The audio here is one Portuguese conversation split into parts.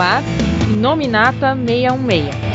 ar Nominata 616.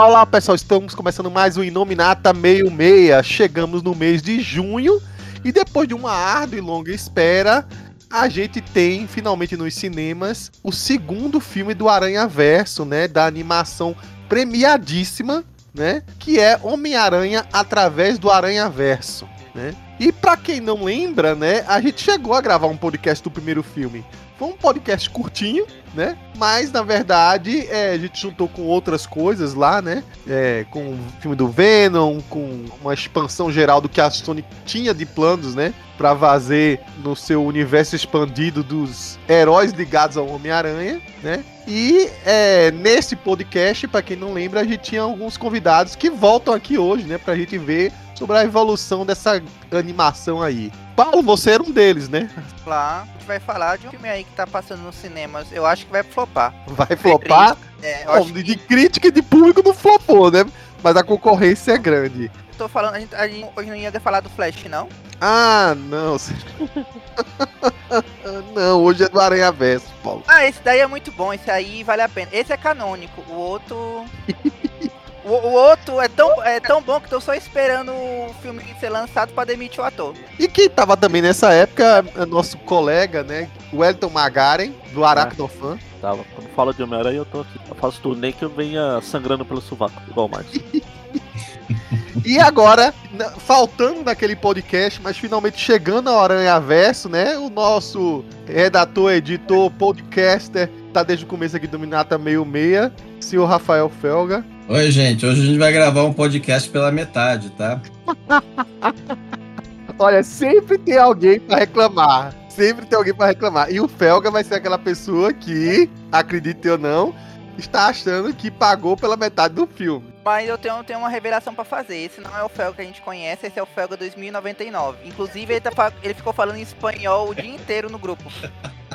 Olá, pessoal, estamos começando mais um Inominata Meio Meia. Chegamos no mês de junho e depois de uma árdua e longa espera, a gente tem finalmente nos cinemas o segundo filme do Aranha Verso, né? Da animação premiadíssima, né? Que é Homem-Aranha através do Aranha Verso, né? E para quem não lembra, né? A gente chegou a gravar um podcast do primeiro filme. Foi um podcast curtinho, né? Mas, na verdade, é, a gente juntou com outras coisas lá, né? É, com o filme do Venom, com uma expansão geral do que a Sony tinha de planos, né? Pra fazer no seu universo expandido dos heróis ligados ao Homem-Aranha, né? E é, nesse podcast, para quem não lembra, a gente tinha alguns convidados que voltam aqui hoje, né? Pra gente ver sobre a evolução dessa animação aí. Paulo, você era um deles, né? Lá, a gente vai falar de um filme aí que tá passando nos cinemas. Eu acho que vai flopar. Vai flopar? É, Bom, que... de crítica e de público não flopou, né? Mas a concorrência é grande. Tô falando, a gente, a gente hoje não ia falar do Flash, não? Ah, não. não, hoje é do Aranha Verso, Paulo. Ah, esse daí é muito bom, esse aí vale a pena. Esse é canônico, o outro. o, o outro é tão, é tão bom que tô só esperando o filme ser lançado pra demitir o ator. E quem tava também nessa época é nosso colega, né? O Elton Magaren, do Aracnofan. Tava. Quando fala de Homem-Aranha, eu tô aqui. Eu faço tudo, nem que eu venha sangrando pelo sovaco, igual o Marcos. E agora, faltando naquele podcast, mas finalmente chegando ao Aranha Verso, né? O nosso redator, editor, podcaster, tá desde o começo aqui do Minata Meio Meia, senhor Rafael Felga. Oi, gente. Hoje a gente vai gravar um podcast pela metade, tá? Olha, sempre tem alguém pra reclamar. Sempre tem alguém pra reclamar. E o Felga vai ser aquela pessoa que, acredite ou não, está achando que pagou pela metade do filme. Mas eu tenho, tenho uma revelação pra fazer. Esse não é o Felga que a gente conhece, esse é o Felga 2099. Inclusive, ele, tá ele ficou falando em espanhol o dia inteiro no grupo.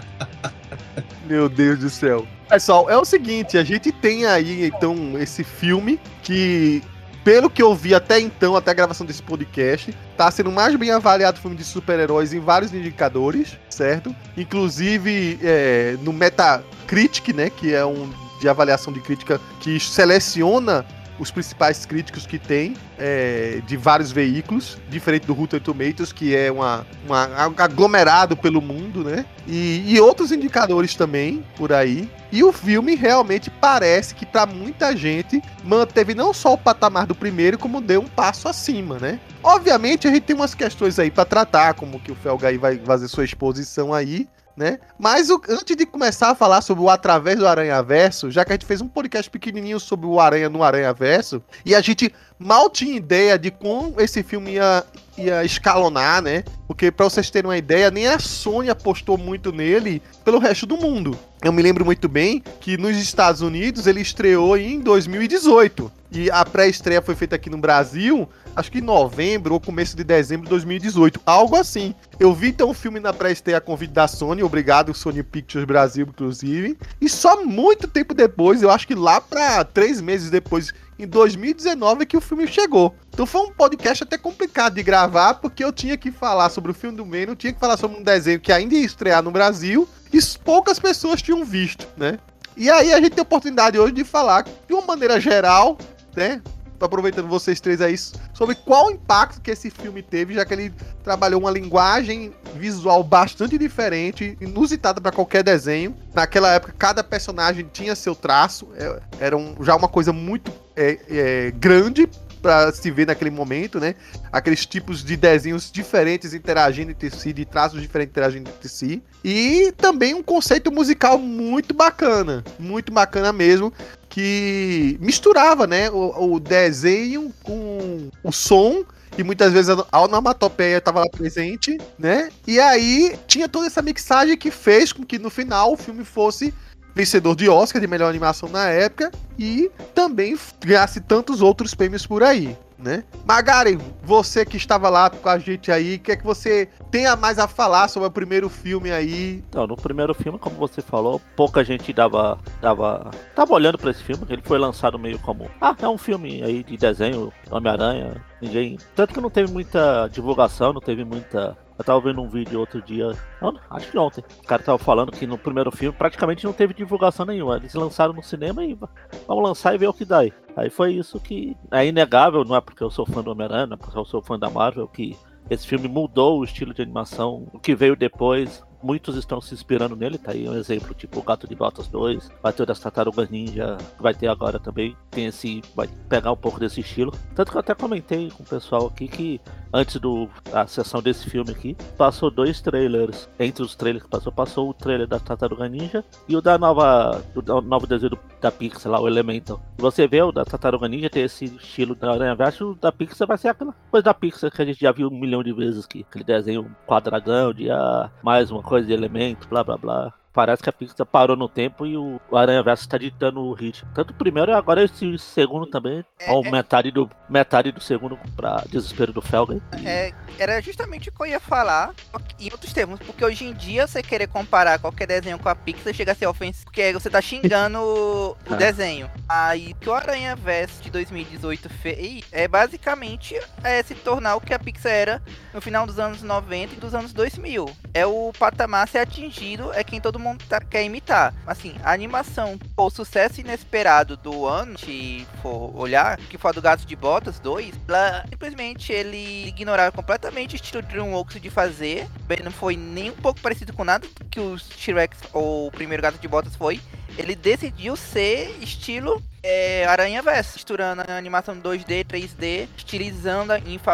Meu Deus do céu. Pessoal, é o seguinte, a gente tem aí então esse filme que, pelo que eu vi até então, até a gravação desse podcast, tá sendo o mais bem avaliado filme de super-heróis em vários indicadores, certo? Inclusive é, no Metacritic, né, que é um de avaliação de crítica que seleciona os principais críticos que tem é, de vários veículos, diferente do Rotten Tomatoes, que é uma, uma um aglomerado pelo mundo, né? E, e outros indicadores também por aí. E o filme realmente parece que para muita gente manteve não só o patamar do primeiro, como deu um passo acima, né? Obviamente a gente tem umas questões aí para tratar, como que o Felga aí vai fazer sua exposição aí, né? Mas o- antes de começar a falar sobre o Através do Aranha Verso, já que a gente fez um podcast pequenininho sobre o Aranha no Aranha Verso, e a gente mal tinha ideia de como esse filme ia, ia escalonar, né? Porque pra vocês terem uma ideia, nem a Sony apostou muito nele pelo resto do mundo. Eu me lembro muito bem que nos Estados Unidos ele estreou em 2018. E a pré-estreia foi feita aqui no Brasil, acho que em novembro ou começo de dezembro de 2018. Algo assim. Eu vi então o filme na pré-estreia a convite da Sony, obrigado Sony Pictures Brasil, inclusive. E só muito tempo depois, eu acho que lá pra três meses depois, em 2019, é que o filme chegou. Então foi um podcast até complicado de gravar, porque eu tinha que falar sobre o filme do Venom, tinha que falar sobre um desenho que ainda ia estrear no Brasil, e poucas pessoas tinham visto, né? E aí a gente tem a oportunidade hoje de falar de uma maneira geral, né? Tô aproveitando vocês três aí, sobre qual impacto que esse filme teve, já que ele trabalhou uma linguagem visual bastante diferente, inusitada para qualquer desenho. Naquela época, cada personagem tinha seu traço, é- era um- já uma coisa muito é, é, grande para se ver naquele momento, né? Aqueles tipos de desenhos diferentes interagindo entre si, de traços diferentes interagindo entre si. E também um conceito musical muito bacana, muito bacana mesmo, que misturava, né, o, o desenho com o som e muitas vezes a onomatopeia estava lá presente, né? E aí tinha toda essa mixagem que fez com que no final o filme fosse vencedor de Oscar de melhor animação na época e também ganhasse tantos outros prêmios por aí né? Magari, você que estava lá com a gente aí, o que é que você tem a mais a falar sobre o primeiro filme aí? Então, no primeiro filme, como você falou, pouca gente dava dava tava olhando para esse filme, ele foi lançado meio como, ah, é um filme aí de desenho, Homem-Aranha, ninguém, tanto que não teve muita divulgação, não teve muita eu tava vendo um vídeo outro dia, acho que ontem. O cara tava falando que no primeiro filme praticamente não teve divulgação nenhuma. Eles lançaram no cinema e vamos lançar e ver o que dá aí. Aí foi isso que é inegável, não é porque eu sou fã do Homem-Aranha, é porque eu sou fã da Marvel, que esse filme mudou o estilo de animação. O que veio depois muitos estão se inspirando nele, tá aí um exemplo, tipo o Gato de Botas 2, vai ter o das Tartarugas Ninja, vai ter agora também, tem esse, vai pegar um pouco desse estilo. Tanto que eu até comentei com o pessoal aqui que antes do a sessão desse filme aqui, passou dois trailers. Entre os trailers que passou, passou o trailer da Tartaruga Ninja e o da nova do novo desenho da Pixar lá, o Elemental. Você vê o da Tartaruga Ninja tem esse estilo da Aranha Verso, o da Pixar vai ser aquela coisa da Pixar que a gente já viu um milhão de vezes aqui, aquele desenho quadradão de ah, mais uma coisa de elemento, blá blá blá. Parece que a Pixar parou no tempo e o Aranha Verso está ditando o ritmo. Tanto o primeiro e agora esse segundo também. É, ou é... metade, do, metade do segundo para desespero do Felga. É, era justamente o que eu ia falar em outros termos. Porque hoje em dia você querer comparar qualquer desenho com a Pixar chega a ser ofensivo. Porque você tá xingando o é. desenho. Aí o que o Aranha Verso de 2018 fez é basicamente é, se tornar o que a Pixar era no final dos anos 90 e dos anos 2000. É o patamar ser atingido, é quem todo mundo tá, quer imitar. Assim, a animação, o sucesso inesperado do ano, se for olhar, que foi a do Gato de Botas 2, ela, simplesmente ele ignorava completamente o estilo DreamWorks de fazer. Não foi nem um pouco parecido com nada que o T-Rex ou o primeiro Gato de Botas foi. Ele decidiu ser estilo é, Aranha Verso, misturando a animação 2D, 3D, estilizando,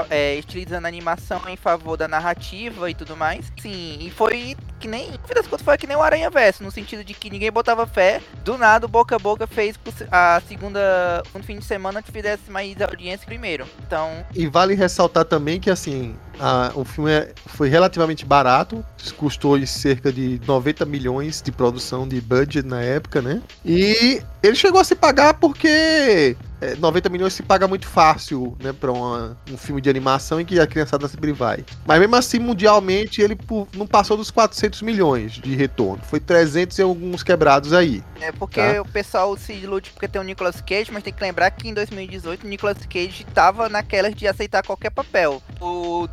é, estilizando a animação em favor da narrativa e tudo mais. Sim, e foi que nem, no fim das contas, foi que nem o Aranha Verso, no sentido de que ninguém botava fé. Do nada, Boca a Boca fez a segunda, um fim de semana que fizesse mais audiência primeiro. Então. E vale ressaltar também que, assim, a, o filme é, foi relativamente barato, custou cerca de 90 milhões de produção de budget na época, né? E ele chegou a se pagar porque é, 90 milhões se paga muito fácil, né, pra uma, um filme de animação em que a criançada sempre vai. Mas mesmo assim, mundialmente, ele não passou dos 400 milhões de retorno. Foi 300 e alguns quebrados aí. É porque tá? o pessoal se ilude porque tem o Nicolas Cage, mas tem que lembrar que em 2018 o Nicolas Cage tava naquelas de aceitar qualquer papel.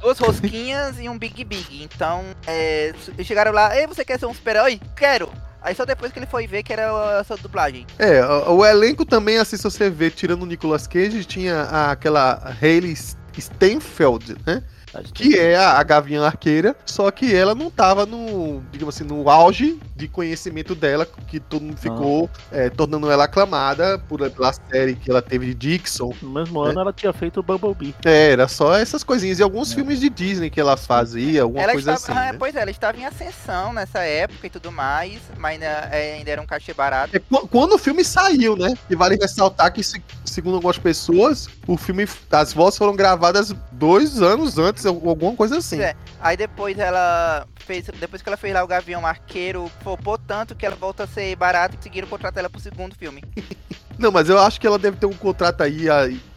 Duas rosquinhas e um Big Big. Então, é, chegaram lá, ei, você quer ser um super-herói? Quero! Aí só depois que ele foi ver que era essa dublagem. É, o, o elenco também, assim, se você ver, tirando o Nicolas Cage, tinha aquela Hayley Steinfeld, né? Que é a, a Gavião Arqueira, só que ela não tava no, digamos assim, no auge de conhecimento dela, que todo mundo ficou ah. é, tornando ela aclamada por, pela série que ela teve de Dixon. No mesmo ano ela tinha feito o Bumblebee. É, era só essas coisinhas. E alguns é. filmes de Disney que ela fazia, alguma ela coisa estava, assim. Ah, né? Pois é, ela estava em ascensão nessa época e tudo mais, mas ainda, é, ainda era um cachê barato. É, quando o filme saiu, né? E vale ressaltar que, segundo algumas pessoas, o filme, as vozes foram gravadas dois anos antes, alguma coisa assim. É. Aí depois ela fez, depois que ela fez lá o Gavião Arqueiro, flopou tanto que ela volta a ser barata e conseguiram contratar ela pro segundo filme. Não, mas eu acho que ela deve ter um contrato aí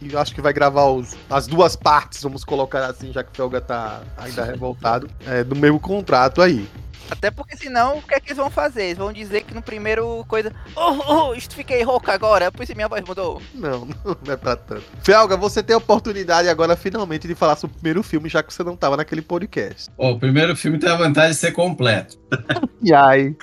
e acho que vai gravar os, as duas partes, vamos colocar assim, já que o Felga tá ainda revoltado, é, do mesmo contrato aí. Até porque senão, o que é que eles vão fazer? Eles vão dizer que no primeiro coisa. Oh, oh, isto fiquei rouca agora, por isso minha voz mudou. Não, não é pra tanto. Felga, você tem a oportunidade agora finalmente de falar sobre o primeiro filme, já que você não tava naquele podcast. Oh, o primeiro filme tem a vantagem de ser completo. e aí?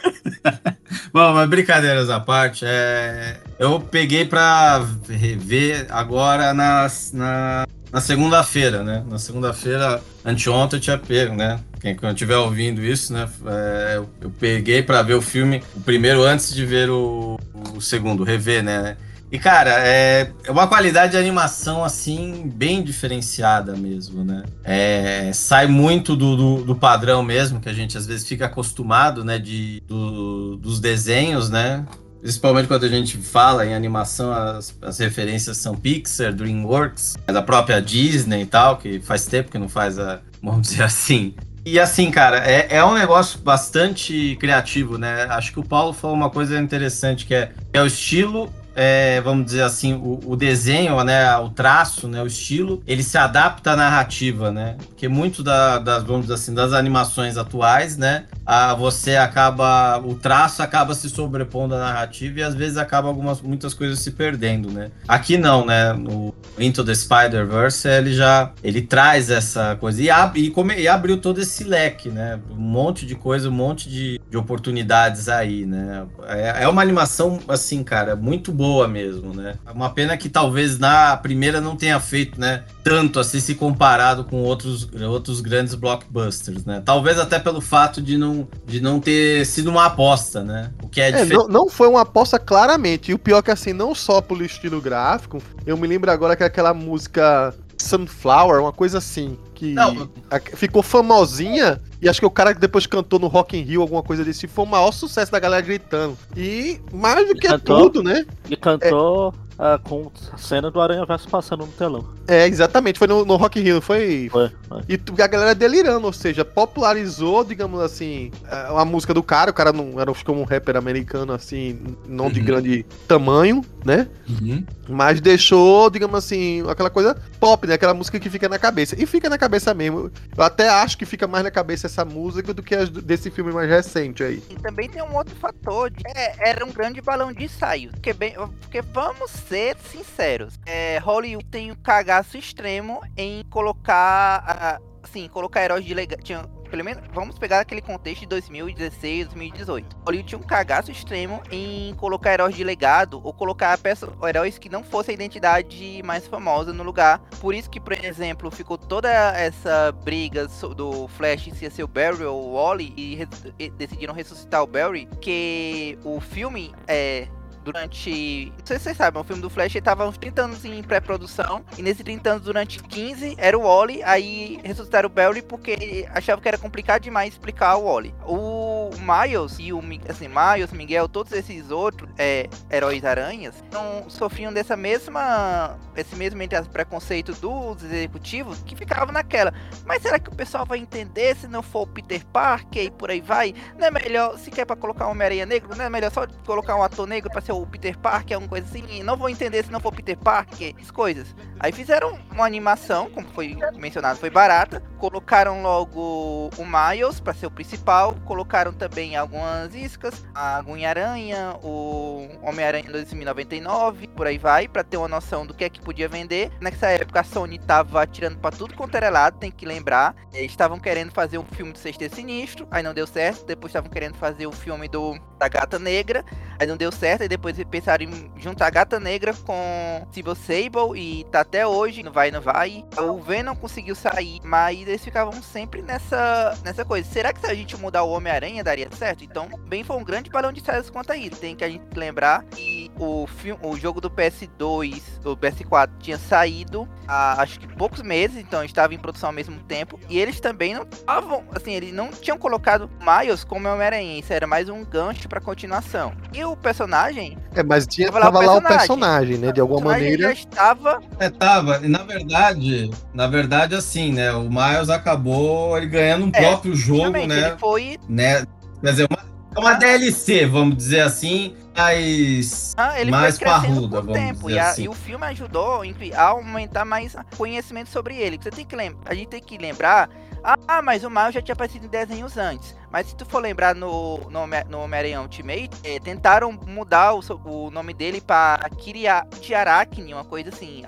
Bom, mas brincadeiras à parte, é... eu peguei pra rever agora na, na, na segunda-feira, né? Na segunda-feira, anteontem eu tinha pego, né? Quem estiver ouvindo isso, né? É, eu peguei para ver o filme, o primeiro antes de ver o, o segundo, rever, né? E, cara, é, é uma qualidade de animação, assim, bem diferenciada mesmo, né? É, sai muito do, do, do, padrão mesmo, que a gente às vezes fica acostumado, né? De, do, dos desenhos, né? principalmente quando a gente fala em animação, as, as referências são Pixar, DreamWorks, é da própria Disney e tal, que faz tempo que não faz a, vamos dizer assim. E assim, cara, é, é um negócio bastante criativo, né? Acho que o Paulo falou uma coisa interessante, que é, é o estilo é, vamos dizer assim, o, o, desenho, né, o traço, né, o estilo, ele se adapta à narrativa, né? Porque muito da, das, vamos dizer assim, das animações atuais, né, a, você acaba, o traço acaba se sobrepondo à narrativa e às vezes acaba algumas, muitas coisas se perdendo, né? Aqui não, né, no Into the Spider-Verse, ele já, ele traz essa coisa e, ab, e, come, e abriu todo esse leque, né? Um monte de coisa, um monte de, de oportunidades aí, né? É, é uma animação, assim, cara, muito boa boa mesmo, né? É uma pena que talvez na primeira não tenha feito, né? Tanto assim se comparado com outros, outros grandes blockbusters, né? Talvez até pelo fato de não, de não ter sido uma aposta, né? O que é, é não, não, foi uma aposta claramente. E o pior é que assim, não só pelo estilo gráfico, eu me lembro agora que aquela música Sunflower, uma coisa assim, que não. ficou famosinha e acho que o cara que depois cantou no Rock in Rio, alguma coisa desse, foi o maior sucesso da galera gritando. E mais do que cantou, tudo, né? E cantou é, uh, com a cena do Aranha Verso passando no telão. É, exatamente. Foi no, no Rock in Rio, foi? Foi. foi. E a galera delirando, ou seja, popularizou, digamos assim, a música do cara. O cara não era como um rapper americano, assim, não uhum. de grande tamanho, né? Uhum. Mas deixou, digamos assim, aquela coisa pop, né? Aquela música que fica na cabeça. E fica na cabeça mesmo. Eu até acho que fica mais na cabeça essa música do que as desse filme mais recente aí. E também tem um outro fator, de, é, era um grande balão de ensaio, porque, bem, porque vamos ser sinceros, é, Hollywood tem um cagaço extremo em colocar, assim, colocar heróis de legal, pelo menos, vamos pegar aquele contexto de 2016, 2018. Hollywood tinha um cagaço extremo em colocar heróis de legado ou colocar peças, heróis que não fossem a identidade mais famosa no lugar. Por isso que, por exemplo, ficou toda essa briga do Flash se ia ser o Barry ou o Wally e, e decidiram ressuscitar o Barry, que o filme é durante. Não sei se vocês sabem, o filme do Flash estava uns 30 anos em pré-produção. E nesses 30 anos, durante 15, era o Wally. Aí ressuscitaram o Barry porque achavam que era complicado demais explicar o Wally. O Miles e o assim, Miles, Miguel, todos esses outros é, heróis aranhas não sofriam dessa mesma. Esse mesmo entre as preconceito dos executivos que ficavam naquela. Mas será que o pessoal vai entender se não for o Peter Parker e por aí vai? Não é melhor, se quer para colocar um Homem-Aranha negro, não é melhor só colocar um ator negro para ser o Peter Parker, alguma coisa assim, não vou entender se não for Peter Parker, as coisas. Aí fizeram uma animação, como foi mencionado, foi barata, colocaram logo o Miles para ser o principal, colocaram também algumas iscas, a Gunha-Aranha, o Homem-Aranha 2099, por aí vai, para ter uma noção do que é que podia vender. Nessa época a Sony tava tirando para tudo quanto era lado, tem que lembrar. Eles estavam querendo fazer um filme do Sexteto Sinistro, aí não deu certo, depois estavam querendo fazer o filme do da Gata Negra, aí não deu certo, e depois depois pensaram em juntar Gata Negra com Civil Sable e tá até hoje, não vai, não vai. O Venom conseguiu sair, mas eles ficavam sempre nessa, nessa coisa. Será que se a gente mudar o Homem-Aranha daria certo? Então, bem foi um grande balão de saias quanto a isso. Tem que a gente lembrar que o, filme, o jogo do PS2, do PS4 tinha saído há acho que poucos meses, então estava em produção ao mesmo tempo. E eles também não estavam, assim, eles não tinham colocado Miles como Homem-Aranha. Isso era mais um gancho para continuação. E o personagem é, mas tinha, tava, tava lá o personagem, né? De alguma maneira. Já estava. É, tava. E na verdade, na verdade, assim, né? O Miles acabou ele ganhando um é, próprio jogo, né? Ele foi. Né? Quer dizer, uma, uma DLC, vamos dizer assim, mais, ah, ele mais parruda, vamos tempo, dizer e, a, assim. e o filme ajudou a aumentar mais conhecimento sobre ele. Você tem que lembrar, a gente tem que lembrar ah, mas o Miles já tinha aparecido em desenhos antes. Mas se tu for lembrar no, no, no Homem-Aranha Ultimate, é, tentaram mudar o, o nome dele pra Kiriarachne, uma coisa assim.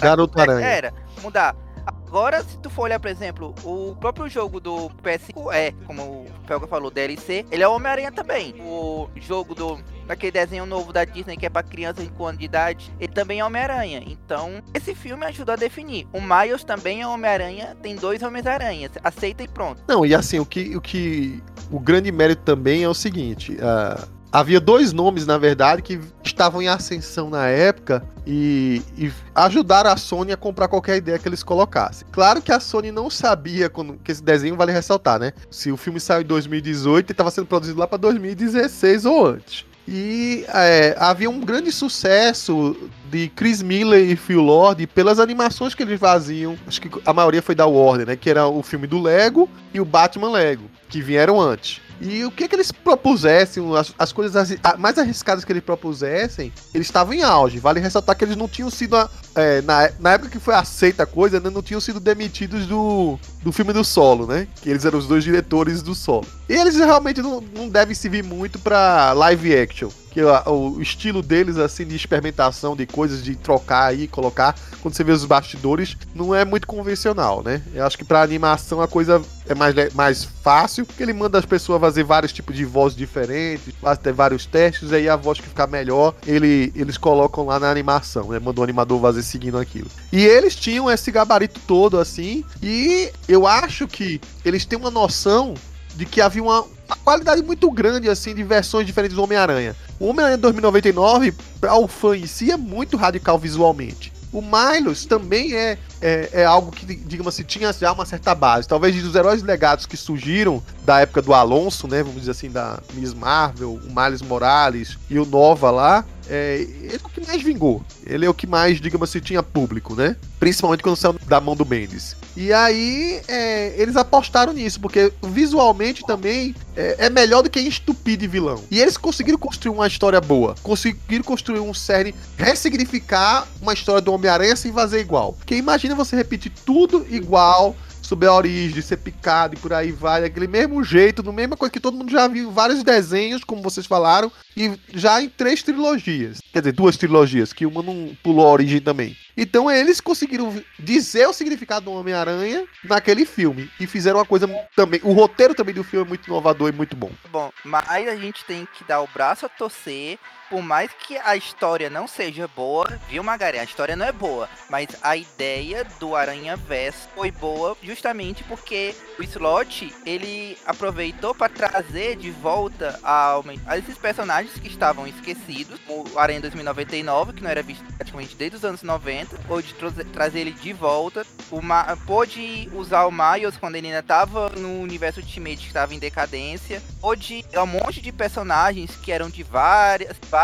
Garoto Aranha. Era, mudar. Agora, se tu for olhar, por exemplo, o próprio jogo do PS5 é, como o Felga falou, DLC, ele é o Homem-Aranha também. O jogo do daquele desenho novo da Disney que é para crianças com ano de idade, ele também é Homem-Aranha. Então, esse filme ajudou a definir. O Miles também é Homem-Aranha, tem dois Homens-Aranhas. Aceita e pronto. Não, e assim, o que o que o grande mérito também é o seguinte, uh, havia dois nomes, na verdade, que estavam em ascensão na época e, e, ajudaram a Sony a comprar qualquer ideia que eles colocassem. Claro que a Sony não sabia quando, que esse desenho vale ressaltar, né? Se o filme saiu em 2018, ele estava sendo produzido lá para 2016 ou antes. E é, havia um grande sucesso de Chris Miller e Phil Lord pelas animações que eles faziam. Acho que a maioria foi da Warner, né? Que era o filme do Lego e o Batman Lego, que vieram antes. E o que, que eles propusessem, as, as coisas mais arriscadas que eles propusessem, eles estavam em auge. Vale ressaltar que eles não tinham sido, é, na, na época que foi aceita a coisa, né, não tinham sido demitidos do, do filme do Solo, né? Que eles eram os dois diretores do Solo. E eles realmente não, não devem servir muito pra live action. Que o estilo deles, assim, de experimentação de coisas, de trocar aí, colocar, quando você vê os bastidores, não é muito convencional, né? Eu acho que pra animação a coisa é mais, mais fácil, porque ele manda as pessoas fazer vários tipos de vozes diferentes, ter vários testes, aí a voz que ficar melhor, ele, eles colocam lá na animação, né? Manda o animador fazer seguindo aquilo. E eles tinham esse gabarito todo assim, e eu acho que eles têm uma noção de que havia uma, uma qualidade muito grande assim de versões diferentes do Homem-Aranha. O Homem-Aranha 2099, para o fã em si, é muito radical visualmente. O Miles também é, é, é algo que, digamos assim, tinha já uma certa base. Talvez dos heróis legados que surgiram da época do Alonso, né? Vamos dizer assim, da Miss Marvel, o Miles Morales e o Nova lá. É, ele é o que mais vingou. Ele é o que mais, digamos assim, tinha público, né? Principalmente quando saiu da mão do Bendis. E aí, é, eles apostaram nisso, porque visualmente também é, é melhor do que estupir de vilão. E eles conseguiram construir uma história boa. Conseguiram construir um série, ressignificar uma história do Homem-Aranha sem fazer igual. Porque imagina você repetir tudo igual sobre a origem, ser picado e por aí vai, daquele mesmo jeito, no mesma coisa que todo mundo já viu, vários desenhos, como vocês falaram, e já em três trilogias. Quer dizer, duas trilogias, que uma não pulou a origem também. Então eles conseguiram dizer o significado do Homem-Aranha naquele filme. E fizeram uma coisa também. O roteiro também do filme é muito inovador e muito bom. Bom, mas a gente tem que dar o braço a torcer. Por mais que a história não seja boa, viu, Magari? A história não é boa. Mas a ideia do Aranha Verso foi boa justamente porque o Slot ele aproveitou para trazer de volta a, a esses personagens que estavam esquecidos. O Aranha 2099, que não era visto praticamente desde os anos 90. Pôde tra- trazer ele de volta. O Ma pôde usar o Miles quando ele ainda estava no universo Ultimate que estava em decadência. Pôde um monte de personagens que eram de várias, várias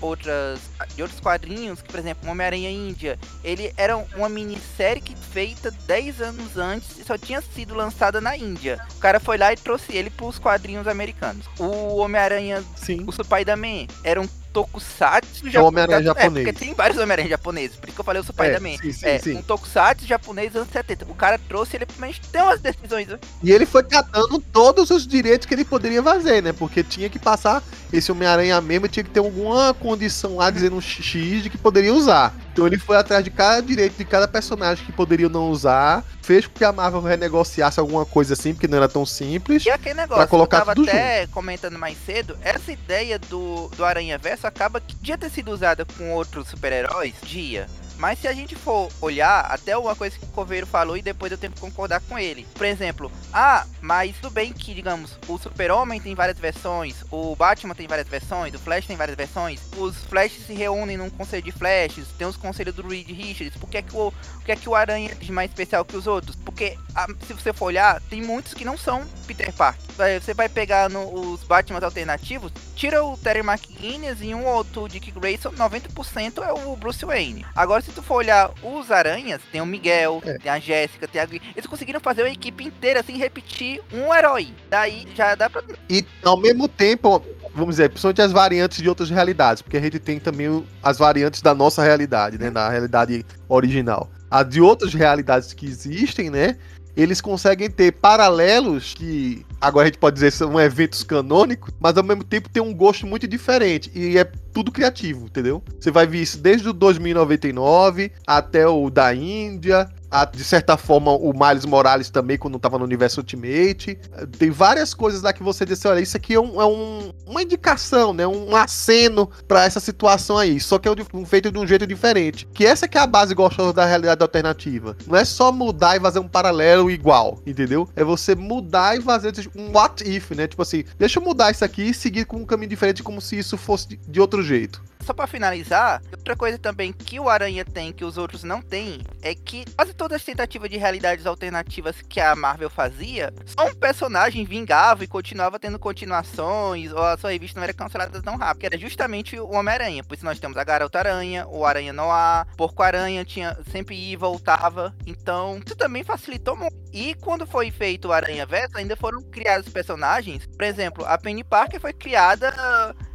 outras de outros quadrinhos, que por exemplo, o Homem-Aranha Índia, ele era uma minissérie que feita 10 anos antes e só tinha sido lançada na Índia. O cara foi lá e trouxe ele para os quadrinhos americanos. O Homem-Aranha Sim. o Spider-Man era um tokusatsu É o Homem-Aranha japo- japonês. É, porque tem vários Homem-Aranha japoneses, por isso que eu falei o É, Spider-Man. sim, sim, É, sim. um tokusatsu japonês anos 70. O cara trouxe ele gente ter umas decisões. né? E ele foi catando todos os direitos que ele poderia fazer, né? Porque tinha que passar esse Homem-Aranha mesmo, tinha que ter alguma condição lá dizendo um X de que poderia usar. Então ele foi atrás de cada direito de cada personagem que poderia não usar, fez com que a Marvel renegociasse alguma coisa assim, porque não era tão simples. E aquele negócio, Pra colocar eu tava até comentando mais cedo, essa ideia do, do Aranha Verso acaba que podia ter sido usada com outros super-heróis, dia. Mas se a gente for olhar, até uma coisa que o Coveiro falou e depois eu tenho que concordar com ele. Por exemplo, ah, mas tudo bem que, digamos, o Super-Homem tem várias versões, o Batman tem várias versões, o Flash tem várias versões, os Flashes se reúnem num conselho de Flashes, tem os conselhos do Reed Richards, por que é que o, por que é que o Aranha é mais especial que os outros? Porque, ah, se você for olhar, tem muitos que não são Peter Parker. Você vai pegar no- os Batman alternativos, tira o Terry McGuinness e um ou outro Dick Grayson, 90% é o Bruce Wayne. Agora, se tu for olhar os Aranhas, tem o Miguel, É. tem a Jéssica, tem a. Eles conseguiram fazer uma equipe inteira, assim, repetir um herói. Daí já dá pra... E ao mesmo tempo, vamos dizer, principalmente as variantes de outras realidades, porque a gente tem também as variantes da nossa realidade, né? Da realidade original. A de outras realidades que existem, né? Eles conseguem ter paralelos que agora a gente pode dizer são eventos canônicos, mas ao mesmo tempo tem um gosto muito diferente. E é tudo criativo, entendeu? Você vai ver isso desde o 2099 até o da Índia. A- de certa forma, o Miles Morales também, quando tava no universo Ultimate. Tem várias coisas lá que você disse, olha, isso aqui é, um- é um- uma indicação, né? Um aceno pra essa situação aí. Só que é um- feito de um jeito diferente. Que essa que é a base gostosa da realidade alternativa. Não é só mudar e fazer um paralelo igual, entendeu? É você mudar e fazer um what if, né? Tipo assim, deixa eu mudar isso aqui e seguir com um caminho diferente como se isso fosse de- de outro jeito. Só pra finalizar, outra coisa também que o Aranha tem, que os outros não têm, é que quase todas as tentativas de realidades alternativas que a Marvel fazia, só um personagem vingava e continuava tendo continuações, ou a sua revista não era cancelada tão rápido, que era justamente o Homem-Aranha. Por isso nós temos a Garota Aranha, o Aranha Noir, Porco Aranha tinha sempre ia e voltava. Então, isso também facilitou muito. E quando foi feito o Aranha Verso, ainda foram criados personagens. Por exemplo, a Penny Parker foi criada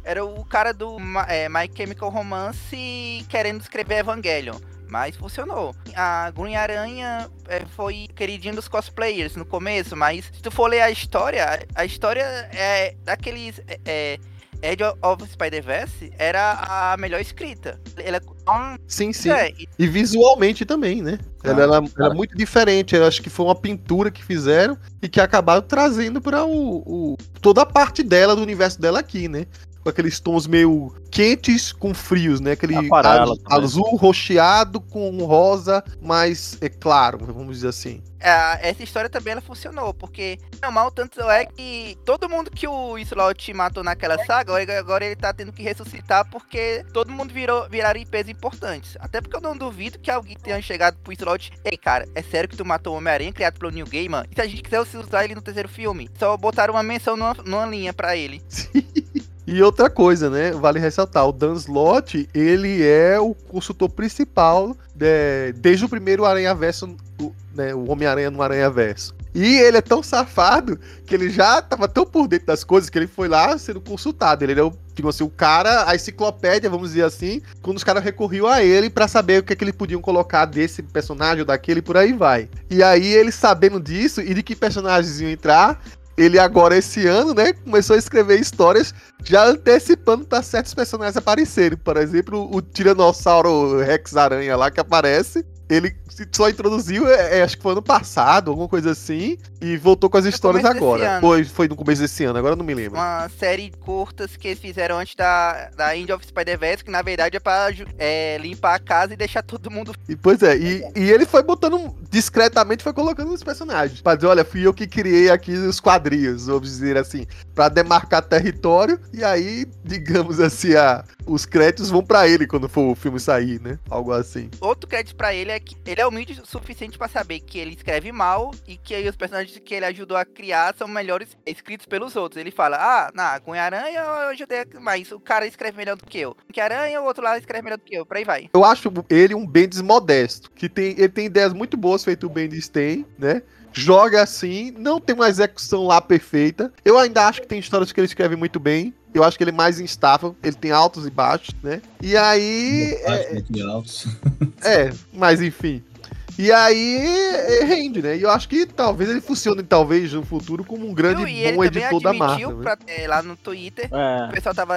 era o cara do é, My Chemical Romance querendo escrever Evangelion. Mas funcionou. A Green Aranha é, foi queridinho dos cosplayers no começo, mas se tu for ler a história, a história é daqueles. É, é Edge of Spider-Verse era a melhor escrita. Ela é Sim, sim. É, e... visualmente também, né? Ah, ela era, era, muito diferente. Eu acho que foi uma pintura que fizeram e que acabaram trazendo para o, o, toda a parte dela, do universo dela aqui, né? Com aqueles tons meio quentes com frios, né? Aquele azul, azul rocheado com rosa mais é claro, vamos dizer assim. É, essa história também ela funcionou, porque mal tanto é que todo mundo que o Slot matou naquela saga, agora ele tá tendo que ressuscitar porque todo mundo virou viraram IPs importantes. Até porque eu não duvido que alguém tenha chegado pro Slot, ei cara, é sério que tu matou o Homem-Aranha criado pelo New Gaiman? E se a gente quiser usar ele no terceiro filme? Só botaram uma menção numa, numa linha para ele. Sim. E outra coisa, né? Vale ressaltar, o Dan Slott, ele é o consultor principal de, desde o primeiro Aranha Verso, o, né, o Homem-Aranha no Aranha Verso. E ele é tão safado que ele já tava tão por dentro das coisas que ele foi lá sendo consultado. Ele é o, tipo assim, o cara, a enciclopédia, vamos dizer assim, quando os caras recorriam a ele para saber o que, é que eles podiam colocar desse personagem ou daquele, por aí vai. E aí ele sabendo disso e de que personagens iam entrar, ele agora, esse ano, né, começou a escrever histórias já antecipando para certos personagens aparecerem. Por exemplo, o Tiranossauro Rex Aranha lá que aparece ele só introduziu, é, é, acho que foi ano passado, alguma coisa assim, e voltou com as histórias agora. Foi, foi no começo desse ano, agora não me lembro. Uma série curtas que eles fizeram antes da, da End of Spider-Verse, que na verdade é pra é, limpar a casa e deixar todo mundo. E, pois é, e, e ele foi botando discretamente, foi colocando os personagens. Pra dizer, olha, fui eu que criei aqui os quadrinhos, vamos dizer assim, pra demarcar território, e aí, digamos assim, a, os créditos vão para ele quando for o filme sair, né? Algo assim. Outro crédito para ele é que ele é humilde o suficiente para saber que ele escreve mal e que aí os personagens que ele ajudou a criar são melhores escritos pelos outros. Ele fala: "Ah, na com Aranha eu ajudei, mas o cara escreve melhor do que eu. Que Aranha o outro lá escreve melhor do que eu". Por aí vai. Eu acho ele um Bendis modesto, que tem ele tem ideias muito boas feito o Bendis tem, né? Joga assim, não tem uma execução lá perfeita. Eu ainda acho que tem histórias que ele escreve muito bem. Eu acho que ele é mais instável, ele tem altos e baixos, né? E aí. É, é, mas enfim. E aí é, rende, né? E eu acho que talvez ele funcione, talvez, no futuro, como um grande e bom editor da Marvel. Né? Pra, é, lá no Twitter, é. o pessoal tava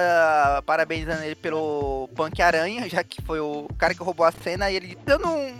parabenizando ele pelo Punk Aranha, já que foi o cara que roubou a cena, e ele eu não.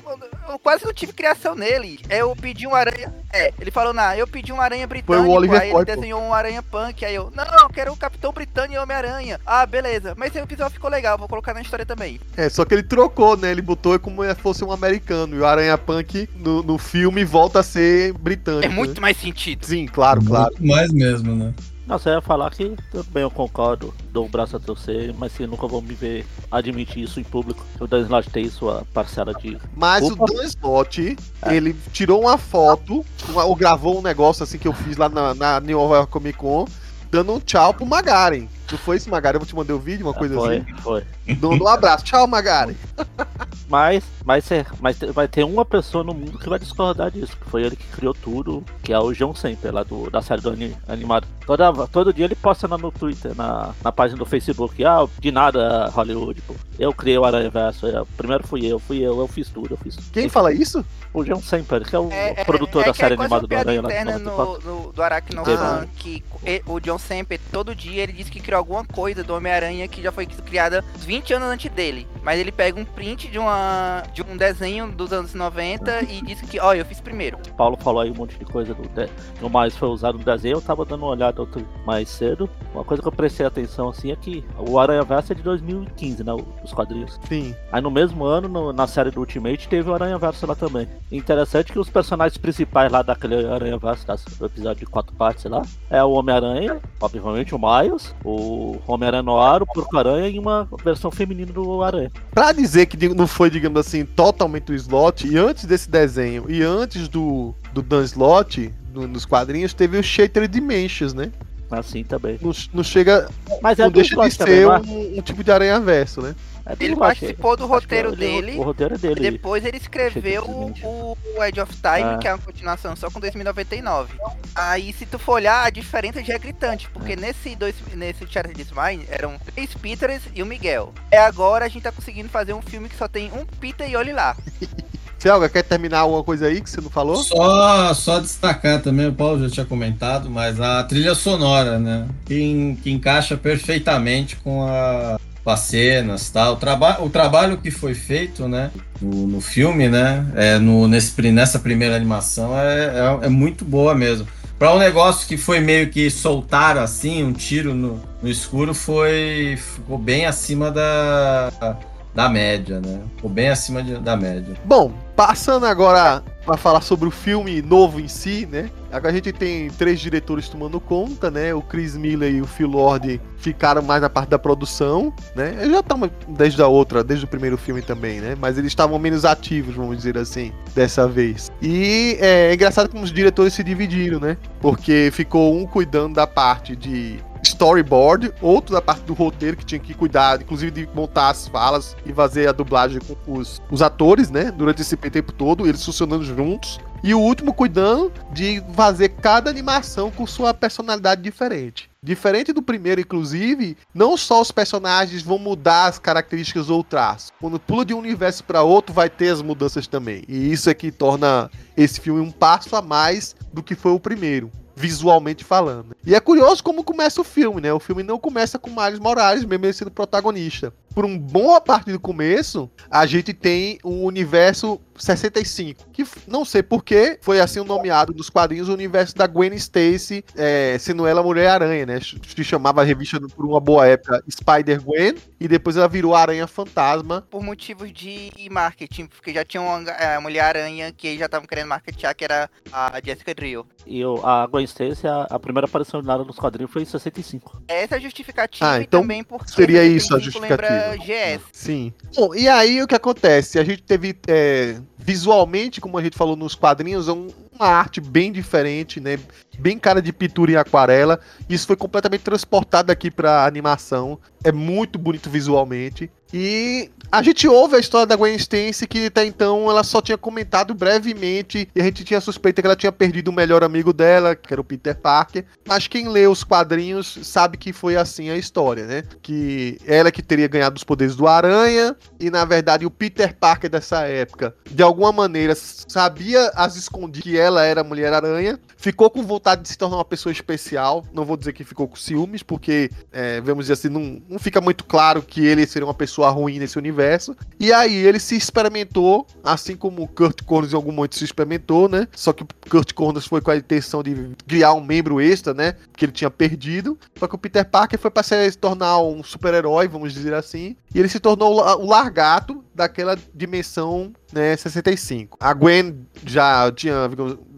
Eu quase não tive criação nele. Eu pedi um aranha. É, ele falou, não, eu pedi um aranha britânico, foi o Oliver aí ele desenhou um aranha punk, aí eu, não, eu quero o Capitão Britânico e Homem-Aranha. Ah, beleza. Mas esse episódio ficou legal, vou colocar na história também. É, só que ele trocou, né? Ele botou como se fosse um americano, e o Aranha Punk punk no, no filme volta a ser britânico. É muito né? mais sentido. Sim, claro, claro. Muito mais mesmo, né? Não, você ia falar que também eu concordo, dou o braço a torcer, mas sim, nunca vou me ver admitir isso em público. O Dan Slott tem sua parcela de. Mas o Dan Slott, é. ele tirou uma foto, ou gravou um negócio assim que eu fiz lá na, na New York Comic Con, dando um tchau pro Magaren. Não foi esse, Magari? Eu te mandei o um vídeo, uma coisa foi, assim? Foi, Dando um abraço. Tchau, Magari. Mas, mas, mas vai ter uma pessoa no mundo que vai discordar disso, que foi ele que criou tudo, que é o John Semper, lá do, da série do animado. Toda, todo dia ele posta no Twitter, na, na página do Facebook, ah, de nada, Hollywood, pô. Eu criei o Aranha Verso, eu, primeiro fui eu, fui eu, eu fiz tudo, eu fiz. Quem fala isso? O John Semper, que é o, é, produtor é, da série é animada do Aranha. Interna no, no, do Aracnofan, que o John Semper, todo dia ele diz que criou alguma coisa do Homem-Aranha que já foi criada 20 anos antes dele. Mas ele pega um print de, uma, de um desenho dos anos 90 e diz que, ó, eu fiz primeiro. Paulo falou aí um monte de coisa do, de, do mais foi usado no desenho, eu tava dando uma olhada outro mais cedo. Uma coisa que eu prestei atenção assim é que o Aranha Verso é de 2015, né? Os quadrinhos. Sim. Aí no mesmo ano, no, na série do Ultimate, teve o Aranha Verso lá também. Interessante que os personagens principais lá daquele Aranha Verso, do episódio de quatro partes lá, é o Homem-Aranha, obviamente o Miles, o Homem-Aranha Noir, o Porco-Aranha e uma versão feminina do Aranha. Pra dizer que não foi, digamos assim, totalmente o slot, e antes desse desenho, e antes do, do Dan Slot, no- nos quadrinhos, teve o Shattered Dimensions, né? Assim também. Não, não chega. Mas é não deixa de também, ser é? um, um tipo de aranha verso, né? É Ele participou do roteiro ele- dele. O roteiro é dele. Depois ele escreveu o, o Edge of Time, Ah. que é uma continuação só com 2099. Aí, se tu for olhar, a diferença já é gritante, porque nesse dois, nesse Shattered Smile eram três Peters e o Miguel. É agora a gente tá conseguindo fazer um filme que só tem um Peter e olhe lá. Selga, quer terminar alguma coisa aí que você não falou? Só, só destacar também, o Paulo já tinha comentado, mas a trilha sonora, né? Que, que encaixa perfeitamente com, a, as cenas, tá? O, traba o trabalho que foi feito, né? No, no filme, né? É, no, nesse, nessa primeira animação é, é, é muito boa mesmo. Para um negócio que foi meio que soltar assim, um tiro no, no escuro, foi ficou bem acima da, da média, né? Ficou bem acima de- da média. Bom, passando agora para falar sobre o filme novo em si, né? Agora a gente tem três diretores tomando conta, né? O Chris Miller e o Phil Lord ficaram mais na parte da produção, né? Eles já estavam desde a outra, desde o primeiro filme também, né? Mas eles estavam menos ativos, vamos dizer assim, dessa vez. E é, é engraçado como os diretores se dividiram, né? Porque ficou um cuidando da parte de storyboard, outro da parte do roteiro que tinha que cuidar, inclusive de montar as falas e fazer a dublagem com os, os atores, né? Durante esse tempo todo, eles funcionando juntos. E o último cuidando de fazer cada animação com sua personalidade diferente. Diferente do primeiro, inclusive, não só os personagens vão mudar as características ou traços. Quando pula de um universo para outro, vai ter as mudanças também. E isso é que torna esse filme um passo a mais do que foi o primeiro visualmente falando. E é curioso como começa o filme, né? O filme não começa com Miles Morales, mesmo ele sendo protagonista. Por uma boa parte do começo, a gente tem um universo 65, que não sei porquê, foi assim o nomeado dos quadrinhos o universo da Gwen Stacy, é, sendo ela Mulher-Aranha, né? Se chamava a revista por uma boa época Spider-Gwen, e depois ela virou Aranha Fantasma. Por motivos de marketing, porque já tinha uma é, Mulher-Aranha que já estavam querendo marketear, que era a Jessica Drill. E o- a Gwen Stacy, a, a primeira aparição dela nos quadrinhos foi em 65. Essa é a justificativa Ah, e então também porque seria isso a 65 lembra justificativa. GS. Sim. Bom, e aí o que acontece? A gente teve é, visualmente, como a gente falou nos quadrinhos, um- uma arte bem diferente, né? Bem cara de pintura em aquarela. Isso foi completamente transportado aqui pra animação. É muito bonito visualmente. E a gente ouve a história da Gwen Stacy que até então ela só tinha comentado brevemente e a gente tinha suspeita que ela tinha perdido o melhor amigo dela, que era o Peter Parker. Mas quem lê os quadrinhos sabe que foi assim a história, né? Que ela que teria ganhado os poderes do Aranha e na verdade o Peter Parker dessa época, de alguma maneira sabia as escondidas que ela era a Mulher Aranha, ficou com vontade de se tornar uma pessoa especial. Não vou dizer que ficou com ciúmes, porque é, vamos dizer assim, não, não fica muito claro que ele seria uma pessoa ruim nesse universo. E aí ele se experimentou, assim como o Kurt Connors em algum momento se experimentou, né? Só que o Kurt Connors foi com a intenção de criar um membro extra, né? Que ele tinha perdido. Só que o Peter Parker foi para se tornar um super-herói, vamos dizer assim. E ele se tornou o largato daquela dimensão, né, 65. A Gwen já tinha,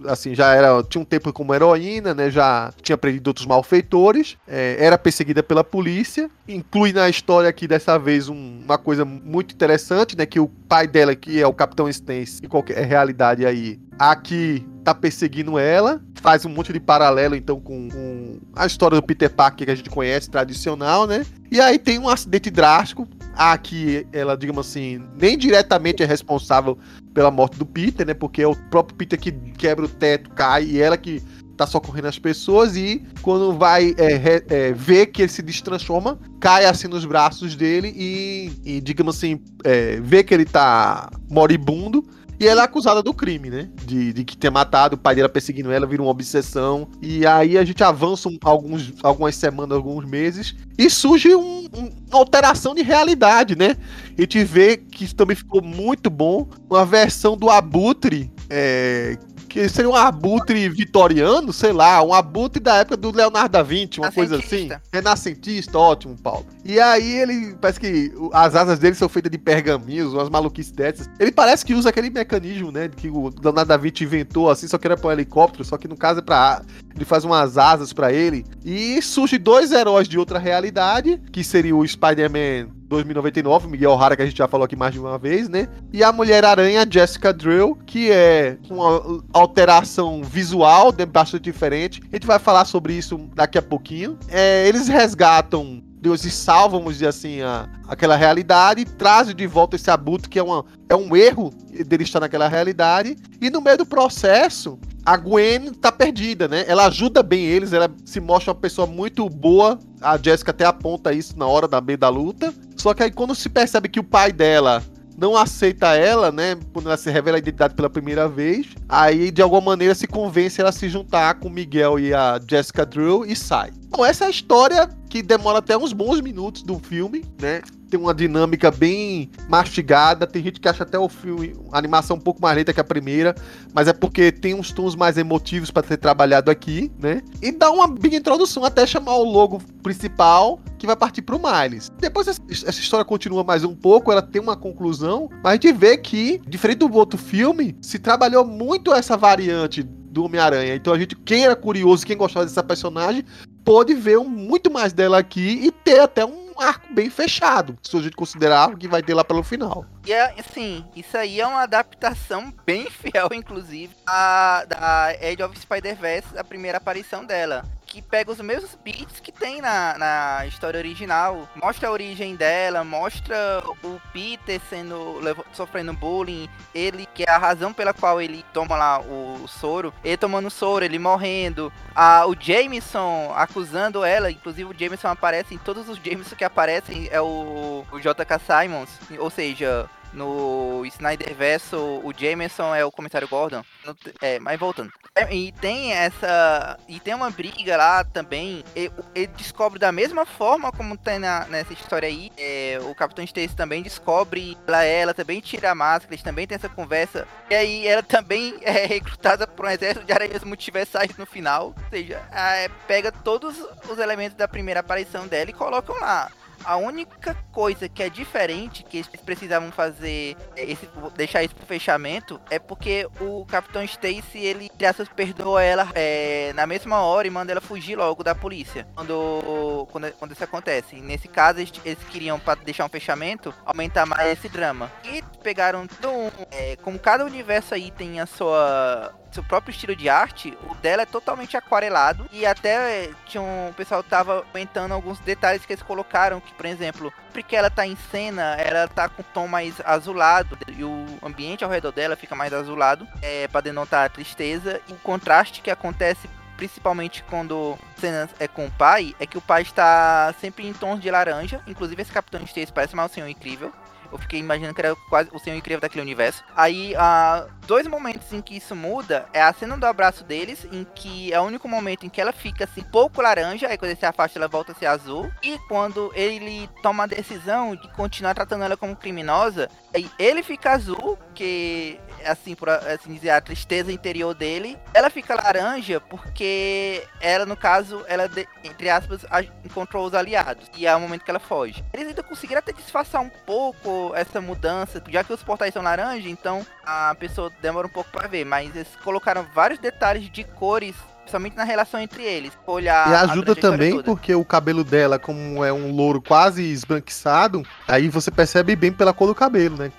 assim, já era, tinha um tempo como heroína, né, já tinha aprendido outros malfeitores, é, era perseguida pela polícia, inclui na história aqui dessa vez um- uma coisa muito interessante, né, que o pai dela, que é o Capitão Stance, em qualquer realidade aí, aqui tá perseguindo ela, faz um monte de paralelo então com, com a história do Peter Parker que a gente conhece, tradicional, né? E aí tem um acidente drástico, aqui ela, digamos assim, nem diretamente é responsável pela morte do Peter, né? Porque é o próprio Peter que quebra o teto, cai, e ela que tá socorrendo as pessoas e quando vai é, é, ver que ele se destransforma, cai assim nos braços dele e, e, digamos assim, é, vê que ele tá moribundo. E ela é acusada do crime, né? De, de que ter matado, o pai dela perseguindo ela, vira uma obsessão. E aí a gente avança alguns, algumas semanas, alguns meses, e surge um- um- uma alteração de realidade, né? A gente vê que isso também ficou muito bom. Uma versão do Abutre, é, que seria um abutre vitoriano, sei lá, um abutre da época do Leonardo da Vinci, uma coisa assim. Renascentista. Ótimo, Paulo. E aí ele, parece que as asas dele são feitas de pergaminhos, umas maluquices dessas. Ele parece que usa aquele mecanismo, né, que o Leonardo da Vinci inventou, assim, só que era pra um helicóptero, só que no caso é pra... Ele faz umas asas pra ele. E surge dois heróis de outra realidade, que seria o Spider-Man 2099, Miguel O'Hara, que a gente já falou aqui mais de uma vez, né? E a Mulher-Aranha, Jessica Drill, que é uma alteração visual bastante diferente. A gente vai falar sobre isso daqui a pouquinho. É, eles resgatam Deus e salvam, vamos dizer assim, a, aquela realidade trazem de volta esse abutre, que é, uma, é um erro dele estar naquela realidade. E no meio do processo, a Gwen tá perdida, né? Ela ajuda bem eles, ela se mostra uma pessoa muito boa. A Jessica até aponta isso na hora da meio da luta. Só que aí quando se percebe que o pai dela não aceita ela, né? Quando ela se revela a identidade pela primeira vez, aí de alguma maneira se convence ela a se juntar com Miguel e a Jessica Drew e sai. Bom, essa é a história que demora até uns bons minutos do filme, né? Tem uma dinâmica bem mastigada. Tem gente que acha até o filme, a animação um pouco mais lenta que a primeira, mas é porque tem uns tons mais emotivos para ser trabalhado aqui, né? E dá uma big introdução até chamar o logo principal, que vai partir pro Miles. Depois essa, essa história continua mais um pouco, ela tem uma conclusão, mas a gente vê que, diferente do outro filme, se trabalhou muito essa variante do Homem-Aranha. Então a gente, quem era curioso, quem gostava dessa personagem, pôde ver um- muito mais dela aqui e ter até um arco bem fechado, se a gente considerar que vai ter lá pelo final. E é, assim, isso aí é uma adaptação bem fiel, inclusive, a, da Age of Spider-Verse, a primeira aparição dela. Que pega os mesmos beats que tem na, na história original, mostra a origem dela, mostra o Peter sendo sofrendo bullying, ele que é a razão pela qual ele toma lá o soro, ele tomando soro, ele morrendo, a, o Jameson acusando ela, inclusive o Jameson aparece em todos os Jameson que aparecem, é o, o JK Simons, ou seja, no Snyder Verso, o Jameson é o comissário Gordon. No- É, mas voltando. É, E tem essa. E tem uma briga lá também. Ele descobre da mesma forma como tem na- nessa história aí. é, o Capitão Stacy também descobre ela, ela também tira a máscara, eles também tem essa conversa. E aí ela também é recrutada por um exército de aranhas multiversais no final. Ou seja, é, pega todos os elementos da primeira aparição dela e colocam lá. A única coisa que é diferente, que eles precisavam fazer, é, esse, deixar isso pro fechamento, é porque o Capitão Stacy, ele, aspas, perdoa ela é, na mesma hora e manda ela fugir logo da polícia. Quando, quando, quando isso acontece. Nesse caso, eles, eles queriam, para deixar um fechamento, aumentar mais esse drama. E pegaram, tão, é, como cada universo aí tem a sua seu próprio estilo de arte, o dela é totalmente aquarelado. E até eh, tinha um, o pessoal tava comentando alguns detalhes que eles colocaram, que por exemplo, porque ela tá em cena, ela tá com tom mais azulado e o ambiente ao redor dela fica mais azulado, é para denotar a tristeza. E o contraste que acontece principalmente quando cenas é com o pai, é que o pai está sempre em tons de laranja, inclusive esse Capitão Stacy parece mais um senhor incrível. Eu fiquei imaginando que era quase o senhor incrível daquele universo. Aí, ah, dois momentos em que isso muda é a cena do abraço deles, em que é o único momento em que ela fica assim, pouco laranja, aí quando ele se afasta ela volta a ser azul. E quando ele toma a decisão de continuar tratando ela como criminosa, aí ele fica azul, que assim, por assim dizer, a tristeza interior dele. Ela fica laranja porque ela, no caso, ela, entre aspas, encontrou os aliados. E é o momento que ela foge. Eles ainda conseguiram até disfarçar um pouco essa mudança, já que os portais são laranja, então a pessoa demora um pouco pra ver. Mas eles colocaram vários detalhes de cores, principalmente na relação entre eles. Olhar E ajuda também toda. porque o cabelo dela, como é um louro quase esbranquiçado, aí você percebe bem pela cor do cabelo, né?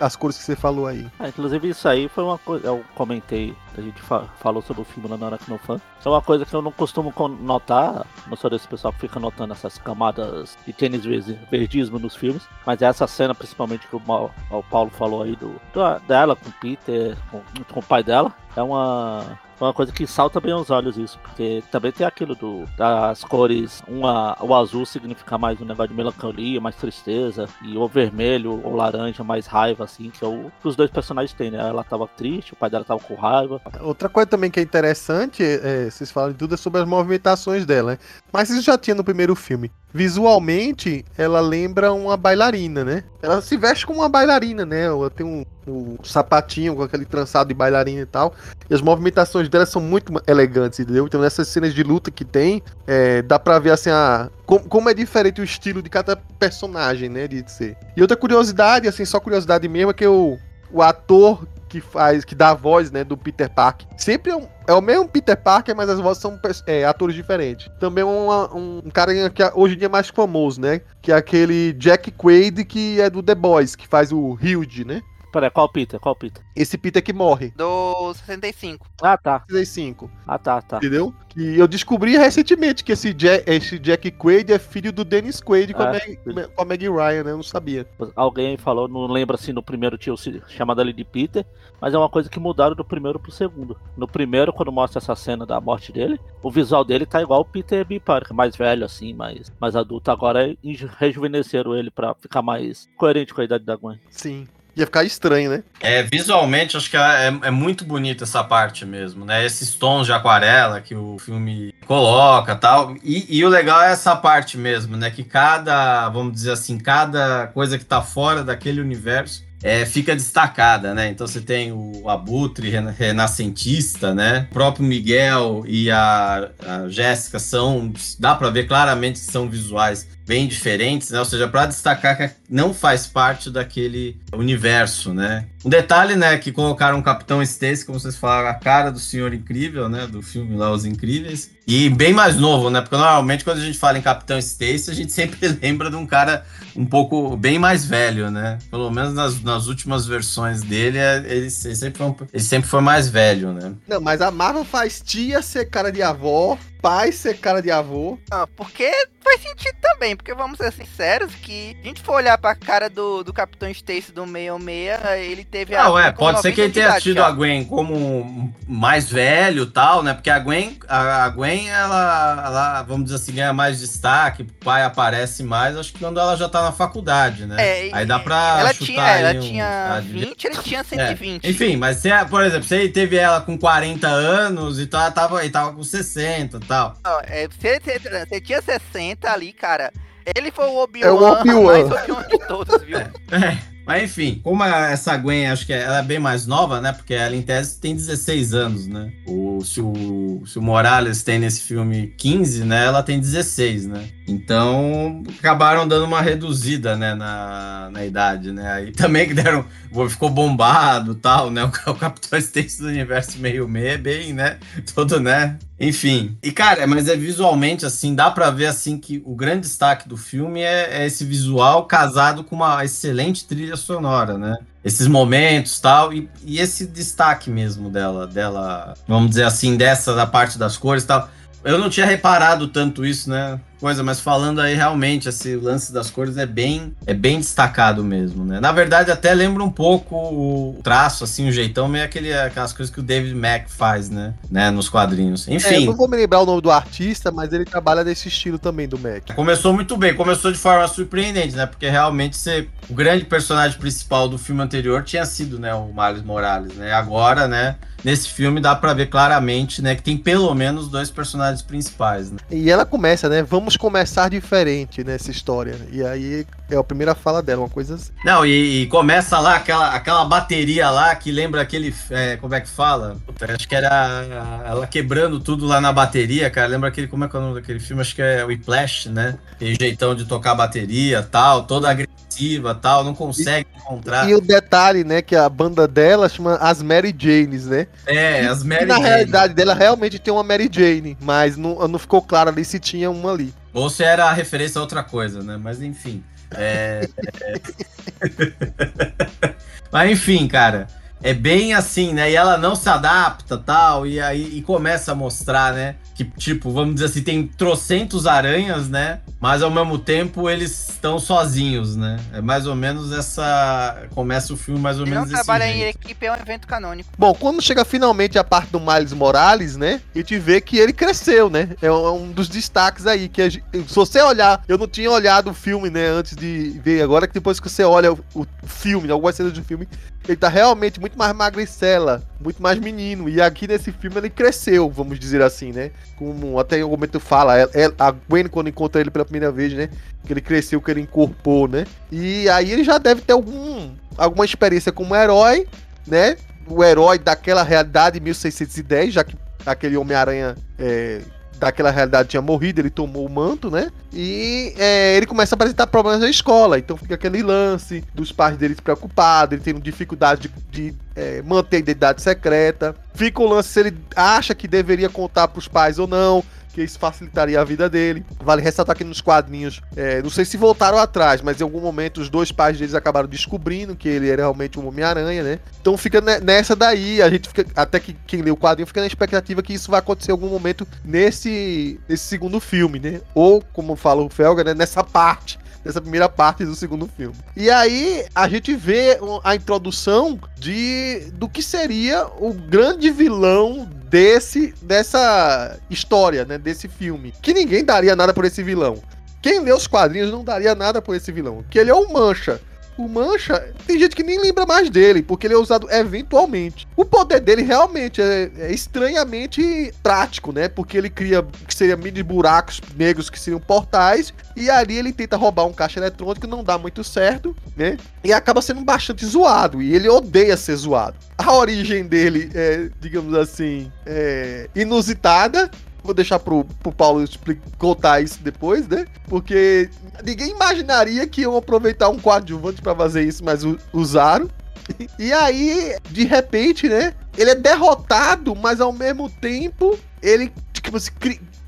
As cores que você falou aí. Ah, inclusive isso aí foi uma coisa, eu comentei, a gente fa- falou sobre o filme lá na Aracnofan. Isso é uma coisa que eu não costumo notar, não sou desse pessoal que fica notando essas camadas de tênis verdismo nos filmes, mas essa cena principalmente que o, Ma- o Paulo falou aí do, do- dela com o Peter, com, com o pai dela, é uma uma coisa que salta bem aos olhos isso, porque também tem aquilo do, das cores, uma, o azul significa mais um negócio de melancolia, mais tristeza, e o vermelho ou laranja mais raiva, assim, que é o que os dois personagens têm, né? Ela tava triste, o pai dela tava com raiva. Outra coisa também que é interessante, é, vocês falam de tudo, é sobre as movimentações dela, né? Mas isso já tinha no primeiro filme. Visualmente, ela lembra uma bailarina, né? Ela se veste como uma bailarina, né? Ela tem um, um sapatinho com aquele trançado de bailarina e tal. E as movimentações dela são muito elegantes, entendeu? Então nessas cenas de luta que tem, é, dá pra ver assim a. Como, como é diferente o estilo de cada personagem, né? De ser. E outra curiosidade, assim, só curiosidade mesmo, é que o, o ator que faz, que dá a voz, né, do Peter Parker. Sempre é, um, é o mesmo Peter Parker, mas as vozes são é, atores diferentes. Também uma, um, um cara que hoje em dia é mais famoso, né, que é aquele Jack Quaid, que é do The Boys, que faz o Hilde, né. Peraí, qual Peter? Qual Peter? Esse Peter que morre. Do 65. Ah, tá. 65. Ah, tá, tá. Entendeu? E eu descobri recentemente que esse Jack, esse Jack Quaid é filho do Dennis Quaid com, a Ah, Meg, com a Meg Ryan, né? Eu não sabia. Alguém falou, não lembro assim, no primeiro tio chamado ali de Peter, mas é uma coisa que mudaram do primeiro pro segundo. No primeiro, quando mostra essa cena da morte dele, o visual dele tá igual o Peter B. Parker, mais velho assim, mais, mais adulto. Agora rejuvenesceram ele pra ficar mais coerente com a idade da Gwen. Sim. Ia ficar estranho, né? É, visualmente, acho que é, é muito bonita essa parte mesmo, né? Esses tons de aquarela que o filme coloca tal. E, e o legal é essa parte mesmo, né? Que cada, vamos dizer assim, cada coisa que tá fora daquele universo é, fica destacada, né? Então você tem o Abutre renascentista, né? O próprio Miguel e a, a Jéssica são, dá para ver claramente que são visuais bem diferentes, né? Ou seja, para destacar que não faz parte daquele universo, né? Um detalhe, né, que colocaram o Capitão Stacy, como vocês falaram, a cara do Senhor Incrível, né, do filme lá Os Incríveis, e bem mais novo, né? Porque normalmente quando a gente fala em Capitão Stacy, a gente sempre lembra de um cara um pouco bem mais velho, né? Pelo menos nas, nas últimas versões dele, ele, ele, sempre foi, ele sempre foi mais velho, né? Não, mas a Marvel faz tia ser cara de avó, pai ser cara de avô. Ah, porque faz sentido também, porque vamos ser sinceros que a gente for olhar pra cara do, do Capitão Stacy do 66, ele teve Não, a é, pode ser que ele tenha tido já. a Gwen como mais velho e tal, né? Porque a Gwen, a, a Gwen, ela, ela, vamos dizer assim, ganha mais destaque, o pai aparece mais, acho que quando ela já tá na faculdade, né? É, Aí dá pra ela chutar tinha, ela um, tinha 20, ele tinha 120. É. Enfim, mas se, por exemplo, se ele teve ela com 40 anos, então ela tava, ele tava com 60 e tal. Não, é, você tinha 60 ali, cara. Ele foi o Obi-Wan, é o Obi mais Obi-Wan de todos, viu? É. Mas enfim, como essa Gwen, acho que ela é bem mais nova, né? Porque ela, em tese, tem 16 anos, né? O, se, o, se o Morales tem nesse filme 15, né? Ela tem 16, né? Então, acabaram dando uma reduzida, né? Na, na idade, né? Aí também que deram... Ficou bombado tal, né? O, o Capitão Stacy do Universo meio meio é bem, né? Todo, né? Enfim. E, cara, mas é visualmente, assim, dá pra ver, assim, que o grande destaque do filme é, é esse visual casado com uma excelente trilha sonora, né? Esses momentos tal, e, e esse destaque mesmo dela, dela, vamos dizer assim, dessa da parte das cores tal. Eu não tinha reparado tanto isso, né? Coisa, mas falando aí realmente, esse lance das cores é bem, é bem destacado mesmo, né? Na verdade, até lembra um pouco o traço, assim, o jeitão, meio aquele, aquelas coisas que o David Mack faz, né? né? Nos quadrinhos. Enfim. É, eu não vou me lembrar o nome do artista, mas ele trabalha nesse estilo também do Mack. Começou muito bem, começou de forma surpreendente, né? Porque realmente você, o grande personagem principal do filme anterior tinha sido, né, o Miles Morales, né? Agora, né? Nesse filme dá para ver claramente, né, que tem pelo menos dois personagens principais, né? E ela começa, né? Vamos começar diferente nessa história. E aí é a primeira fala dela, uma coisa assim. Não, e, e começa lá aquela, aquela bateria lá que lembra aquele. É, como é que fala? Puta, acho que era ela quebrando tudo lá na bateria, cara. Lembra aquele. Como é que é o nome daquele filme? Acho que é o Whiplash, né? Aquele jeitão de tocar bateria tal, toda agressiva tal, não consegue e, encontrar. E o detalhe, né, que a banda dela chama as Mary Janes, né? É, as Mary E na Jane. realidade dela realmente tem uma Mary Jane, mas não, não ficou claro ali se tinha uma ali. Ou se era a referência a outra coisa, né? Mas enfim. É... Mas enfim, cara. É bem assim, né? E ela não se adapta tal, e aí e começa a mostrar, né? Que, tipo, vamos dizer assim, tem trocentos aranhas, né? Mas ao mesmo tempo eles estão sozinhos, né? É mais ou menos essa. Começa o filme mais ou Ele menos não trabalha em jeito. equipe, é um evento canônico. Bom, quando chega finalmente a parte do Miles Morales, né? A gente vê que ele cresceu, né? É um, é dos destaques aí. Que se você olhar, eu não tinha olhado o filme, né? Antes de ver. Agora que depois que você olha o, o filme, algumas cenas do filme, ele tá realmente muito mais magricela, muito mais menino. E aqui nesse filme ele cresceu, vamos dizer assim, né? Como até em algum momento fala, é- é- a Gwen, quando encontra ele pela primeira vez, né? Que ele cresceu, que ele incorporou, né? E aí ele já deve ter algum, alguma experiência como herói, né? O herói daquela realidade 1610, já que aquele Homem-Aranha é, daquela realidade tinha morrido, ele tomou o manto, né? E é, ele começa a apresentar problemas na escola. Então fica aquele lance dos pais dele preocupados, ele tendo dificuldade de, de, é, manter a identidade secreta. Fica o lance se ele acha que deveria contar pros pais ou não. Que isso facilitaria a vida dele. Vale ressaltar que nos quadrinhos, é, não sei se voltaram atrás, mas em algum momento os dois pais deles acabaram descobrindo que ele era realmente um Homem-Aranha, né? Então fica ne- nessa daí, a gente fica, até que quem lê o quadrinho fica na expectativa que isso vai acontecer em algum momento nesse, nesse segundo filme, né? Ou, como fala o Felga, né? nessa parte. Nessa primeira parte do segundo filme. E aí a gente vê a introdução de do que seria o grande vilão desse dessa história, né? Desse filme. Que ninguém daria nada por esse vilão. Quem lê os quadrinhos não daria nada por esse vilão. Que ele é o Mancha. O Mancha, tem gente que nem lembra mais dele, porque ele é usado eventualmente. O poder dele realmente é, é estranhamente prático, né? Porque ele cria que seria mini buracos negros que seriam portais, e ali ele tenta roubar um caixa eletrônico, não dá muito certo, né? E acaba sendo bastante zoado, e ele odeia ser zoado. A origem dele é, digamos assim, é, inusitada, Vou deixar pro, pro Paulo expli- contar isso depois, né? Porque ninguém imaginaria que iam aproveitar um coadjuvante pra fazer isso, mas usaram. E aí, de repente, né? Ele é derrotado, mas ao mesmo tempo, ele, tipo assim,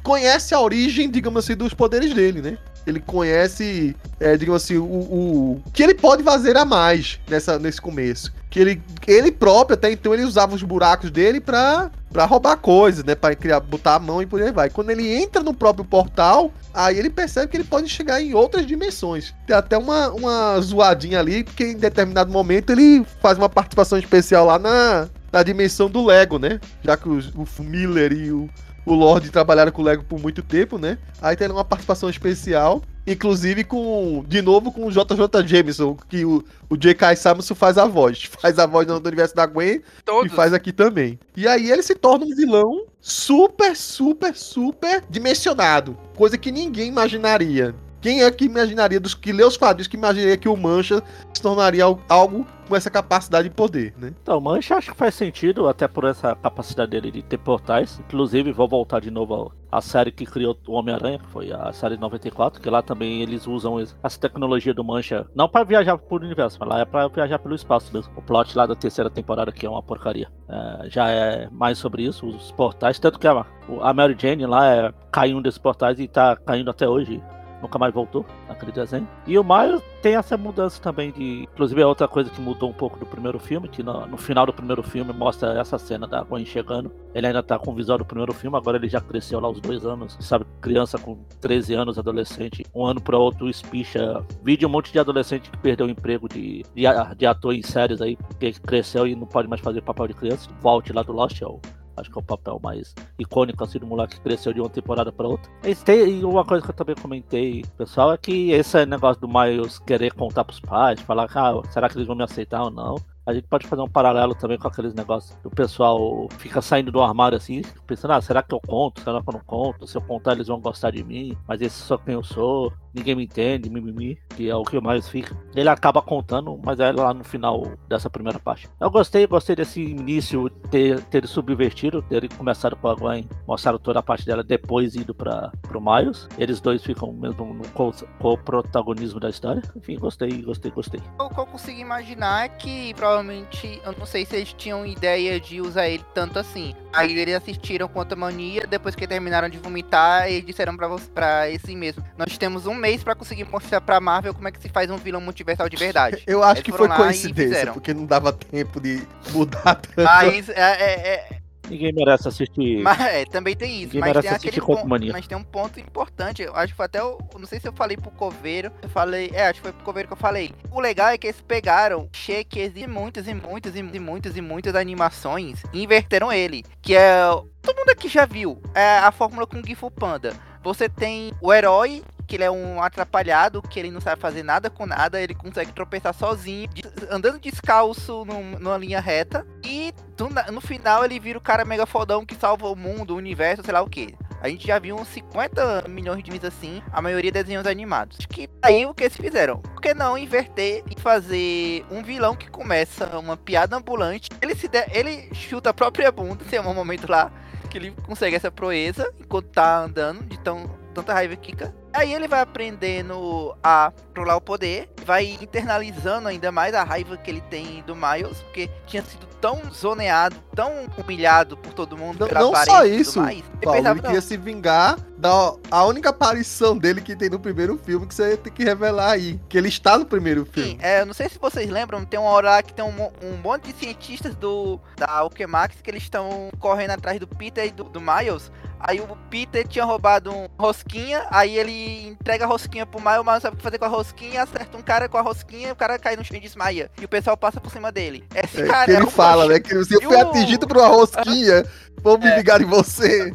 conhece a origem, digamos assim, dos poderes dele, né? Ele conhece, é, digamos assim, o, o que ele pode fazer a mais nessa, nesse começo. Que ele, ele próprio, até então, ele usava os buracos dele pra, pra roubar coisas, né? Pra criar, botar a mão e por aí vai. Quando ele entra no próprio portal, aí ele percebe que ele pode chegar em outras dimensões. Tem até uma, uma zoadinha ali, porque em determinado momento ele faz uma participação especial lá na, na dimensão do Lego, né? Já que os- o Miller e o, o Lorde trabalharam com o Lego por muito tempo, né? Aí tem uma participação especial, inclusive com, de novo, com o JJ Jameson, que o, o J.K. Simonson faz a voz. Faz a voz do universo da Gwen Todos. e faz aqui também. E aí ele se torna um vilão super, super, super dimensionado. Coisa que ninguém imaginaria. Quem é que imaginaria, dos que lê os quadrinhos, que imaginaria que o Mancha se tornaria al- algo com essa capacidade de poder, né? Então, Mancha acho que faz sentido, até por essa capacidade dele de ter portais. Inclusive, vou voltar de novo à série que criou o Homem-Aranha, que foi a série de 94, que lá também eles usam es- essa tecnologia do Mancha, não para viajar por universo, mas lá é para viajar pelo espaço mesmo. O plot lá da terceira temporada, que é uma porcaria, é, já é mais sobre isso, os portais. Tanto que a, a Mary Jane lá é, caiu um desses portais e tá caindo até hoje. Nunca mais voltou naquele desenho. E o Miles tem essa mudança também de. Inclusive é outra coisa que mudou um pouco do primeiro filme, que no, no final do primeiro filme mostra essa cena da Gwen chegando. Ele ainda tá com o visual do primeiro filme, agora ele já cresceu lá aos dois anos. Sabe, criança com 13 anos, adolescente, um ano para outro espicha. Vídeo um monte de adolescente que perdeu o emprego de, de, de ator em séries aí, porque cresceu e não pode mais fazer papel de criança. Volte lá do Lost, é o Acho que é o papel mais icônico assim do moleque que cresceu de uma temporada pra outra. Esse tem- E uma coisa que eu também comentei, pessoal, é que esse negócio do Miles querer contar pros pais, falar, ah, será que eles vão me aceitar ou não? A gente pode fazer um paralelo também com aqueles negócios do pessoal fica saindo do armário assim, pensando, ah, será que eu conto? Será que eu não conto? Se eu contar, eles vão gostar de mim, mas esse só quem eu sou, ninguém me entende, mimimi, que é o que mais fica. Ele acaba contando, mas é lá no final dessa primeira parte. Eu gostei, gostei desse início, ter, ter subvertido, ter começado com a Gwen, mostraram toda a parte dela, depois ido para pro Miles. Eles dois ficam mesmo no co- co-protagonismo da história. Enfim, gostei, gostei, gostei. O que eu consigo imaginar é que provavelmente, eu não sei se eles tinham ideia de usar ele tanto assim. Aí eles assistiram Quanto Mania, depois que terminaram de vomitar, eles disseram pra, pra esse mesmo. Nós temos um mês pra conseguir mostrar pra Marvel como é que se faz um vilão multiversal de verdade. Eu acho Eles que foi coincidência, porque não dava tempo de mudar tanto. Mas é, é- é- Ninguém merece assistir. Mas é, também tem isso. Ninguém Mas merece tem, assistir aquele ponto, Mania. mas tem um ponto importante. Eu acho que foi até. o- Não sei se eu falei pro Coveiro. Eu falei. É, acho que foi pro Coveiro que eu falei. O legal é que eles pegaram cheques de muitas e muitas e muitas e muitas animações e inverteram ele. Que é. Todo mundo aqui já viu. É a fórmula com Gifu Panda. Você tem o herói. Que ele é um atrapalhado, que ele não sabe fazer nada com nada, ele consegue tropeçar sozinho, andando descalço num- numa linha reta, e no final ele vira o cara mega fodão que salva o mundo, o universo, sei lá o que. A gente já viu uns 50 milhões de vezes assim, a maioria desenhos animados. Que aí o que eles fizeram? Por que não inverter e fazer um vilão que começa uma piada ambulante? Ele se der, ele chuta a própria bunda, tem um momento lá que ele consegue essa proeza enquanto tá andando, de tão, tanta raiva que. Aí ele vai aprendendo a controlar o poder, vai internalizando ainda mais a raiva que ele tem do Miles, porque tinha sido tão zoneado, tão humilhado por todo mundo Não, não só e tudo isso, Paulo, pensava, ele não, queria se vingar da a única aparição dele que tem no primeiro filme, que você tem que revelar aí. Que ele está no primeiro Sim, filme. é, eu não sei se vocês lembram, tem uma hora lá que tem um, um monte de cientistas do da Alchemax que eles estão correndo atrás do Peter e do, do Miles. Aí o Peter tinha roubado um rosquinha, aí ele entrega a rosquinha pro Miles, o Miles não sabe o que fazer com a rosquinha, acerta um cara com a rosquinha, o cara cai no chão e desmaia. E o pessoal passa por cima dele. Esse É, cara que é ele um fala, né? Que E fui o- atingido por uma rosquinha, vou me É. ligar em você.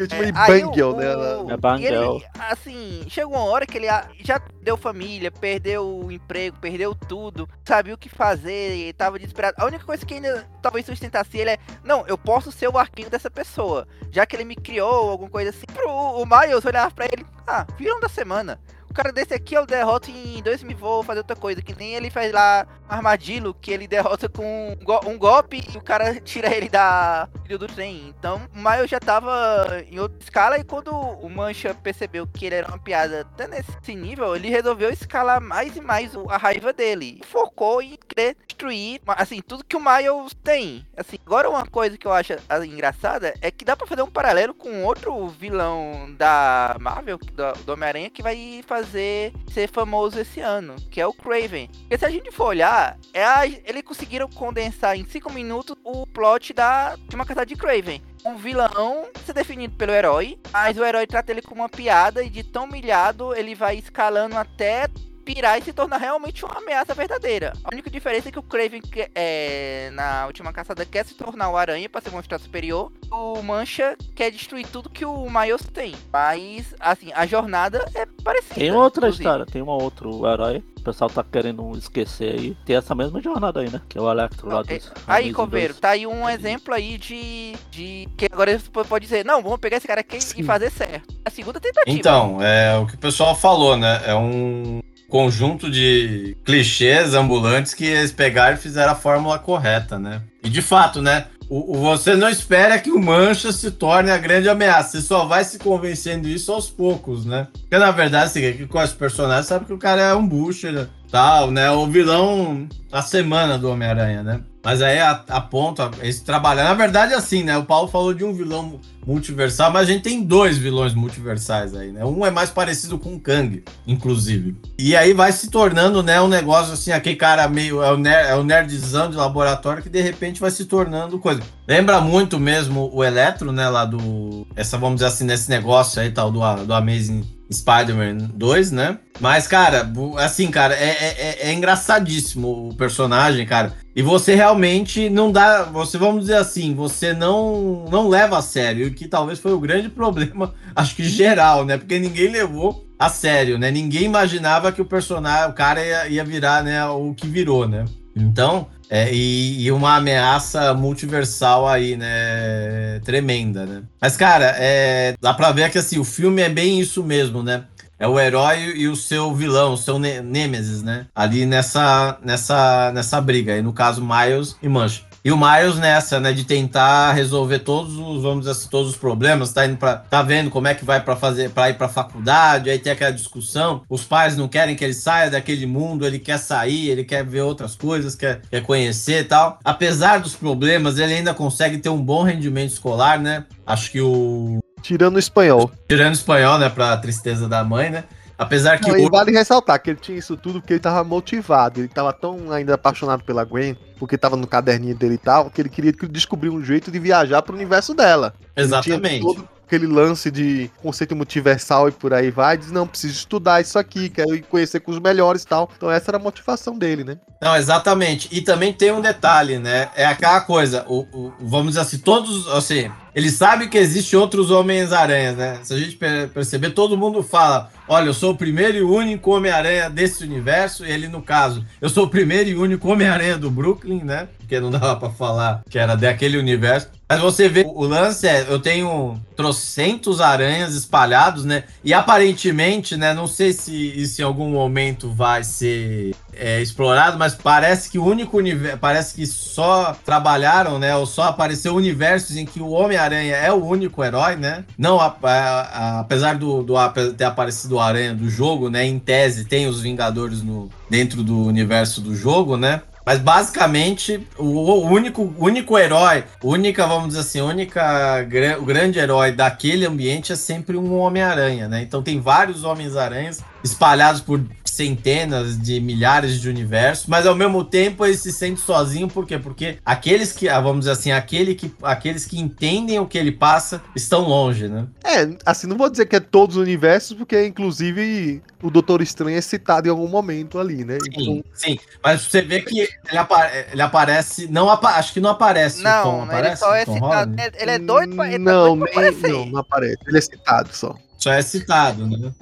Que eu chamo É, de aí Bangel, o- né? o- É Bangel. e ele, assim, chegou uma hora que ele já deu família, perdeu o emprego, perdeu tudo, sabia o que fazer, tava desesperado. A única coisa que ainda talvez sustentasse ele é, não, eu posso ser o arquinho dessa pessoa, já que ele me criou, alguma coisa assim. Pro, o Miles olhava pra ele, ah, vilão da semana. O cara desse aqui eu derroto em dois me vou fazer outra coisa. Que nem ele faz lá um armadilho que ele derrota com um, go- um golpe e o cara tira ele da do trem. Então o Miles já tava em outra escala e quando o Mancha percebeu que ele era uma piada até nesse nível, ele resolveu escalar mais e mais a raiva dele. Focou em querer destruir, assim, tudo que o Miles tem. Assim, agora uma coisa que eu acho assim, engraçada é que dá pra fazer um paralelo com outro vilão da Marvel, do, do Homem-Aranha, que vai fazer ser famoso esse ano, que é o Craven. Porque se a gente for olhar, é a, eles conseguiram condensar em 5 minutos o plot da, de uma casa de Craven. Um vilão ser definido pelo herói, mas o herói trata ele como uma piada e de tão humilhado ele vai escalando até pirar e se tornar realmente uma ameaça verdadeira. A única diferença é que o Craven, é, na última caçada, quer se tornar o Aranha para se mostrar superior. O Mancha quer destruir tudo que o Miles tem. Mas, assim, a jornada é parecida. Tem outra inclusive. história, tem um outro herói. O pessoal tá querendo esquecer aí. Tem essa mesma jornada aí, né? Que é o Electro lá Ok. dos. Aí, Coveiro, tá aí um exemplo aí de, de. Que agora você pode dizer, não, vamos pegar esse cara aqui Sim. e fazer certo. A segunda tentativa. Então, é o que o pessoal falou, né? É um conjunto de clichês ambulantes que eles pegaram e fizeram a fórmula correta, né? E de fato, né? O, o- você não espera que o Mancha se torne a grande ameaça. Você só vai se convencendo isso aos poucos, né? Porque na verdade, assim, quem conhece o personagem sabe que o cara é um bucha, tal, né? O vilão da semana do Homem-Aranha, né? Mas aí aponta esse trabalho. Na verdade, assim, né? O Paulo falou de um vilão multiversal, mas a gente tem dois vilões multiversais aí, né? Um é mais parecido com o Kang, inclusive. E aí vai se tornando, né, um negócio assim, aquele cara meio. É o, ner é o nerdzão de laboratório que de repente vai se tornando coisa. Lembra muito mesmo o Eletro, né, lá do. Essa, vamos dizer assim, nesse negócio aí, tal, do, do Amazing Spider-Man 2, né? Mas, cara, assim, cara, é, é, é- é engraçadíssimo o personagem, cara. E você realmente não dá. Você, vamos dizer assim, você não, não leva a sério. O que talvez foi o grande problema, acho que geral, né? Porque ninguém levou a sério, né? Ninguém imaginava que o personagem, o cara ia, ia virar, né, o que virou, né? Então, é, e, e uma ameaça multiversal aí, né? Tremenda, né? Mas, cara, é, dá pra ver que assim, o filme é bem isso mesmo, né? É o herói e o seu vilão, o seu ne- Nêmesis, né? Ali nessa, nessa, nessa briga. Aí, no caso, Miles e Mancha. E o Miles nessa, né, de tentar resolver todos os, vamos dizer assim, todos os problemas, tá indo para tá vendo como é que vai para fazer, para ir para faculdade, aí tem aquela discussão, os pais não querem que ele saia daquele mundo, ele quer sair, ele quer ver outras coisas, quer, quer conhecer e tal. Apesar dos problemas, ele ainda consegue ter um bom rendimento escolar, né? Acho que o Tirando o espanhol. tirando o espanhol, né, pra tristeza da mãe, né? Apesar que Não, vale ressaltar que ele tinha isso tudo porque ele tava motivado. Ele tava tão ainda apaixonado pela Gwen, porque tava no caderninho dele e tal, que ele queria descobrir um jeito de viajar pro universo dela. Exatamente. todo aquele lance de conceito multiversal e por aí vai. Diz, não, preciso estudar isso aqui, quero ir conhecer com os melhores e tal. Então essa era a motivação dele, né? Não, exatamente. E também tem um detalhe, né? É aquela coisa, o, o- vamos dizer assim, todos, assim, ele sabe que existe outros Homens-Aranhas, né? Se a gente per- perceber, todo mundo fala, olha, eu sou o primeiro e único Homem-Aranha desse universo, e ele, no caso, eu sou o primeiro e único Homem-Aranha do Brooklyn, né? Porque não dava pra falar que era daquele universo. Mas você vê, o lance é, eu tenho trocentos aranhas espalhados, né? E aparentemente, né, não sei se isso em algum momento vai ser é, explorado, mas parece que o único universo, parece que só trabalharam, né, ou só apareceu universos em que o Homem-Aranha é o único herói, né? Não, a- a- a- apesar do, do ter aparecido o Aranha do jogo, né, em tese tem os Vingadores no, dentro do universo do jogo, né? Mas basicamente, o, único, único herói, única, vamos dizer assim, única, o grande herói daquele ambiente é sempre um Homem-Aranha, né? Então tem vários Homens-Aranhas espalhados por centenas de milhares de universos, mas ao mesmo tempo ele se sente sozinho, por quê? Porque aqueles que, ah, vamos dizer assim, aquele que, aqueles que entendem o que ele passa estão longe, né? É, assim, não vou dizer que é todos os universos, porque inclusive o Doutor Estranho é citado em algum momento ali, né? Sim, sim. Mas você vê que ele, apa- ele aparece, não apa- acho que não aparece o Não, Tom, ele aparece só é Tom citado. Holland? Ele ele é doido pra, ele tá Não, doido pra nem, não, não aparece. Ele é citado só. Só é citado, né?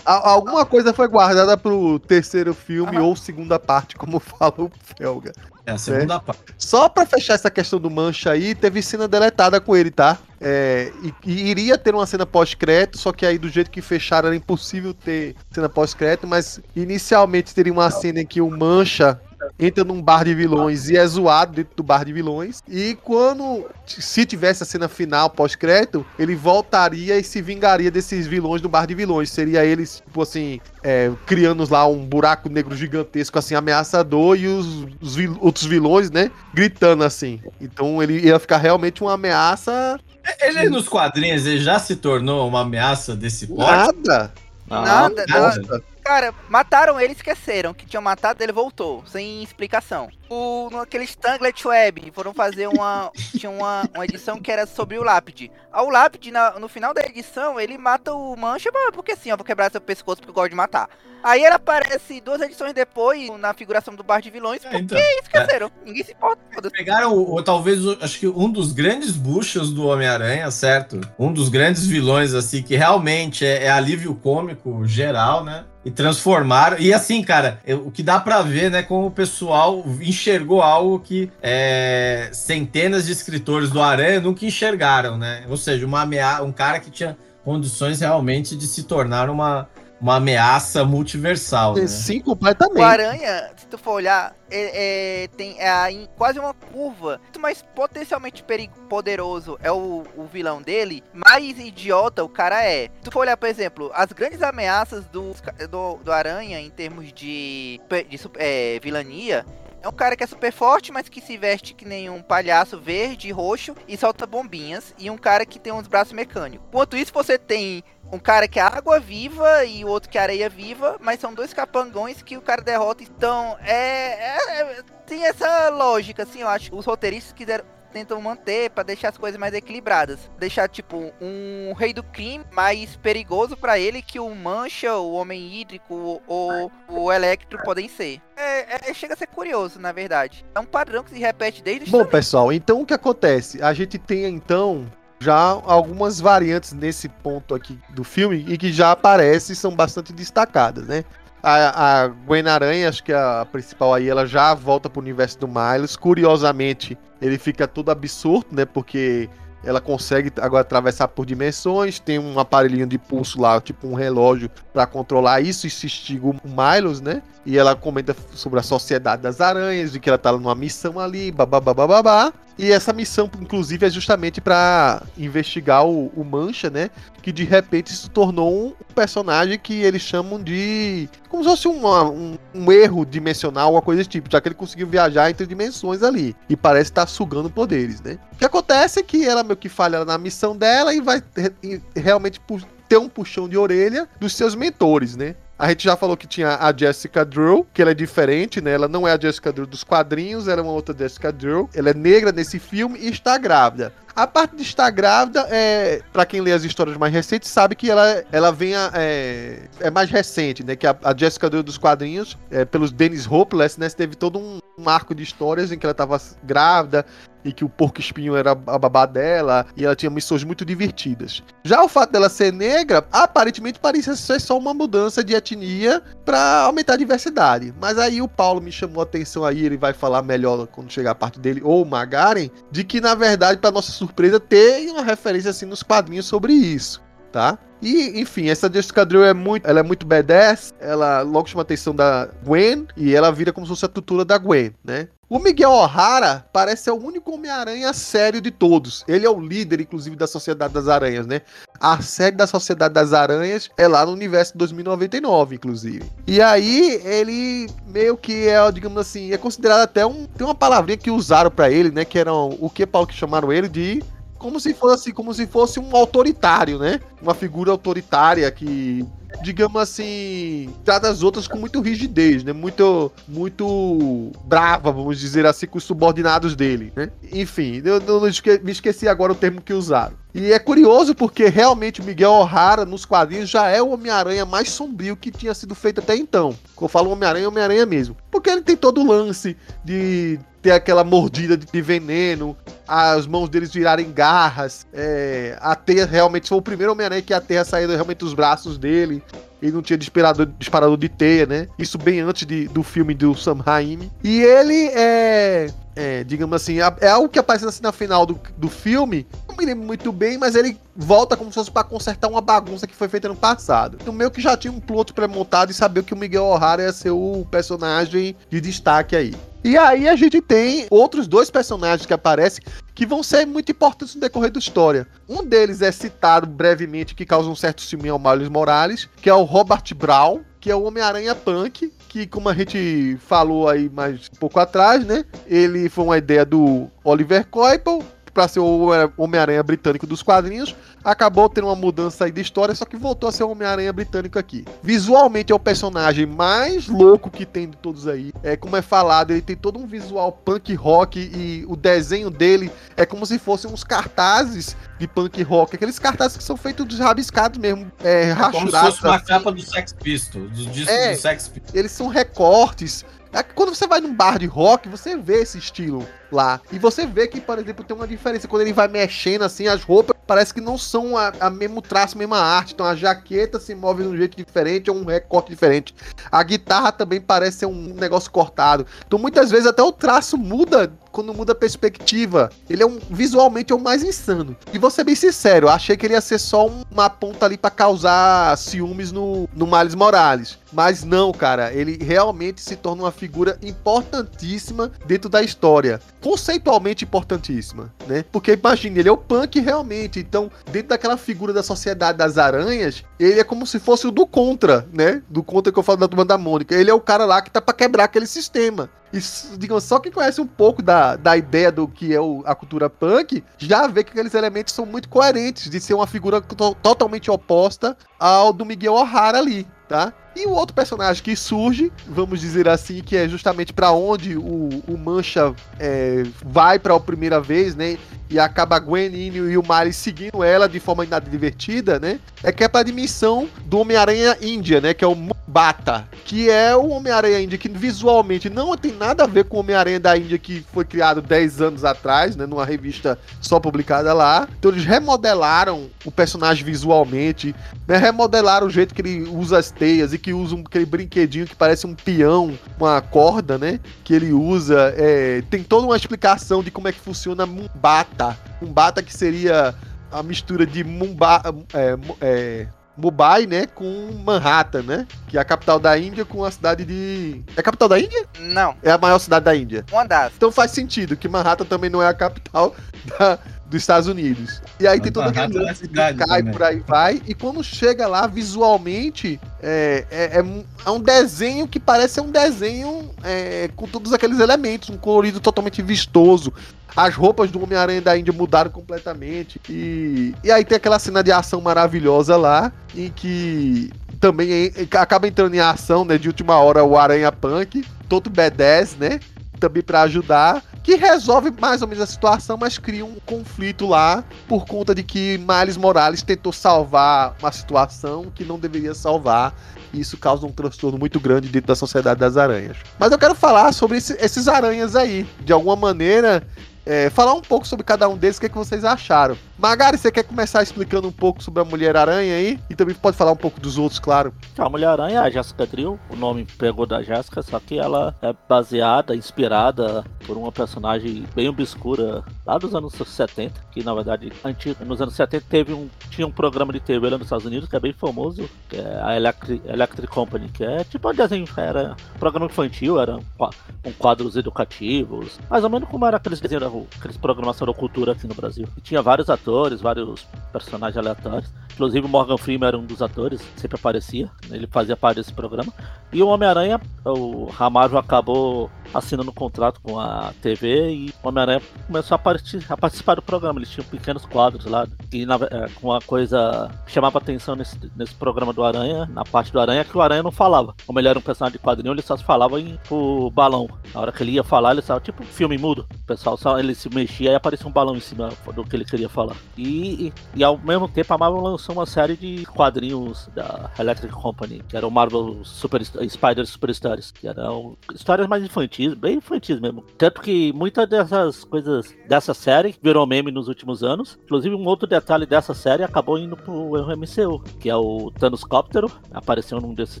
A- alguma coisa foi guardada pro terceiro filme Aham. ou segunda parte, como fala o Felga. É a segunda parte. Só pra fechar essa questão do Mancha aí, teve cena deletada com ele, tá? É, e, e iria ter uma cena pós-crédito, só que aí do jeito que fecharam era impossível ter cena pós-crédito, mas inicialmente teria uma cena em que o Mancha entra num bar de vilões e é zoado dentro do bar de vilões. E quando, se tivesse a cena final pós-crédito, ele voltaria e se vingaria desses vilões do bar de vilões. Seria eles, tipo assim, é, criando lá um buraco negro gigantesco, assim, ameaçador, e os, os vil- outros vilões, né, gritando assim. Então ele ia ficar realmente uma ameaça. Ele nos quadrinhos ele já se tornou uma ameaça desse porte? Nada. Nada, nada. nada. Cara, mataram ele e esqueceram que tinham matado, ele voltou, sem explicação. O, no aquele Stanglet Web, foram fazer uma. tinha uma, uma edição que era sobre o Lápide. O Lápide, na- no final da edição, ele mata o Mancha, mas porque assim, ó, vou quebrar seu pescoço porque eu gosto de matar. Aí ele aparece duas edições depois, na figuração do bar de vilões, É, porque então. esqueceram. Ninguém se importa. Pegaram, o- o- talvez, acho que um dos grandes buchas do Homem-Aranha, certo? Um dos grandes vilões, assim, que realmente é, é alívio cômico geral, né? E transformaram. E assim, cara, o que dá pra ver, né, como o pessoal enxergou algo que é, centenas de escritores do Aranha nunca enxergaram, né? Ou seja, uma amea um cara que tinha condições realmente de se tornar uma, uma ameaça multiversal, né? Sim, O completamente. Aranha, se tu for olhar, é, é- tem é, em quase uma curva. Muito mais potencialmente poderoso é o, o vilão dele, mais idiota o cara é. Se tu for olhar, por exemplo, as grandes ameaças do, do, do Aranha em termos de, de super- é, vilania. É um cara que é super forte, mas que se veste que nem um palhaço verde e roxo e solta bombinhas. E um cara que tem uns braços mecânicos. Enquanto isso, você tem um cara que é água viva e o outro que é areia viva, mas são dois capangões que o cara derrota. Então, é, é- é- tem essa lógica, assim, eu acho. Os roteiristas quiseram tentam manter pra deixar as coisas mais equilibradas. Deixar tipo um rei do crime mais perigoso pra ele que o Mancha, o Homem Hídrico ou o Electro podem ser. É, é- chega a ser curioso, na verdade. É um padrão que se repete desde Bom, pessoal, então o que acontece? A gente tem então já algumas variantes nesse ponto aqui do filme e que já aparecem são bastante destacadas, né? A, a Gwen Aranha, acho que a principal aí, ela já volta pro universo do Miles. Curiosamente, ele fica todo absurdo, né? Porque ela consegue agora atravessar por dimensões, tem um aparelhinho de pulso lá, tipo um relógio, pra controlar isso e se instiga o Miles, né? E ela comenta sobre a sociedade das aranhas, de que ela tá numa missão ali, babá. E essa missão, inclusive, é justamente pra investigar o, o Mancha, né? Que de repente se tornou um personagem que eles chamam de. como se fosse uma- um, um erro dimensional, alguma coisa desse tipo, já que ele conseguiu viajar entre dimensões ali. E parece estar sugando poderes, né? O que acontece é que ela meio que falha na missão dela e vai e realmente ter um puxão de orelha dos seus mentores, né? A gente já falou que tinha a Jessica Drew, que ela é diferente, né? Ela não é a Jessica Drew dos quadrinhos, ela é uma outra Jessica Drew. Ela é negra nesse filme e está grávida. A parte de estar grávida, é, para quem lê as histórias mais recentes, sabe que ela, ela vem a, é, é mais recente, né? Que a, a Jessica Drew dos quadrinhos, é, pelos Dennis Hopeless, né? Teve todo um, um arco de histórias em que ela estava grávida e que o porco espinho era a babá dela e ela tinha missões muito divertidas. Já o fato dela ser negra, aparentemente parecia ser só uma mudança de etnia para aumentar a diversidade. Mas aí o Paulo me chamou a atenção aí, ele vai falar melhor quando chegar a parte dele ou Magaren, de que na verdade para nossa surpresa tem uma referência assim nos quadrinhos sobre isso, tá? E, enfim, essa Jessica Drew é muito, ela é muito badass, ela logo chama a atenção da Gwen e ela vira como se fosse a tutora da Gwen, né? O Miguel O'Hara parece ser o único Homem-Aranha sério de todos. Ele é o líder, inclusive, da Sociedade das Aranhas, né? A sede da Sociedade das Aranhas é lá no universo de 2099, inclusive. E aí, ele meio que é, digamos assim, é considerado até um. Tem uma palavrinha que usaram para ele, né? Que era o que, Paulo, que chamaram ele de como se fosse como se fosse um autoritário, né? Uma figura autoritária que digamos assim, trata as outras com muito rigidez, né? Muito, muito brava, vamos dizer assim, com os subordinados dele, né? Enfim, eu, eu me esqueci agora o termo que usaram. E é curioso porque realmente Miguel O'Hara nos quadrinhos já é o Homem-Aranha mais sombrio que tinha sido feito até então. Quando eu falo Homem-Aranha, é Homem-Aranha mesmo. Porque ele tem todo o lance de ter aquela mordida de veneno, as mãos deles virarem garras, é, a teia realmente foi o primeiro Homem-Aranha que a teia saiu realmente dos braços dele. Ele não tinha disparador, disparador de teia, né? Isso bem antes de, do filme do Sam Raimi. E ele é, é digamos assim, é algo que aparece assim na final do, do filme. Não me lembro muito bem, mas ele volta como se fosse para consertar uma bagunça que foi feita no passado. Então, meio que já tinha um plot pré-montado e sabia que o Miguel O'Hara ia ser o personagem de destaque aí. E aí a gente tem outros dois personagens que aparecem que vão ser muito importantes no decorrer da história. Um deles é citado brevemente, que causa um certo ciúme ao Miles Morales, que é o Robert Brown, que é o Homem-Aranha Punk, que como a gente falou aí mais um pouco atrás, né? Ele foi uma ideia do Oliver Coipel, para ser o Homem-Aranha britânico dos quadrinhos, acabou tendo uma mudança aí de história, só que voltou a ser o Homem-Aranha britânico aqui. Visualmente é o personagem mais louco que tem de todos aí. É como é falado, ele tem todo um visual punk rock e o desenho dele é como se fossem uns cartazes de punk rock, aqueles cartazes que são feitos de rabiscados mesmo, é, rachurados. Como se fosse uma assim. capa do Sex Pistols, do disco é, do Sex Pistols. Eles são recortes, é quando você vai num bar de rock, você vê esse estilo lá. E você vê que, por exemplo, tem uma diferença. Quando ele vai mexendo assim, as roupas parece que não são a, a mesmo traço, a mesma arte. Então a jaqueta se move de um jeito diferente, ou um recorte diferente. A guitarra também parece ser um negócio cortado. Então muitas vezes até o traço muda quando muda a perspectiva. Ele é um visualmente é o mais insano. E vou ser bem sincero, achei que ele ia ser só uma ponta ali para causar ciúmes no, no Miles Morales. Mas não, cara, ele realmente se torna uma figura importantíssima dentro da história. Conceitualmente importantíssima, né? Porque imagine, ele é o punk realmente. Então, dentro daquela figura da sociedade das aranhas, ele é como se fosse o do contra, né? Do contra que eu falo da turma da Mônica. Ele é o cara lá que tá para quebrar aquele sistema. E, digamos, só quem conhece um pouco da, da ideia do que é o, a cultura punk já vê que aqueles elementos são muito coerentes de ser uma figura to totalmente oposta ao do Miguel O'Hara ali, tá? E o outro personagem que surge, vamos dizer assim, que é justamente para onde o, o Mancha é, vai para a primeira vez, né? E acaba a Gwen e o Miles seguindo ela de forma inadvertida, né? É que é pra dimensão do Homem-Aranha Índia, né? Que é o Bata, que é o Homem-Aranha Índia que visualmente não tem nada a ver com o Homem-Aranha da Índia que foi criado 10 anos atrás, né? Numa revista só publicada lá. Então eles remodelaram o personagem visualmente, né? Remodelaram o jeito que ele usa as teias e que usa um, aquele brinquedinho que parece um peão, uma corda, né? Que ele usa. É, tem toda uma explicação de como é que funciona Mumbata. Mumbata que seria a mistura de Mumbai, é, é, Mumbai, né, com Manhattan, né? Que é a capital da Índia com a cidade de. É a capital da Índia? Não. É a maior cidade da Índia. Uma das. Então faz sentido que Manhattan também não é a capital da, dos Estados Unidos. E aí tem todo Manhattan aquele é lance cai também. por aí vai. E quando chega lá, visualmente, é, é, é um- é desenho que parece um desenho é, com todos aqueles elementos, um colorido totalmente vistoso. As roupas do Homem-Aranha da Índia mudaram completamente. E, e aí tem aquela cena de ação maravilhosa lá, em que também acaba entrando em ação, né? De última hora o Aranha Punk, todo B10, né? Também pra ajudar. Que resolve mais ou menos a situação, mas cria um conflito lá por conta de que Miles Morales tentou salvar uma situação que não deveria salvar. E isso causa um transtorno muito grande dentro da sociedade das aranhas. Mas eu quero falar sobre esse- esses aranhas aí. De alguma maneira, é, falar um pouco sobre cada um deles, o que, é que vocês acharam. Magari, você quer começar explicando um pouco sobre a Mulher-Aranha aí? E também pode falar um pouco dos outros, claro. A Mulher-Aranha é a Jessica Drill, o nome pegou da Jessica, só que ela é baseada, inspirada por uma personagem bem obscura lá dos anos 70, que na verdade anti- nos anos 70 teve um, tinha um programa de TV lá nos Estados Unidos que é bem famoso, que é a Electric, Electric Company, que é tipo um desenho, era um programa infantil, era um, quadros educativos, mais ou menos como era aqueles desenhos, aqueles programas sobre cultura aqui no Brasil. E tinha vários atores, vários personagens aleatórios. Inclusive o Morgan Freeman era um dos atores, sempre aparecia, ele fazia parte desse programa. E o Homem-Aranha, o Marvel acabou assinando um contrato com a TV e o Homem-Aranha começou a, parti- a participar do programa. Eles tinham pequenos quadros lá. E na é, uma coisa que chamava atenção nesse, nesse programa do Aranha, na parte do Aranha, é que o Aranha não falava. Como ele era um personagem de quadrinho, ele só falava em o balão. Na hora que ele ia falar, ele estava tipo filme mudo. O pessoal só ele se mexia e aparecia um balão em cima do que ele queria falar. E, e, ao mesmo tempo a Marvel lançou uma série de quadrinhos da Electric Company, que era o Marvel Super Spider Superstars, que eram histórias mais infantis, bem infantis mesmo. Tanto que muitas dessas coisas dessa série virou meme nos últimos anos. Inclusive um outro detalhe dessa série acabou indo pro MCU, que é o Thanos Cóptero, apareceu num desses,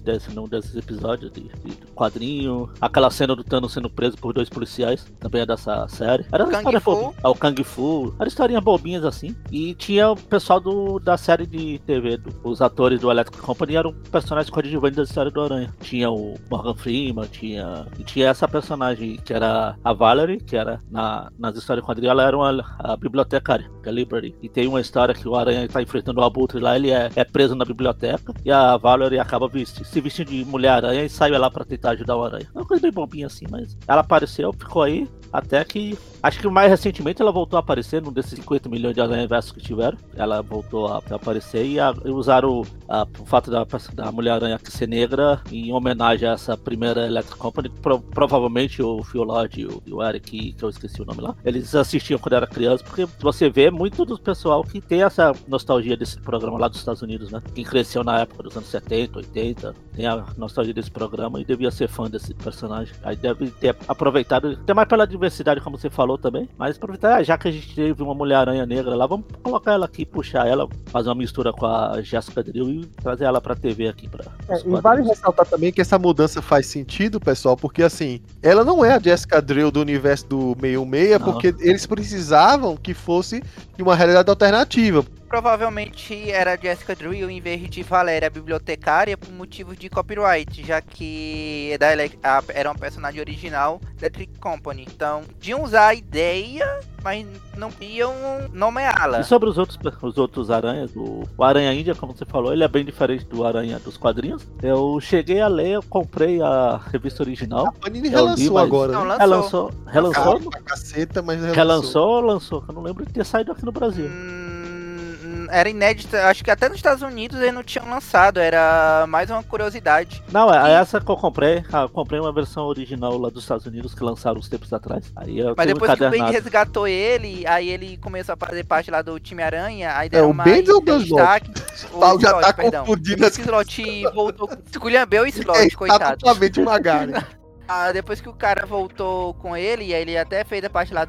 desse, num desses episódios de, de quadrinho. Aquela cena do Thanos sendo preso por dois policiais, também é dessa série. Era Kung história Fu. É o Kung Fu. Era historinhas bobinhas assim. E tinha o pessoal do, da série de TV, do- os atores do Electric Company eram personagens coadjuvantes da história do Aranha. Tinha o Morgan Freeman, tinha. E tinha essa personagem que era a Valerie, que era na, nas histórias quadrinhos, ela era uma a bibliotecária, que é a Liberty. E tem uma história que o Aranha tá enfrentando o Abutre lá, ele é, é preso na biblioteca e a Valerie acaba vesti- se vestindo de Mulher-Aranha e sai lá pra tentar ajudar o Aranha. Uma coisa bem bobinha assim, mas ela apareceu, ficou aí, até que. Acho que mais recentemente ela voltou a aparecer num desses 50 milhões de aranha versos que tiveram. Ela voltou a aparecer e, a- e usaram a- o fato da, da Mulher-Aranha ser negra em homenagem a essa primeira Electric Company. Pro- provavelmente o Phil Lord e o, e o Eric, que eu esqueci o nome lá, eles assistiam quando era criança, porque você vê muito do pessoal que tem essa nostalgia desse programa lá dos Estados Unidos, né? Quem cresceu na época dos anos 70, 80, tem a nostalgia desse programa e devia ser fã desse personagem. Aí deve ter aproveitado, até mais pela diversidade, como você falou também, mas aproveitar, já que a gente teve uma Mulher-Aranha negra lá, vamos colocar ela aqui, puxar ela, fazer uma mistura com a Jessica Drill e trazer ela pra TV aqui. Pra, É, e vale ressaltar também que essa mudança faz sentido, pessoal, porque assim, ela não é a Jessica Drill do universo do 616, Não. porque eles precisavam que fosse de uma realidade alternativa. Provavelmente era Jessica Drill em vez de Valéria bibliotecária por motivos de copyright, já que era uma personagem original da Trick Company. Então, iam usar a ideia, mas não iam nomeá-la. E sobre os outros, os outros aranhas, o, o Aranha Índia, como você falou, ele é bem diferente do Aranha dos quadrinhos. Eu cheguei a ler, eu comprei a revista original. A Panini É, eu li, relançou mas- agora. Não, né? lançou. Relançou, relançou, Caro pra caceta, mas relançou. relançou ou lançou? Eu não lembro de ter saído aqui no Brasil. Hum, era inédita, acho que até nos Estados Unidos eles não tinham lançado, era mais uma curiosidade. Não, é E- essa que eu comprei. Ah, eu comprei uma versão original lá dos Estados Unidos que lançaram uns tempos atrás. Aí eu Mas depois que o Ben resgatou ele, aí ele começou a fazer parte lá do time Aranha, aí É deram o mais Bendis ou destaque. O Paulo já Slot, tá perdão. confundindo as Slot voltou. Esculhambeu o É, Slot, tá coitado. totalmente Magari. Ah, depois que o cara voltou com ele, aí ele até fez a parte lá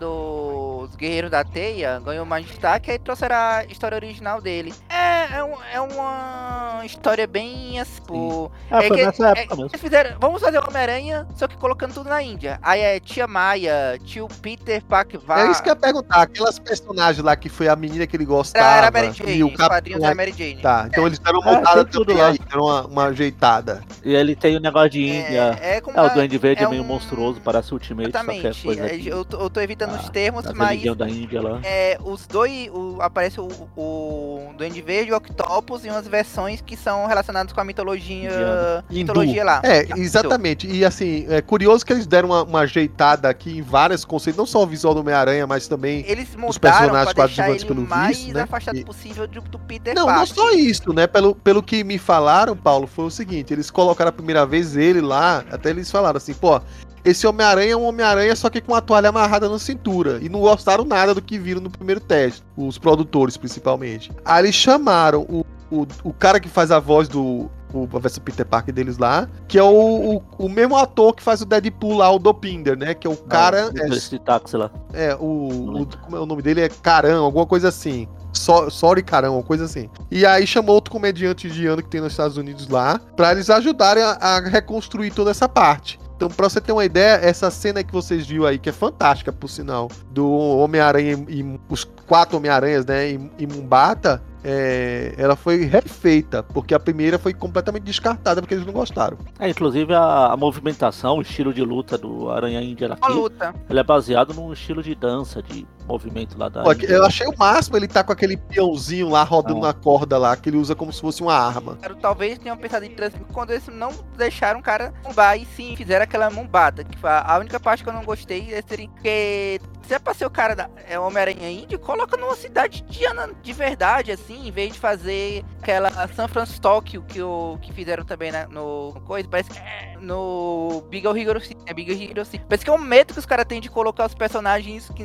dos Guerreiros da Teia, ganhou mais destaque, aí trouxeram a história original dele. É, é, um- é uma uma história bem assim. Tipo, É, foi que- nessa época mesmo. eles fizeram, vamos fazer o Homem-Aranha, só que colocando tudo na Índia. Aí é tia Maia, tio Peter Parkvar. É isso que eu ia perguntar. Aquelas personagens lá que foi a menina que ele gostava. era a Mary Jane, e o os quadrinhos da. Mary Jane. Tá, então eles deram uma É, montada tem tudo também lá. aí, deram uma, uma ajeitada. E ele tem o negócio de Índia. É, é como É, o uma- Duende Verde é, é meio um- monstruoso, parece Ultimate, só que é Exatamente. coisa É, eu, tô, eu tô evitando os Ah, termos, das mas da Índia lá. é, os dois. O, aparece o, o Duende Verde, o Octopus e umas versões que são relacionadas com a mitologia. Indiana. Mitologia lá. É, Hindu. exatamente. E assim, é curioso que eles deram uma, uma ajeitada aqui em vários conceitos, não só o visual do Homem-Aranha, mas também. Eles mudaram personagens coadjuvantes pelo o mais visto, né? afastado E- possível do, do Peter Não, não Parker. só isso, né? Pelo, pelo que me falaram, Paulo, foi o seguinte: eles colocaram a primeira vez ele lá, até eles falaram assim, pô. Esse Homem-Aranha é um Homem-Aranha, só que com a toalha amarrada na cintura. E não gostaram nada do que viram no primeiro teste. Os produtores, principalmente. Aí eles chamaram o, o, o cara que faz a voz do. O, versão Peter Parker deles lá. Que é o, o, o mesmo ator que faz o Deadpool lá, o Dopinder, né? Que é o cara. Não, esse táxi lá. É, o, o, como é o nome dele é Carão, alguma coisa assim. So, Sorry Carão, alguma coisa assim. E aí chamou outro comediante indiano que tem nos Estados Unidos lá, pra eles ajudarem a, a reconstruir toda essa parte. Então, pra você ter uma ideia, essa cena que vocês viram aí, que é fantástica, por sinal, do Homem-Aranha e, e os quatro Homem-Aranhas, né, em Mumbata, é, ela foi refeita, porque a primeira foi completamente descartada, porque eles não gostaram. É, inclusive a, a movimentação, o estilo de luta do Aranha Índia aqui, luta. ele é baseado num estilo de dança, de movimento lá da Pô, Índia. eu achei o máximo ele tá com aquele peãozinho lá rodando Não. na corda lá, que ele usa como se fosse uma arma. Talvez tenham pensado em transmitir quando eles não deixaram o cara mumbar e sim fizeram aquela mumbada. Que foi a única parte que eu não gostei é serem porque se é pra ser o cara da é Homem-Aranha Índio, coloca numa cidade indiana de verdade, assim, em vez de fazer aquela San Francisco que, o, que fizeram também na- no coisa. Parece que é no Big Hero City. É Big Hero City. Parece que é um medo que os caras têm de colocar os personagens que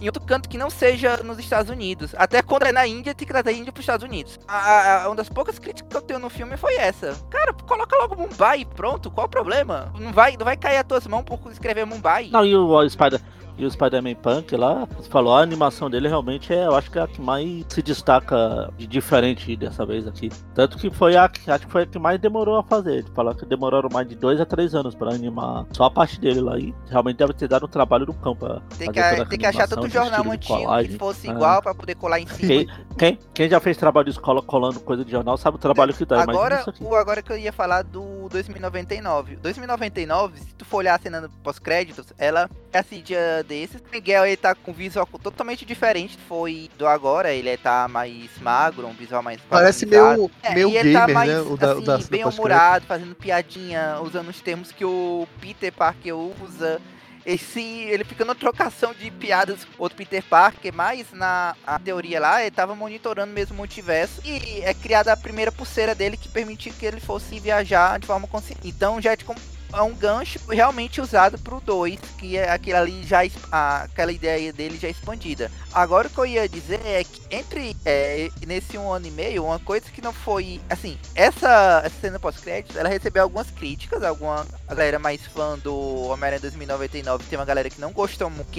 em outro canto que não seja nos Estados Unidos. Até quando é na Índia, tem que trazer a Índia pros Estados Unidos. A- a- uma das poucas críticas que eu tenho no filme foi essa. Cara, coloca logo Mumbai e pronto, qual o problema? Não vai, não vai cair as tuas mãos por escrever Mumbai. Não, e o Spider e o Spider-Man Punk lá, você falou, a animação dele realmente é, eu acho que é a que mais se destaca de diferente dessa vez aqui. Tanto que foi a que acho que foi a que mais demorou a fazer. Ele falou que demoraram mais de dois a três anos pra animar só a parte dele lá. E realmente deve ter dado um trabalho do campo. pra Tem fazer que, essa tem que achar de jornal antigo colagem. que fosse Ah. igual pra poder colar em cima. Quem, quem, quem já fez trabalho de escola colando coisa de jornal sabe o trabalho que dá. Agora, o agora que eu ia falar do 2099. 2099, se tu for olhar a cena pós-créditos, ela é assim, dia desses. O Miguel, ele tá com um visual totalmente diferente. Foi do agora, ele tá mais magro, um visual mais Parece meio, É, meio e ele tá gamer, mais, né? O da, assim, da, bem humorado, fazendo piadinha, usando os termos que o Peter Parker usa. Esse, ele fica na trocação de piadas com outro Peter Parker, mas na teoria lá, ele tava monitorando mesmo o multiverso. E é criada a primeira pulseira dele que permitia que ele fosse viajar de forma consciente. Então já é de com- é um gancho realmente usado pro 2, que é aquilo ali já a- aquela ideia dele já expandida. Agora o que eu ia dizer é que entre é, nesse um ano e meio, uma coisa que não foi assim, essa, essa cena pós-crédito, ela recebeu algumas críticas, alguma galera mais fã do Homem-Aranha 2099, tem uma galera que não gostou muito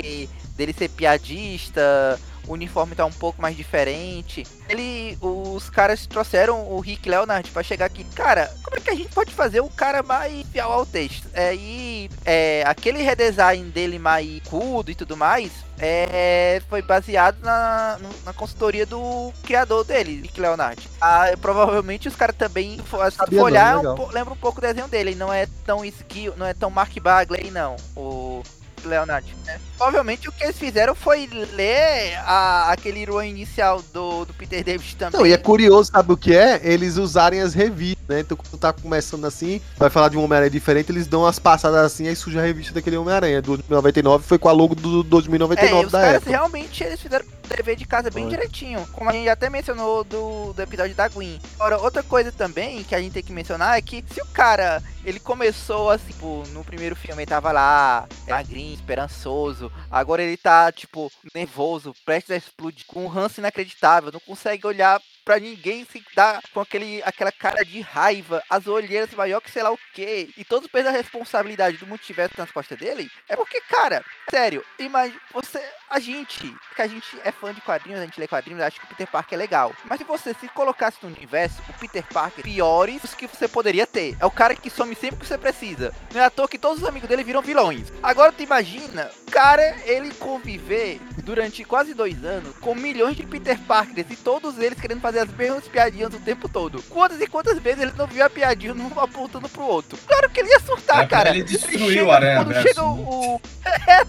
dele ser piadista, o uniforme tá um pouco mais diferente. Ele, os caras trouxeram o Rick Leonard pra chegar aqui. Cara, como é que a gente pode fazer o cara mais fiel ao texto? É, e é, aquele redesign dele mais cudo e tudo mais é, foi baseado na, na consultoria do criador dele, Rick Leonard. Ah, provavelmente os caras também, se não, olhar, um lembra um pouco o desenho dele. Ele não é tão skill, não é tão Mark Bagley, não. O Leonard. né? Provavelmente o que eles fizeram foi ler a- aquele run inicial do, do Peter David também. Não, e é curioso, sabe o que é? Eles usarem as revistas, né? Então, quando tá começando assim, vai falar de um Homem-Aranha diferente, eles dão umas passadas assim, aí surge a revista daquele Homem-Aranha. Do 2099 foi com a logo do É, 2099 e os da caras época. realmente eles fizeram o dever de casa bem direitinho. Como a gente até mencionou do, do episódio da Gwen. Agora, outra coisa também que a gente tem que mencionar é que se o cara ele começou assim, tipo, no primeiro filme ele tava lá, magrinho, esperançoso. Agora ele tá, tipo, nervoso, prestes a explodir, com um ranço inacreditável, não consegue olhar pra ninguém se dar com aquele, aquela cara de raiva, as olheiras maior que sei lá o que, e todo o peso da responsabilidade do multiverso nas costas dele, é porque, cara, sério, imagina, você, a gente, que a gente é fã de quadrinhos, a gente lê quadrinhos, acha que o Peter Parker é legal. Mas se você se colocasse no universo, o Peter Parker, piores que você poderia ter. É o cara que some sempre que você precisa. Não é à toa que todos os amigos dele viram vilões. Agora tu imagina, cara, ele conviver durante quase dois anos com milhões de Peter Parkers e todos eles querendo fazer as mesmas piadinhas o tempo todo. Quantas e quantas vezes ele não viu a piadinha um apontando pro outro? Claro que ele ia surtar, É, cara. ele destruiu chega- o Aranha Quando chega né? o. o-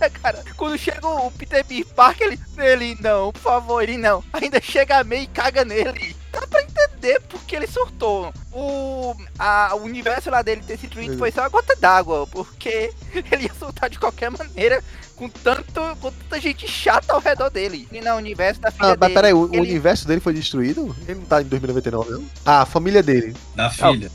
É, cara. Quando chega o Peter B. Parker, ele. Ele não, por favor, ele não. Ainda chega a meio e caga nele. Dá pra entender porque ele surtou. O, a, o universo lá dele ter se destruído foi só uma gota d'água. Porque ele ia soltar de qualquer maneira com, tanto, com tanta gente chata ao redor dele. E no universo da filha Ah, mas dele. peraí, o, o ele- universo dele foi destruído? Ele não tá em 2099, não? Ah, a família dele. Da filha.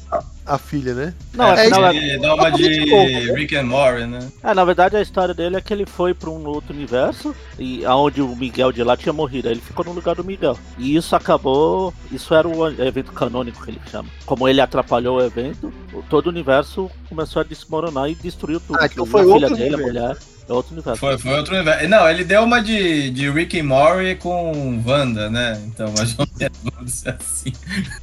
A filha, né? Não, É, é, é na, Ele dá uma totalmente de novo, né? Rick and Morty, né? é, na verdade a história dele é que ele foi pra um outro universo e aonde o Miguel de lá tinha morrido. Aí ele ficou no lugar do Miguel. E isso acabou. Isso era o evento canônico que ele chama. Como ele atrapalhou o evento, o- todo o universo começou a desmoronar e destruiu tudo. Ah, então A foi filha outro dele, a universo. mulher. É outro universo. Foi, foi outro universo. Não, ele deu uma de, de Rick and Morty com Wanda, né? Então, mais ou menos, vamos dizer assim.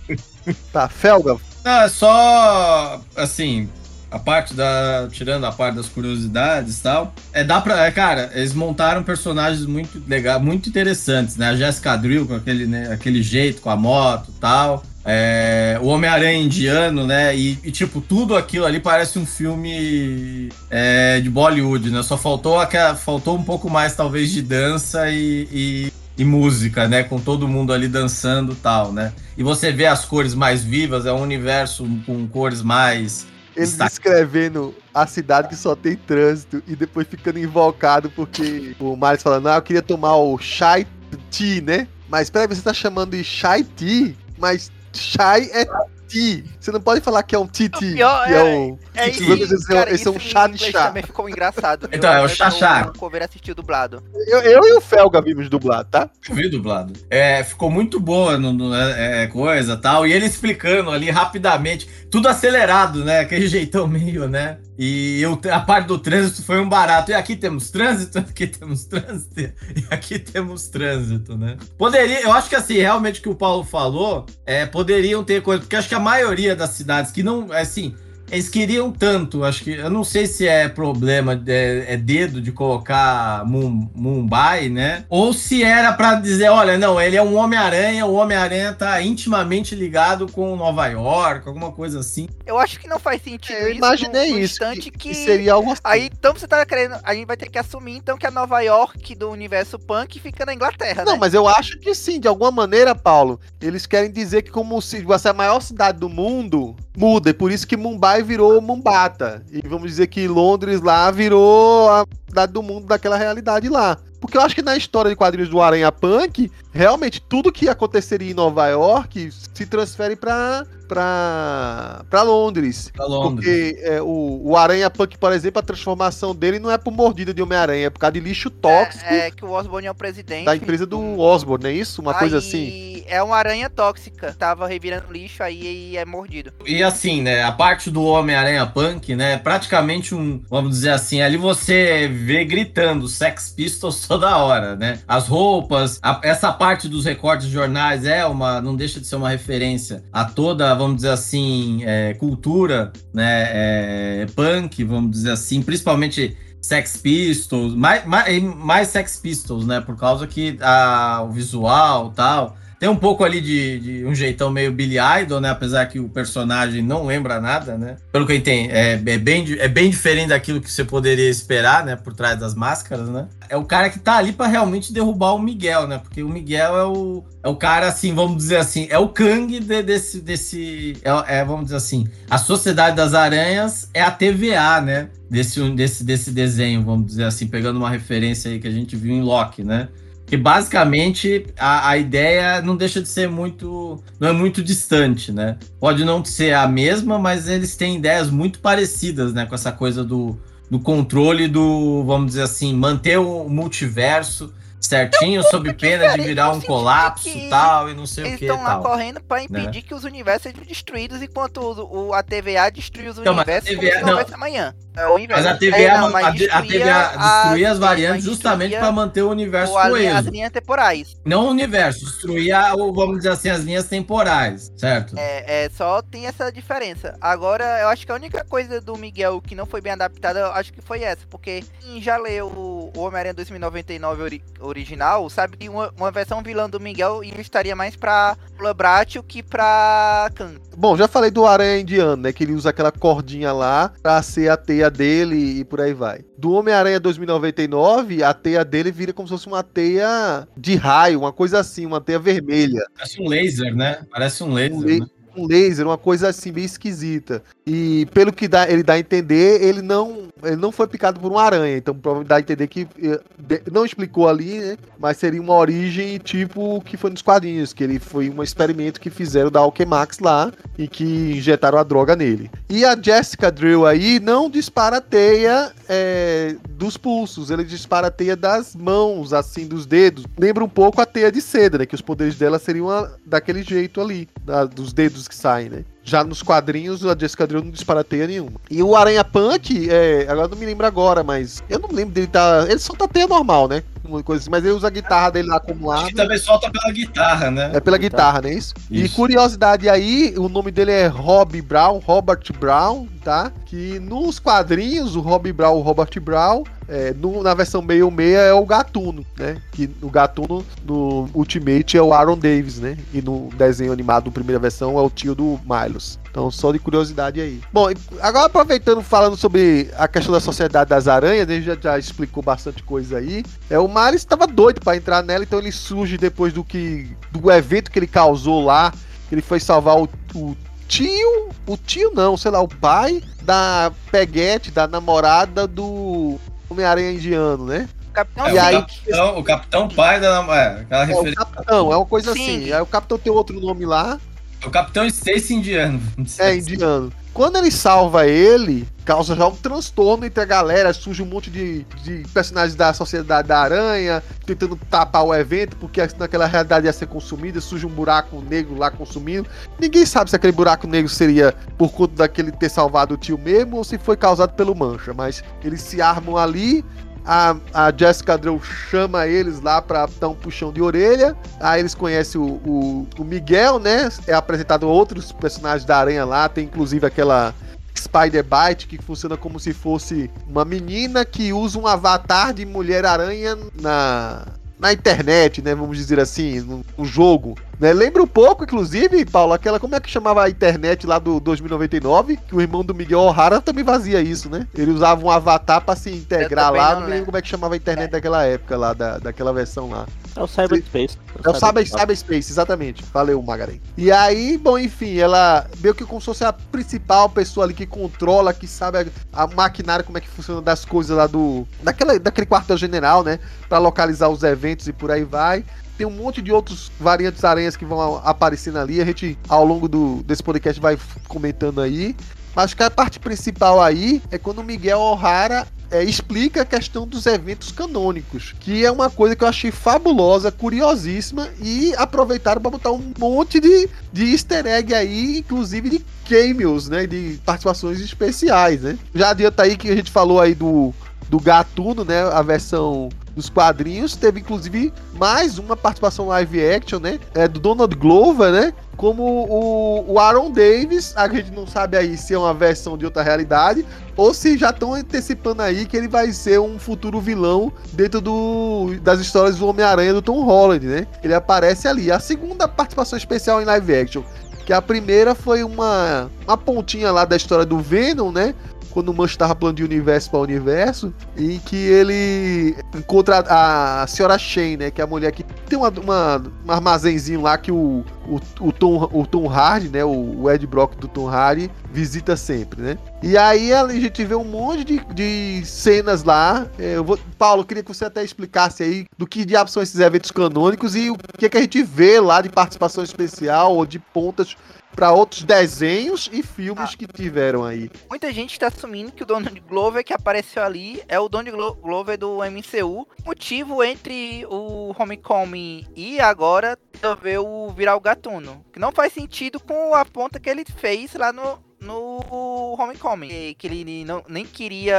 Tá, Felga. Não, é só, assim, a parte da... Tirando a parte das curiosidades e tal, é, dá pra... É, cara, eles montaram personagens muito legais, muito interessantes, né? A Jessica Drill com aquele, né, aquele jeito, com a moto e tal. É, o Homem-Aranha indiano, né? E, e, tipo, tudo aquilo ali parece um filme é, de Bollywood, né? Só faltou, aquela, faltou um pouco mais, talvez, de dança e, e, e música, né? Com todo mundo ali dançando e tal, né? E você vê as cores mais vivas, é um universo com cores mais. Ele Está- descrevendo a cidade que só tem trânsito e depois ficando invocado porque o Marius falando, ah, eu queria tomar o chai tea, né? Mas peraí, você tá chamando de chai tea? Mas chai é tea. Você não pode falar que é um titi, que é é- um... É Esse isso, é- cara, esse é um chá de chá. também ficou engraçado. Então, é o chá-chá. O cover assistiu dublado. Eu, eu e o Felga vimos dublado, tá? Eu vi dublado. É, ficou muito boa no, no- é, é, coisa tal. E ele explicando ali rapidamente, tudo acelerado, né? Aquele jeitão meio, né? E eu, a parte do trânsito foi um barato. E aqui temos trânsito, aqui temos trânsito, e aqui temos trânsito, né? Poderia, eu acho que assim, realmente o que o Paulo falou, é, poderiam ter coisa, porque acho que a maioria das cidades que não, assim, eles queriam tanto, acho que. Eu não sei se é problema, é, é dedo de colocar Mum- Mumbai, né? Ou se era pra dizer: olha, não, ele é um Homem-Aranha, o Homem-Aranha tá intimamente ligado com Nova York, alguma coisa assim. Eu acho que não faz sentido Eu isso imaginei no, no isso, que, que... seria algo assim. Aí, então você tá querendo... A gente vai ter que assumir, então, que a Nova York do universo punk fica na Inglaterra, Não, né? mas eu acho que sim, de alguma maneira, Paulo, eles querem dizer que como se essa é a maior cidade do mundo, muda, e por isso que Mumbai virou Mumbata. E vamos dizer que Londres lá virou a do mundo daquela realidade lá. Porque eu acho que na história de quadrinhos do Aranha Punk, realmente tudo que aconteceria em Nova York se transfere pra, pra, pra Londres. Pra Londres. Porque é, o, o Aranha Punk, por exemplo, a transformação dele não é por mordida de Homem-Aranha, é por causa de lixo tóxico É, é que o Osborn é o presidente. da empresa do Osborne, não é isso? Uma coisa assim. Aí É uma aranha tóxica. Tava revirando lixo aí e é mordido. E assim, né, a parte do Homem-Aranha Punk, né, praticamente um, vamos dizer assim, ali você vê gritando Sex Pistols toda hora, né? As roupas, a- essa parte dos recortes de jornais é uma, não deixa de ser uma referência a toda, vamos dizer assim, é, cultura, né, é, punk, vamos dizer assim, principalmente Sex Pistols, mais, mais, mais Sex Pistols, né, por causa que a, o visual tal... Tem um pouco ali de, de um jeitão meio Billy Idol, né? Apesar que o personagem não lembra nada, né? Pelo que eu entendo, é, é, bem, é bem diferente daquilo que você poderia esperar, né? Por trás das máscaras, né? É o cara que tá ali pra realmente derrubar o Miguel, né? Porque o Miguel é o, é o cara, assim, vamos dizer assim, é o Kang de- desse. desse é, é, vamos dizer assim, a Sociedade das Aranhas é a TVA, né? Desse, desse, desse desenho, vamos dizer assim, pegando uma referência aí que a gente viu em Loki, né? Que basicamente a, a ideia não deixa de ser muito. não é muito distante, né? Pode não ser a mesma, mas eles têm ideias muito parecidas, né? Com essa coisa do, do controle do, vamos dizer assim, manter o multiverso certinho, sob pena de virar um colapso que tal, e não sei o Eles que estão lá tal. correndo pra impedir que os universos sejam destruídos, enquanto o, o- a TVA destrui os Então, universos TVA não amanhã. É o inverso. Mas a TVA, É, não, mas a, a TVA destruía as as- variantes justamente para manter o universo o- a linha- as coeso. linhas temporais. Não o universo, destruía, vamos dizer assim, as linhas temporais, certo? É, é, só tem essa diferença. Agora, eu acho que a única coisa do Miguel que não foi bem adaptada, eu acho que foi essa. Porque quem já leu o o Homem-Aranha 2099 ori- original, sabe que uma, uma versão vilã do Miguel estaria mais pra Labratio que pra Khan. Bom, já falei do Aranha Indiano, né? Que ele usa aquela cordinha lá pra ser a teia dele e por aí vai. Do Homem-Aranha 2099, a teia dele vira como se fosse uma teia de raio, uma coisa assim, uma teia vermelha. Parece um laser, né? Parece um laser, Um, né? Um laser, uma coisa assim bem esquisita. E pelo que dá, ele dá a entender, ele não, ele não foi picado por uma aranha. Então provavelmente dá a entender que eh, não explicou ali, né? Mas seria uma origem tipo que foi nos quadrinhos, que ele foi um experimento que fizeram da Alchemax lá e que injetaram a droga nele. E a Jessica Drill aí não dispara a teia eh, dos pulsos, ele dispara a teia das mãos, assim, dos dedos. Lembra um pouco a teia de seda, né? Que os poderes dela seriam a- daquele jeito ali, dos dedos que saem, né? Já nos quadrinhos, a Jessica Drill não dispara teia nenhuma. E o Aranha Punk, é, agora não me lembro agora, mas eu não lembro dele tá. Ele solta teia normal, né? Uma coisa assim, mas ele usa a guitarra dele lá arma. que também solta pela guitarra, né? É pela guitarra, não é isso? E Isso. curiosidade aí, o nome dele é Rob Brown, Robert Brown, tá? Que nos quadrinhos, o Rob Brown, o Robert Brown, é, no- na versão 66 é o Gatuno, né? Que o Gatuno no Ultimate é o Aaron Davis, né? E no desenho animado, primeira versão, é o tio do Milos. Então, só de curiosidade aí. Bom, agora aproveitando, falando sobre a questão da Sociedade das Aranhas, ele já, já explicou bastante coisa aí. É, o Miles estava doido para entrar nela, então ele surge depois do que do evento que ele causou lá. Ele foi salvar o, o tio, o tio não, sei lá, o pai da Peguete, da namorada do Homem-Aranha indiano, né? Capitão É, E o, aí- capitão, o capitão pai da nam- é, aquela É o capitão, é uma coisa Sim. assim. Aí o capitão tem outro nome lá, O capitão Stacy indiano. é assim. indiano. Quando ele salva ele, causa já um transtorno entre a galera, surge um monte de, de personagens da Sociedade da Aranha, tentando tapar o evento, porque naquela realidade ia ser consumida, surge um buraco negro lá consumindo. Ninguém sabe se aquele buraco negro seria por conta daquele ter salvado o tio mesmo ou se foi causado pelo Mancha, mas eles se armam ali. A, a Jessica Drew chama eles lá pra dar um puxão de orelha. Aí eles conhecem o, o, o Miguel, né? É apresentado outros personagens da Aranha lá. Tem inclusive aquela Spider Bite que funciona como se fosse uma menina que usa um avatar de Mulher-Aranha na, na internet, né? Vamos dizer assim, no, no jogo. Né? Lembra um pouco, inclusive, Paulo, aquela como é que chamava a internet lá do 2099, que o irmão do Miguel O'Hara também fazia isso, né? Ele usava um avatar pra se integrar lá, não lembro como é que chamava a internet daquela época lá, da, daquela versão lá. É o Cyberspace. É o Cyber, Cyberspace, exatamente. Valeu, Magarin. E aí, bom, enfim, ela meio que como se fosse a principal pessoa ali que controla, que sabe a, a maquinária, como é que funciona das coisas lá do. Daquela, daquele quartel-general, né? Pra localizar os eventos e por aí vai. Tem um monte de outros variantes aranhas que vão aparecendo ali. A gente, ao longo do, desse podcast, vai comentando aí. Mas acho que a parte principal aí é quando o Miguel O'Hara é, explica a questão dos eventos canônicos, que é uma coisa que eu achei fabulosa, curiosíssima, e aproveitaram para botar um monte de, de easter egg aí, inclusive de cameos, né, de participações especiais, né. Já adianta aí que a gente falou aí do, do Gatuno, né, a versão dos quadrinhos, teve inclusive mais uma participação live action, né, é, do Donald Glover, né, como o, o Aaron Davis, a gente não sabe aí se é uma versão de outra realidade, ou se já estão antecipando aí que ele vai ser um futuro vilão dentro do, das histórias do Homem-Aranha do Tom Holland, né? Ele aparece ali. A segunda participação especial em live action, que a primeira foi uma, uma pontinha lá da história do Venom, né? Quando o Mancho tava pulando de universo para universo, e que ele encontra a, a senhora Shane, né? Que é a mulher que tem uma, uma- um armazenzinho lá que o, o, o Tom, o Tom Hardy, né? O, o Ed Brock do Tom Hardy visita sempre, né? E aí a gente vê um monte de, de cenas lá. É, Eu vou, Paulo, queria que você até explicasse aí do que diabos são esses eventos canônicos e o que, é que a gente vê lá de participação especial ou de pontas pra outros desenhos e filmes Ah. que tiveram aí. Muita gente tá assumindo que o Donald Glover que apareceu ali é o Donald Glo- Glover do MCU. Motivo entre o Homecoming e agora resolveu virar o Gatuno. Que não faz sentido com a ponta que ele fez lá no, no Homecoming. Que, que ele não, nem queria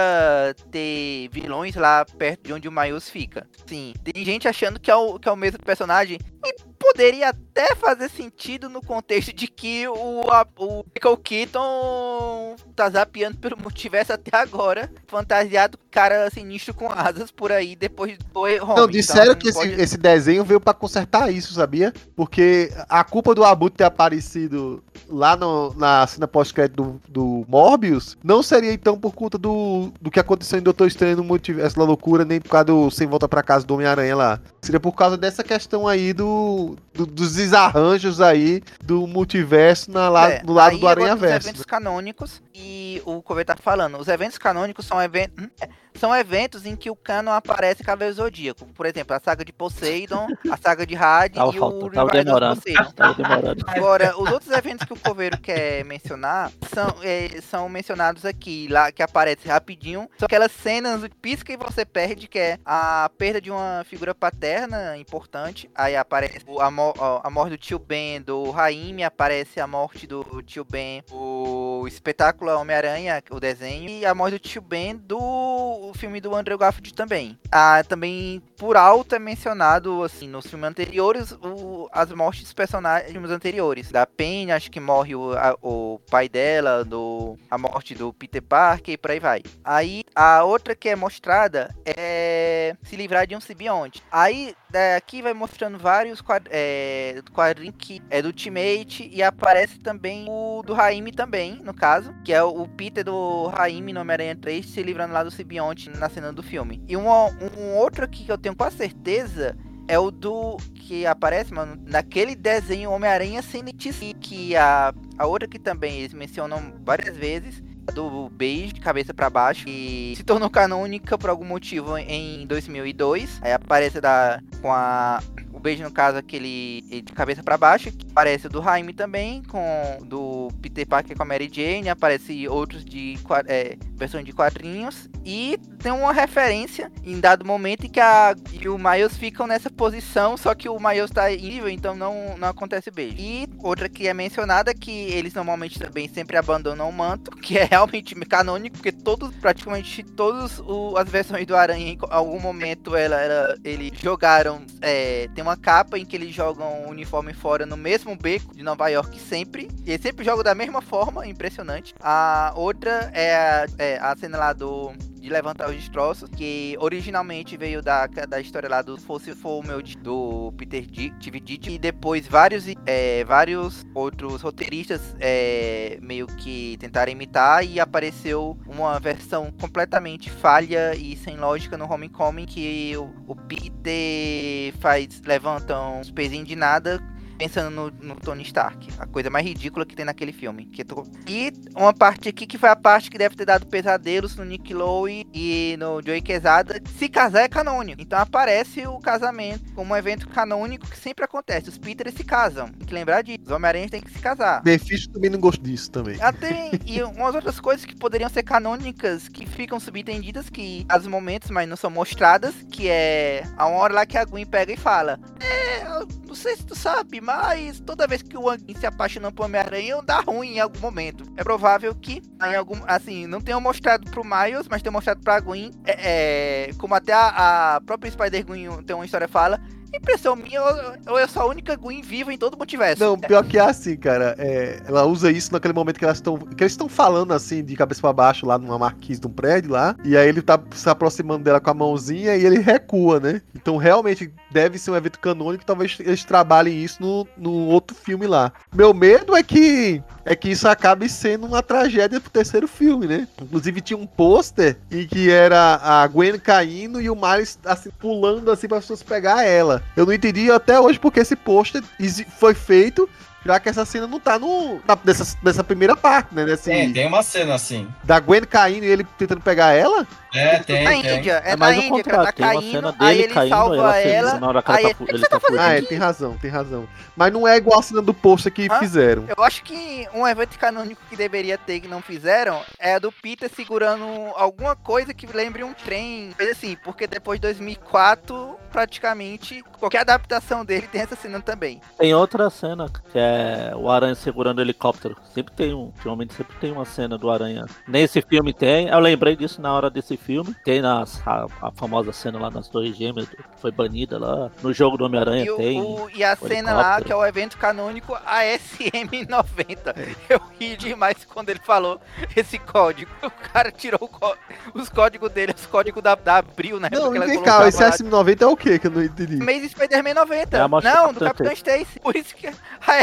ter vilões lá perto de onde o Miles fica. Sim, tem gente achando que é o, que é o mesmo personagem. E poderia até fazer sentido no contexto de que o, a, o Michael Keaton tá zapeando pelo multiverso até agora, fantasiado cara sinistro com asas por aí depois do. Não, disseram Então, que esse, pode- esse desenho veio pra consertar isso, sabia? Porque a culpa do Abu ter aparecido lá no- na cena pós-crédito do, do Morbius não seria então por conta do, do que aconteceu em Doutor Estranho no Multiverso da Loucura, nem por causa do Sem Volta pra Casa do Homem-Aranha lá. Seria por causa dessa questão aí do, do- dos desarranjos aí do multiverso na, É, no lado do Aranha Os Verso. eventos canônicos e o Cover tá falando, os eventos canônicos são eventos são eventos em que o canon aparece Cavaleiro Zodíaco. Por exemplo, a saga de Poseidon, a saga de Had Tava e o tava of demorando. Poseidon. Tava demorando. Agora, os outros eventos que o Coveiro quer mencionar são, é, são mencionados aqui, lá que aparece rapidinho. São aquelas cenas de pisca e você perde, que é a perda de uma figura paterna importante. Aí aparece o- a, mo- a morte do tio Ben do Raime, aparece a morte do tio Ben, o espetáculo Homem-Aranha, o desenho, e a morte do tio Ben do filme do Andrew Garfield também. Ah, também, por alto, é mencionado, assim, nos filmes anteriores, o- as mortes dos personagens anteriores. Da Penny, acho que morre o, a- o pai dela, do, a morte do Peter Parker e por aí vai. Aí, a outra que é mostrada é se livrar de um simbionte. Aí, daqui vai mostrando vários quad, é, quadrinhos que é do Ultimate e aparece também o do Raimi também, no caso, que é o Peter do Raimi no Homem-Aranha 3 se livrando lá do simbionte na cena do filme. E um, um outro aqui que eu tenho quase certeza é o do que aparece, mano, naquele desenho Homem-Aranha Sinitici, que a, a outra que também eles mencionam várias vezes, do beijo de cabeça pra baixo, e se tornou canônica por algum motivo em 2002. Aí aparece da, com a o beijo, no caso, aquele de cabeça pra baixo, que aparece o do Jaime também, com do Peter Parker com a Mary Jane, aparece outros de é, versões de quadrinhos, e tem uma referência em dado momento em que a, e o Miles ficam nessa posição, só que o Miles tá nível, então não, não acontece beijo. E outra que é mencionada, que eles normalmente também sempre abandonam o manto, que é realmente canônico, porque todos, praticamente todas as versões do Aranha, em algum momento, ela, ela, eles jogaram, é, tem uma capa em que eles jogam o uniforme fora no mesmo beco de Nova York sempre, e eles sempre jogam da mesma forma, impressionante. A outra é é a cena lá do de levantar os destroços, que originalmente veio da, da história lá do Fosse For Meu do Peter Dick, e depois vários, é, vários outros roteiristas é, meio que tentaram imitar e apareceu uma versão completamente falha e sem lógica no Homecoming que o, o Peter faz, levanta uns pezinhos de nada pensando no, no, Tony Stark. A coisa mais ridícula que tem naquele filme. Que tô... E uma parte aqui que foi a parte que deve ter dado pesadelos no Nick Lowe e no Joey Quesada. Se casar é canônico. Então aparece o casamento como um evento canônico que sempre acontece. Os Peters se casam. Tem que lembrar disso. Os Homem-Aranha têm que se casar. Benefício também não gosto disso também. Até, e umas outras coisas que poderiam ser canônicas, que ficam subentendidas, que às momentos, mas não são mostradas, que é a hora lá que a Gwen pega e fala. É, não sei se tu sabe, mas toda vez que o Wang se apaixona por Homem-Aranha, dá ruim em algum momento. É provável que, em algum, assim, não tenham mostrado pro Miles, mas tenham mostrado pra Gwen, é, é, como até a, a própria Spider-Gwen tem uma história fala, impressão minha, eu sou a única Gwen viva em todo o multiverso. Não, pior que é assim, cara. É, ela usa isso naquele momento que elas estão. Que eles estão falando assim, de cabeça para baixo, lá numa marquise de um prédio lá. E aí ele tá se aproximando dela com a mãozinha e ele recua, né? Então realmente deve ser um evento canônico. Talvez eles trabalhem isso no, no outro filme lá. Meu medo é que. É que isso acabe sendo uma tragédia pro terceiro filme, né? Inclusive tinha um pôster em que era a Gwen caindo e o Miles assim, pulando assim para as pessoas pegar ela. Eu não entendi até hoje porque esse pôster foi feito, já que essa cena não tá no, na, nessa, nessa primeira parte, né? Nesse, Tem, tem uma cena assim. Da Gwen caindo e ele tentando pegar ela? É, tem, na tem. Índia, é, É na mais o Índia, que ela tá. Tem uma caindo, cena aí dele ele caindo, salva ela feliz ela. na hora que ela aí tá ele, tá tá fazendo Ah, é, tem razão, tem razão. Mas não é igual a cena do pôster que Hã? fizeram. Eu acho que um evento canônico que deveria ter que não fizeram é a do Peter segurando alguma coisa que lembre um trem. Coisa assim, porque depois de 2004, praticamente, qualquer adaptação dele tem essa cena também. Tem outra cena que é o Aranha segurando o helicóptero. Sempre tem um, ultimamente sempre tem uma cena do Aranha. Nesse filme tem. Eu lembrei disso na hora desse filme. Tem nas, a, a famosa cena lá nas Torres Gêmeas, que foi banida lá. No jogo do Homem-Aranha E, tem. o- e a o cena lá, que é o evento canônico ASM90. Eu ri demais quando ele falou esse código. O cara tirou os códigos dele, os códigos da, da Abril, né? Não, vem cá, esse lá- SM90 é o que que eu não entendi? Amazing Spider-Man 90. É não, do Capitão Capitão Stacy. Por isso que a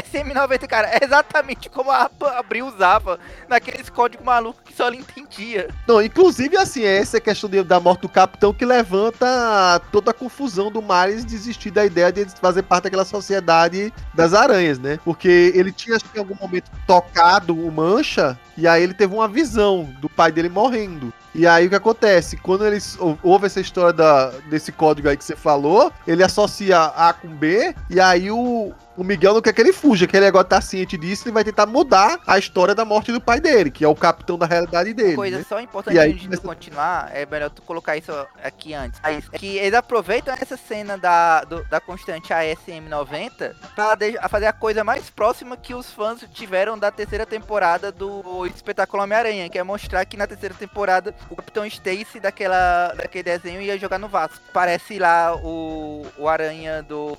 SM90, cara, é exatamente como a Abril usava naqueles códigos malucos que só ele entendia. Não, inclusive, assim, é essa questão de- da morte do capitão que levanta toda a confusão do Miles desistir da ideia de fazer parte daquela sociedade das aranhas, né? Porque ele tinha, em algum momento, tocado o Mancha, e aí ele teve uma visão do pai dele morrendo. E aí o que acontece? Quando eles ou- ouve essa história da, desse código aí que você falou, ele associa A com B, e aí o, o Miguel não quer que ele fuja, que ele agora tá ciente disso, ele vai tentar mudar a história da morte do pai dele, que é o capitão da realidade dele. Coisa né? só importante E aí antes de começa- continuar, é melhor tu colocar isso aqui antes. É que eles aproveitam essa cena da, do- da constante ASM90 pra de- fazer a coisa mais próxima que os fãs tiveram da terceira temporada do Espetáculo Homem-Aranha, que é mostrar que na terceira temporada o Capitão Stacy daquela, daquele desenho ia jogar no Vasco. Parece lá o, o Aranha do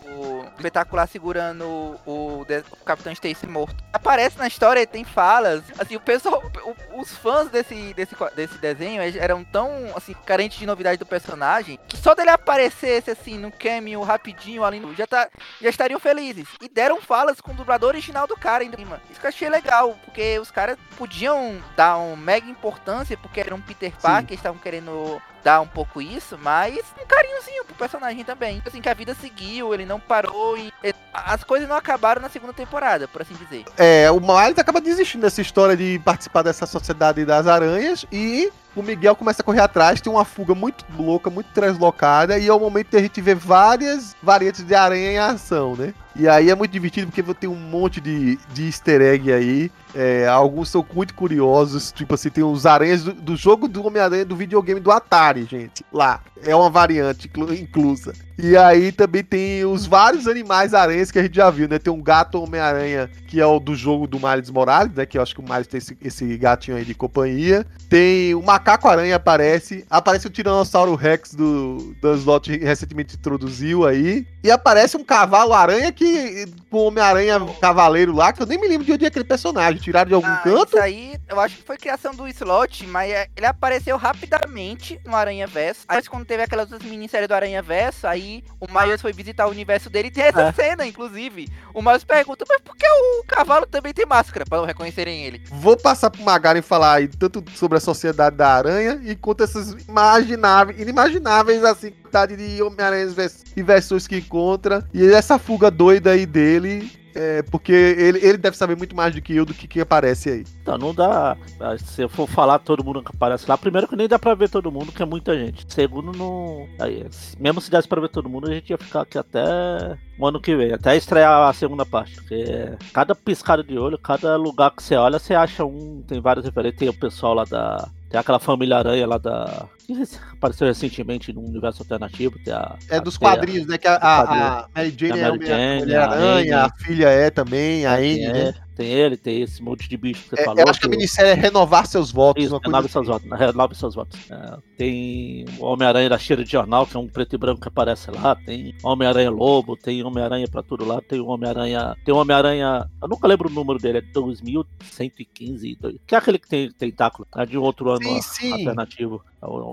Espetacular segurando o, de- o Capitão Stacy morto. Aparece na história, tem falas. Assim, o pessoal, o- os fãs desse, desse, desse desenho eram tão, assim, carentes de novidade do personagem, que só dele aparecesse, assim, no cameo rapidinho ali, no, já, tá, já estariam felizes. E deram falas com o dublador original do cara ainda. Isso que eu achei legal, porque os caras podiam dar uma mega importância, porque era um Peter Parker, eles estavam querendo dar um pouco isso, mas um carinhozinho pro personagem também. Assim, que a vida seguiu, ele não parou e... As coisas não acabaram na segunda temporada, por assim dizer. É, o Miles acaba desistindo dessa história de participar dessa sociedade das aranhas e o Miguel começa a correr atrás, tem uma fuga muito louca, muito translocada, e é o momento que a gente vê várias variantes de aranha em ação, né? E aí é muito divertido porque tem um monte de, de easter egg aí. é, alguns são muito curiosos, tipo assim, tem os aranhas do, do jogo do Homem-Aranha do videogame do Atari, gente. Lá. É uma variante inclu- inclusa. E aí também tem os vários animais aranhas que a gente já viu, né? Tem um gato Homem-Aranha, que é o do jogo do Miles Morales, né? Que eu acho que o Miles tem esse, esse gatinho aí de companhia. Tem o Macaco Aranha aparece. Aparece o Tiranossauro Rex do, Slot recentemente introduziu aí. E aparece um cavalo aranha que. Com o Homem-Aranha Cavaleiro lá, que eu nem me lembro de onde é aquele personagem. Tiraram de algum Ah, canto? Isso aí, eu acho que foi criação do Slot, mas é, ele apareceu rapidamente no Aranha Verso. Aí quando teve aquelas outras minisséries do Aranha Verso, aí o Miles foi visitar o universo dele e tem essa É. cena, inclusive. O Miles pergunta, mas por que o cavalo também tem máscara? Pra não reconhecerem ele. Vou passar pro Magaren falar aí tanto sobre a sociedade da aranha e quanto essas imagináveis, inimagináveis assim, quantidade de Homem-Aranhas vers- e versões que encontra. E essa fuga doida aí dele. É, porque ele, ele deve saber muito mais do que eu do que, que aparece aí. Então, não dá. ah, Se eu for falar todo mundo que aparece lá, primeiro que nem dá pra ver todo mundo, que é muita gente. Segundo, não. aí, mesmo se desse pra ver todo mundo, a gente ia ficar aqui até o ano que vem, até estrear a segunda parte. Porque cada piscada de olho, cada lugar que você olha, você acha um. Tem várias referências. Tem o pessoal lá da. Tem aquela família aranha lá da. Que rec- apareceu recentemente no universo alternativo. Tem a, É a- dos tem a- quadrinhos, né? Que a, a, a Mary Jane A é Jane, Mulher-Aranha, a a filha é também, a Anne, tem, né? tem ele, tem esse monte de bicho que você É, falou. eu acho que a do- minissérie é renovar seus votos. Isso, renove assim. seus votos. Renove seus votos. É, tem o Homem-Aranha da cheira de jornal, que é um preto e branco que aparece lá. Tem Homem-Aranha Lobo, tem Homem-Aranha pra tudo lá. Tem o Homem-Aranha. Tem o Homem-Aranha. Eu nunca lembro o número dele, é 2115. dois- Que é aquele que tem tentáculo, é de um outro ano Sim, a- sim. alternativo.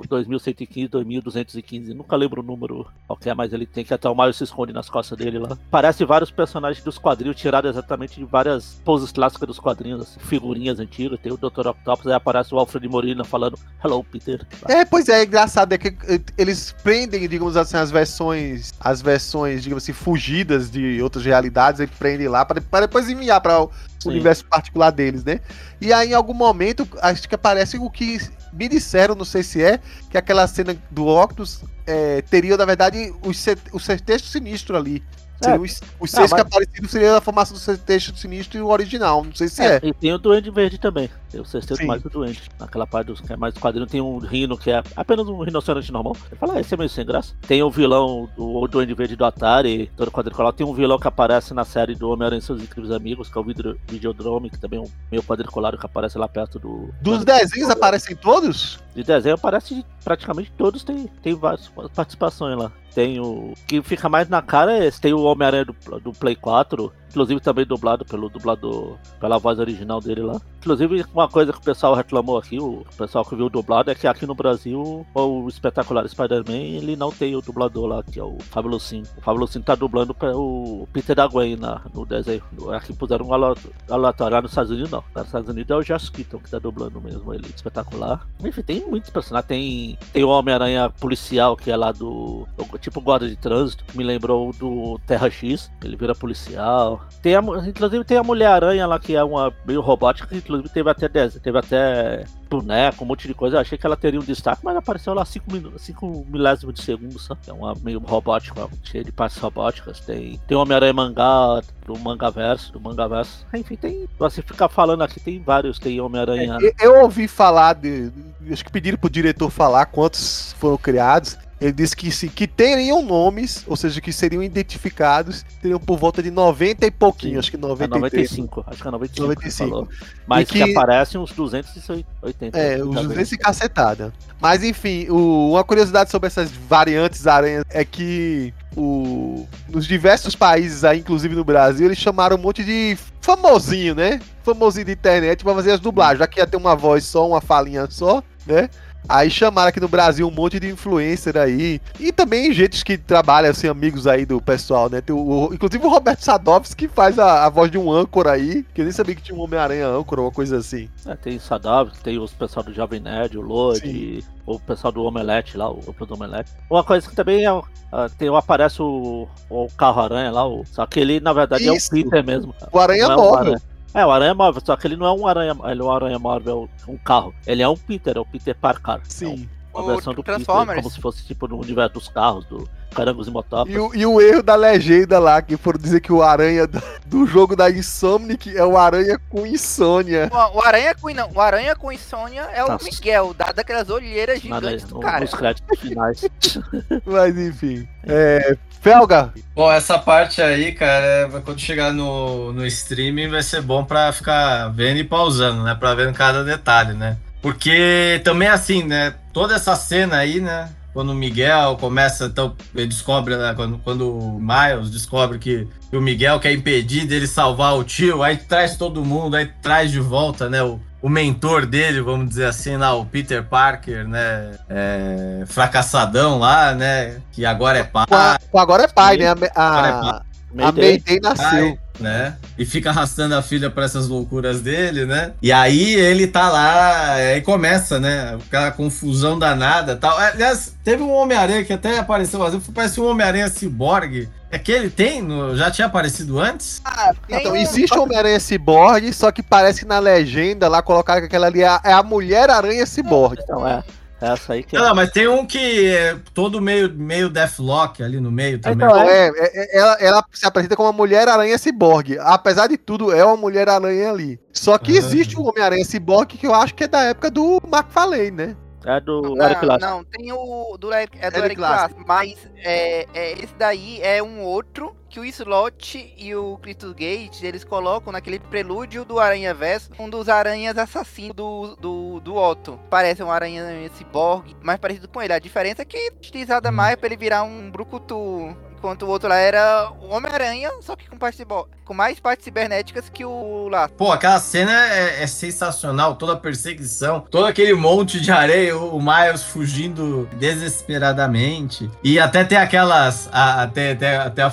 É o 2115, 2215. Nunca lembro o número qualquer, mas ele tem que até o Mario se esconde nas costas dele lá. Parece vários personagens dos quadrinhos, tirados exatamente de várias poses clássicas dos quadrinhos, assim, figurinhas antigas. Tem o Dr. Octopus, aí aparece o Alfred Molina falando Hello, Peter. É, pois é, é engraçado, é que eh, eles prendem, digamos assim, as versões, as versões, digamos assim, fugidas de outras realidades, e prendem lá para depois enviar para o Sim. universo particular deles, né? E aí, em algum momento, acho que aparece o que me disseram, não sei se é, que aquela cena do Octus é, teria, na verdade, o, o sinistro ali. Seria os, os seis mas- que apareciam seria a formação do sexteto sinistro e o original. Não sei se é. E tem o Duende Verde também. Tem o sexteto Sim. mais do Duende. Naquela parte dos que é mais do quadrinho tem um rino que é apenas um rinoceronte normal. Você fala, ah, esse é meio sem graça. Tem o vilão do o Duende Verde do Atari, todo quadriculado. Tem um vilão que aparece na série do Homem-Aranha e seus incríveis amigos, que é o Vidro- Videodrome, que também é um meio quadriculado que aparece lá perto do. Dos desenhos aparecem todos? De desenho aparece praticamente todos, tem, tem várias participações lá. Tem o. que fica mais na cara é esse. Tem o Homem-Aranha do, do Play 4, inclusive também dublado pelo dublador, pela voz original dele lá. Inclusive, uma coisa que o pessoal reclamou aqui, o pessoal que viu o dublado, é que aqui no Brasil, o espetacular Spider-Man, ele não tem o dublador lá, que é o Fábio Lucin. O Fábio Lucin tá dublando o Peter da Gwen na, no desenho. Aqui puseram um aleatório. Lá nos Estados Unidos, não. Nos Estados Unidos é o Josh Keaton que tá dublando mesmo ele. Espetacular. Enfim, tem muitos personagens. Tem, tem o Homem-Aranha policial, que é lá do- Tipo guarda de trânsito, que me lembrou do Terra X. Ele vira policial. Tem a, inclusive tem a Mulher-Aranha lá, que é uma meio robótica, que inclusive teve até 10, teve até boneco, um monte de coisa. Eu achei que ela teria um destaque, mas apareceu lá 5 minutos, 5 milésimos de segundo só. É uma meio robótica, cheia de partes robóticas. Tem, tem Homem-Aranha mangá, do mangaverso, do mangaverso. Enfim, tem. Você ficar falando aqui, tem vários. Tem Homem-Aranha. Eu, eu ouvi falar de. Acho que pediram pro diretor falar quantos foram criados. Ele disse que, se, que teriam nomes, ou seja, que seriam identificados, teriam por volta de 90 e pouquinho, Sim. acho que É 93. 95, acho que é 95. 95. que falou. Mas que... que- aparecem uns 280. É, os Tá 200 e cacetada. Mas enfim, o- uma curiosidade sobre essas variantes aranhas é que o, nos diversos países aí, inclusive no Brasil, eles chamaram um monte de famosinho, né? Famosinho de internet pra fazer as dublagens. Já que ia ter uma voz só, uma falinha só, né? Aí chamaram aqui no Brasil um monte de influencer aí. E também gente que trabalha, assim, amigos aí do pessoal, né? Tem o, o- inclusive o Roberto Sadovski que faz a, a voz de um âncora aí. Que eu nem sabia que tinha um Homem-Aranha âncora ou uma coisa assim. É, tem Sadov, tem os pessoal do Jovem Nerd, o Lodi, o pessoal do Omelete lá, o grupo do Omelete. Uma coisa que também é. ah, tem, aparece o, o carro-aranha lá, o, só que ele na verdade Isso. é o Peter mesmo. O Aranha é aranha. É, o Aranha Móvel, só que ele não é um Aranha, ele é um Aranha Móvel, um carro. Ele é um Peter, é o Peter Parker. Sim. É uma O versão do Peter, Transformers. como se fosse tipo no universo dos carros, do Carangos e Motocas. E o, e o erro da legenda lá, que foram dizer que o aranha do, do jogo da Insomniac é o aranha com insônia. O, o Aranha com não, o Aranha com insônia é o Nossa. Miguel, da, daquelas olheiras Nada, gigantes do no- cara. nos créditos finais. Mas enfim. É, Felga, Bom, essa parte aí, cara, é- quando chegar no, no streaming vai ser bom pra ficar vendo e pausando, né? Pra ver cada detalhe, né? Porque também assim, né? Toda essa cena aí, né? Quando o Miguel começa, então, ele descobre, né? Quando, quando o Miles descobre que, o Miguel quer impedir dele salvar o tio, aí traz todo mundo, aí traz de volta, né? O, o mentor dele, vamos dizer assim, lá, o Peter Parker, né? É, fracassadão lá, né? Que agora é pai. a- agora é pai, né? A, Agora é a, a Mayday nasceu. Né? E fica arrastando a filha pra essas loucuras dele, né? E aí ele tá lá, aí começa, né? Aquela confusão danada tal. Aliás, teve um Homem-Aranha que até apareceu, parece um Homem-Aranha ciborgue. É que ele tem? no- já tinha aparecido antes? Ah, Então, existe o Homem-Aranha Cyborg, só que parece que na legenda lá colocaram que aquela ali é a, é a Mulher-Aranha Cyborg. Então é. Essa aí que é. Não, mas tem um que é todo meio, meio Deathlock ali no meio também. Então, É, é- é- ela, ela se apresenta como uma Mulher-Aranha Cyborg. Apesar de tudo, é uma Mulher-Aranha ali. Só que Ah. existe o Homem-Aranha Cyborg que eu acho que é da época do McFarlane, né? É do Não, Eric Larson. não, tem o do Eric, é do Eric Eric Larson, mas é, é, esse daí é um outro que o Slot e o Christos Gate, eles colocam naquele prelúdio do Aranha Verso, um dos aranhas assassinos do, do, do Otto. Parece um aranha ciborgue, mais parecido com ele. A diferença é que é estilizada Hum. mais pra ele virar um brucutu. Enquanto o outro lá era o Homem-Aranha, só que com, partes cibo- com mais partes cibernéticas que o Laço. Pô, aquela cena é, é sensacional, toda a perseguição, todo aquele monte de areia, o Miles fugindo desesperadamente. E até tem aquelas. a- até, até, até o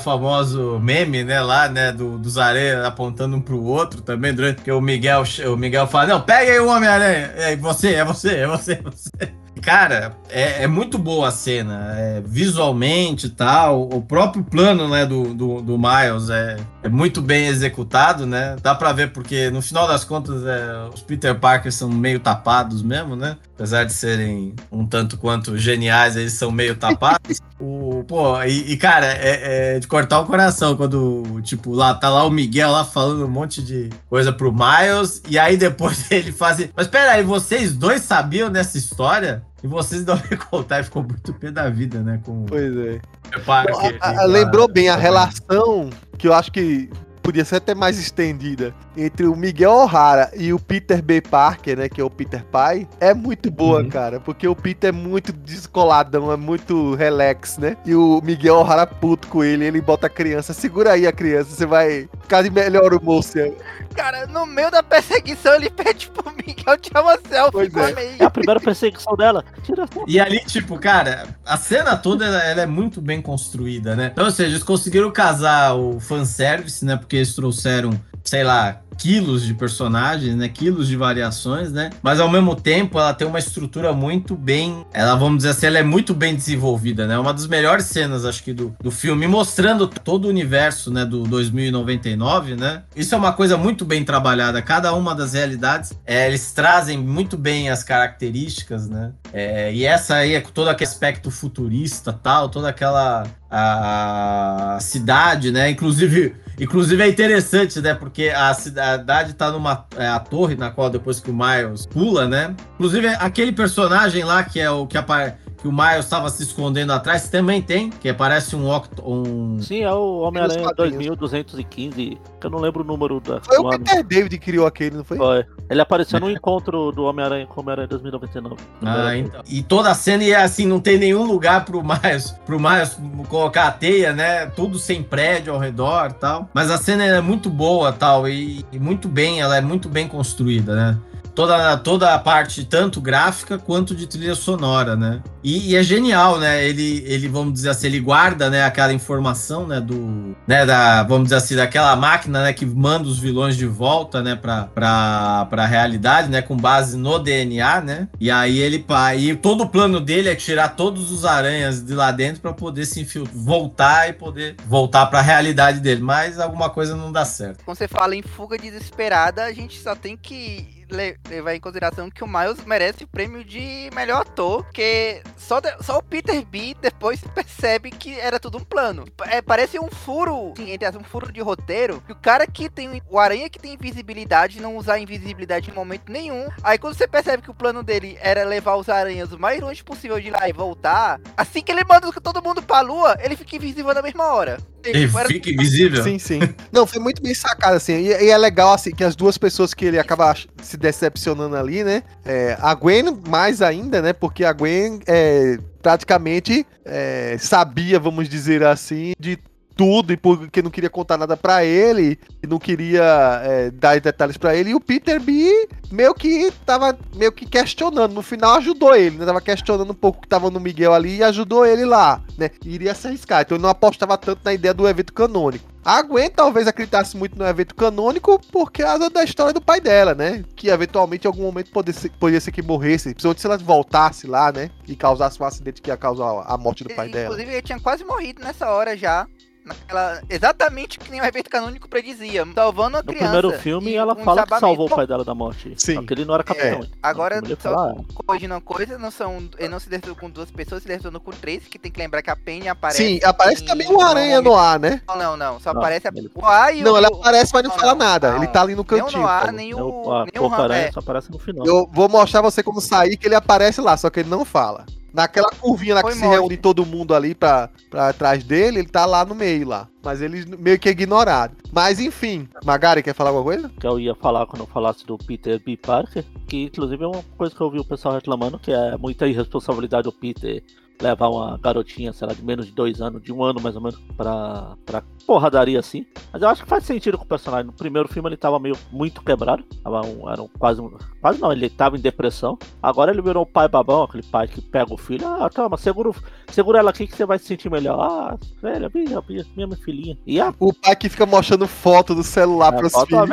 famoso meme, né, lá, né, do, dos areias apontando um pro outro também, durante que o Miguel, o Miguel fala: Não, pega aí o Homem-Aranha. É você, é você, é você, é você. Cara, é, é muito boa a cena, é, visualmente e tal. O próprio plano né, do, do, do Miles é, é muito bem executado, né? Dá pra ver porque, no final das contas, é, os Peter Parker são meio tapados mesmo, né? Apesar de serem um tanto quanto geniais, eles são meio tapados. o, pô, e, e, cara, é, é de cortar o coração quando, tipo, lá tá lá o Miguel lá falando um monte de coisa pro Miles, e aí depois ele faz. Mas pera aí, vocês dois sabiam dessa história? E vocês não me contar e ficou muito pé da vida, né? Com pois é. Parker, a, a, lembrou bem a relação que eu acho que podia ser até mais estendida entre o Miguel O'Hara e o Peter B. Parker, né, que é o Peter Pai, é muito boa, uhum. cara, porque o Peter é muito descoladão, é muito relax, né? E o Miguel O'Hara puto com ele, ele bota a criança, segura aí a criança, você vai ficar de melhor humor, você. Cara, no meio da perseguição ele pede pro Miguel tirar uma selfie com é. é a primeira perseguição dela. Tira e ali, tipo, cara, a cena toda ela, ela, é muito bem construída, né? Então, ou seja, eles conseguiram casar o fanservice, né? Porque eles trouxeram, sei lá, quilos de personagens, né? Quilos de variações, né? Mas ao mesmo tempo ela tem uma estrutura muito bem. Ela, vamos dizer assim, ela é muito bem desenvolvida, né? Uma das melhores cenas, acho que, do, do filme, mostrando todo o universo, né? Do 2099, né? Isso é uma coisa muito bem trabalhada. Cada uma das realidades, é, eles trazem muito bem as características, né? É, e essa aí é todo aquele aspecto futurista, tal, toda aquela a cidade, né? Inclusive, inclusive é interessante, né? Porque a cidade tá numa é, a torre na qual depois que o Miles pula, né? Inclusive aquele personagem lá que é o que aparece que o Miles estava se escondendo atrás, também tem, que parece um Octo, um Sim, é o Homem-Aranha 2215, que eu não lembro o número da. Foi o Peter David que criou aquele, não foi? Foi. Ele apareceu no encontro do Homem-Aranha com o Homem-Aranha 2099. Ah, então. E toda a cena e assim, não tem nenhum lugar pro Miles, pro Miles colocar a teia, né? Tudo sem prédio ao redor tal. Mas a cena é muito boa tal, e, e muito bem, ela é muito bem construída, né? Toda, toda a parte tanto gráfica quanto de trilha sonora, né? E, e, é genial, né? Ele, ele, vamos dizer assim, ele guarda, né, aquela informação, né, do, né, da, vamos dizer assim, daquela máquina, né, que manda os vilões de volta, né, pra, pra, realidade, né, com base no DNA, né? E aí ele, e todo o plano dele é tirar todos os aranhas de lá dentro para poder se voltar e poder voltar para a realidade dele, mas alguma coisa não dá certo. Quando você fala em fuga desesperada, a gente só tem que levar em consideração que o Miles merece o prêmio de melhor ator, porque só, de, só o Peter B depois percebe que era tudo um plano. É, parece um furo, sim, entre um furo de roteiro, que o cara que tem o aranha que tem invisibilidade não usar invisibilidade em momento nenhum. Aí quando você percebe que o plano dele era levar os aranhas o mais longe possível de lá e voltar, assim que ele manda todo mundo pra lua, ele fica invisível na mesma hora. Ele fica invisível? Sim, sim. Não, foi muito bem sacado, assim. E, e, é legal, assim, que as duas pessoas que ele acaba se decepcionando ali, né? É, a Gwen, mais ainda, né? Porque a Gwen é, praticamente é, sabia, vamos dizer assim, de tudo e porque não queria contar nada para ele e não queria é, dar detalhes para ele. E o Peter B meio que tava meio que questionando. No final ajudou ele, né? Tava questionando um pouco que tava no Miguel ali e ajudou ele lá, né? E iria se arriscar. Então ele não apostava tanto na ideia do evento canônico. A Gwen talvez acreditasse muito no evento canônico por causa da história do pai dela, né? Que eventualmente em algum momento poderia ser, poderia ser que morresse, principalmente se ela voltasse lá, né? E causasse um acidente que ia causar a morte do pai Inclusive, dela. Inclusive, ele tinha quase morrido nessa hora já. Naquela, exatamente que nem o evento canônico predizia, salvando a no criança. No primeiro filme ela um fala que salvou o pai dela da morte. Sim. Só que ele não era capitão. É. Agora, só corrigindo uma coisa, não são, ele não se derrotou com duas pessoas, se derrotou com três, que tem que lembrar que a Penny aparece. Sim, aparece também o Aranha no ar, né? Não, não, não. Só não, aparece a... o ar e Não, o... ela aparece, mas não, não fala nada. Não, ele tá ali no cantinho. Nem o ar, nem o. A nem o Aranha é. só aparece no final. Eu vou mostrar você como sair que ele aparece lá, só que ele não fala. Naquela curvinha lá Foi que morte. se reúne todo mundo ali pra, pra trás dele, ele tá lá no meio lá. Mas ele meio que é ignorado. Mas enfim, Magari, quer falar alguma coisa? Que eu ia falar quando eu falasse do Peter B. Parker, que inclusive é uma coisa que eu ouvi o pessoal reclamando, que é muita irresponsabilidade do Peter levar uma garotinha, sei lá, de menos de dois anos, de um ano mais ou menos, pra, pra porradaria assim. Mas eu acho que faz sentido com o personagem. No primeiro filme ele tava meio muito quebrado. Tava um, era um, quase um, Quase não, ele tava em depressão. Agora ele virou o pai babão, aquele pai que pega o filho. Ah, toma, segura, segura ela aqui que você vai se sentir melhor. Ah, velho, minha, minha, minha filhinha. E a... O pai que fica mostrando foto do celular é, pros filhos.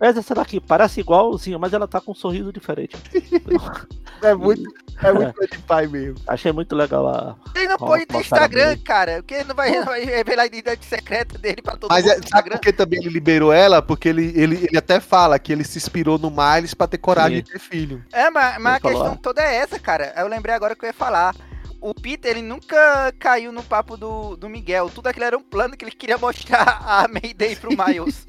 Mas essa daqui parece igualzinho, mas ela tá com um sorriso diferente. é muito. É muito coisa de pai mesmo. Achei muito legal a. Ele não pode ter Instagram, nele. cara. Porque ele não vai, não vai revelar a identidade secreta dele pra todo Mas mundo é, no sabe Instagram. por que também ele liberou ela? Porque ele, ele, ele até fala que ele se inspirou no Miles pra ter coragem Sim. de ter filho. É, mas, mas a questão ah. toda é essa, cara. Eu lembrei agora que eu ia falar. O Peter, ele nunca caiu no papo do, do Miguel. Tudo aquilo era um plano que ele queria mostrar a Mayday pro Miles.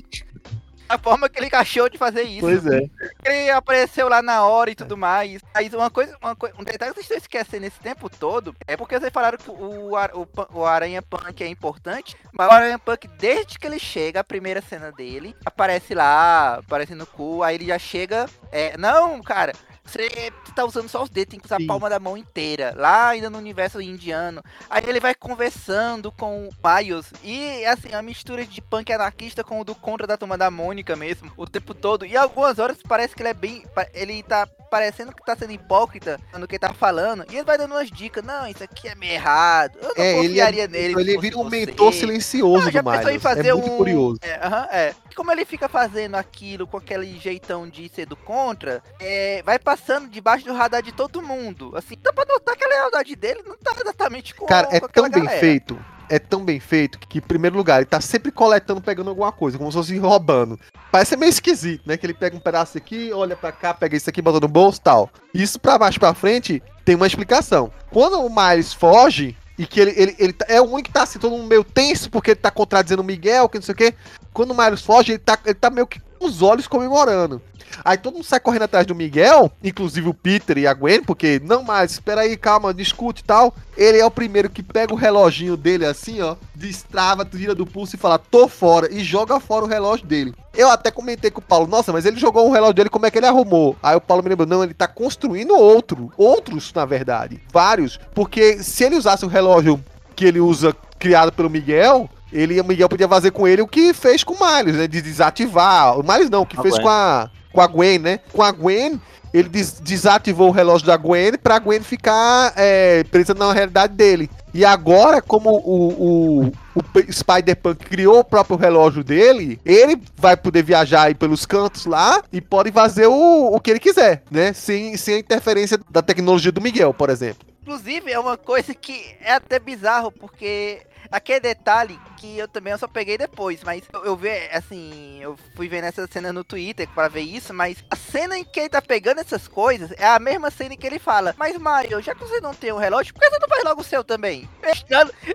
A forma que ele achou de fazer isso. Pois é. Ele apareceu lá na hora e tudo mais. Mas uma coisa, uma coi- um detalhe que vocês estão esquecendo esse tempo todo é porque vocês falaram que o, o, o Aranha Punk é importante, mas o Aranha Punk, desde que ele chega, a primeira cena dele, aparece lá, aparece no cu, aí ele já chega. É, não, cara. Você tá usando só os dedos, tem que usar Sim. a palma da mão inteira. Lá ainda no universo indiano. Aí ele vai conversando com o Miles. E assim, a mistura de punk anarquista com o do contra da turma da Mônica mesmo. O tempo todo. E algumas horas parece que ele é bem. Ele tá parecendo que tá sendo hipócrita no que tá falando. E ele vai dando umas dicas. Não, isso aqui é meio errado. Eu não É, ele, é, confiaria nele. se ele fosse vira um você." mentor silencioso Não, já do pensou em Miles. fazer É muito um. curioso. É, aham, é. Como ele fica fazendo aquilo com aquele jeitão de ser do contra, é, vai passando debaixo do radar de todo mundo. Assim, dá pra notar que a lealdade dele não tá exatamente com Cara, é com aquela tão bem galera. feito. É tão bem feito que, em primeiro lugar, ele tá sempre coletando, pegando alguma coisa, como se fosse roubando. Parece meio esquisito, né? Que ele pega um pedaço aqui, olha pra cá, pega isso aqui, bota no bolso e tal. Isso pra baixo pra frente tem uma explicação. Quando o Miles foge, e que ele, ele, ele tá- é o único que tá assim, todo mundo meio tenso, porque ele tá contradizendo o Miguel, que não sei o quê. Quando o Miles foge, ele tá, ele tá meio que os olhos comemorando. Aí todo mundo sai correndo atrás do Miguel, inclusive o Peter e a Gwen, porque, não mais, espera aí, calma, discute e tal. Ele é o primeiro que pega o reloginho dele assim, ó, destrava, tira do pulso e fala, tô fora, e joga fora o relógio dele. Eu até comentei com o Paulo, nossa, mas ele jogou o relógio dele, como é que ele arrumou? Aí o Paulo me lembrou, não, ele tá construindo outro, outros, na verdade, vários, porque se ele usasse o relógio que ele usa, criado pelo Miguel, ele, o Miguel podia fazer com ele o que fez com o Miles, né, de desativar, o Miles não, o que A fez Gwen. com a, com a Gwen, né, com a Gwen, ele des- desativou o relógio da Gwen pra Gwen ficar é, presa na realidade dele. E agora, como o, o, o Spider-Punk criou o próprio relógio dele, ele vai poder viajar aí pelos cantos lá e pode fazer o, o que ele quiser, né? Sem, sem a interferência da tecnologia do Miguel, por exemplo. Inclusive, é uma coisa que é até bizarro, porque aquele detalhe que eu também só peguei depois, mas eu, eu vi, assim, eu fui vendo essa cena no Twitter pra ver isso, mas a cena em que ele tá pegando essas coisas é a mesma cena em que ele fala, mas Mario, já que você não tem um relógio, por que você não faz logo o seu também?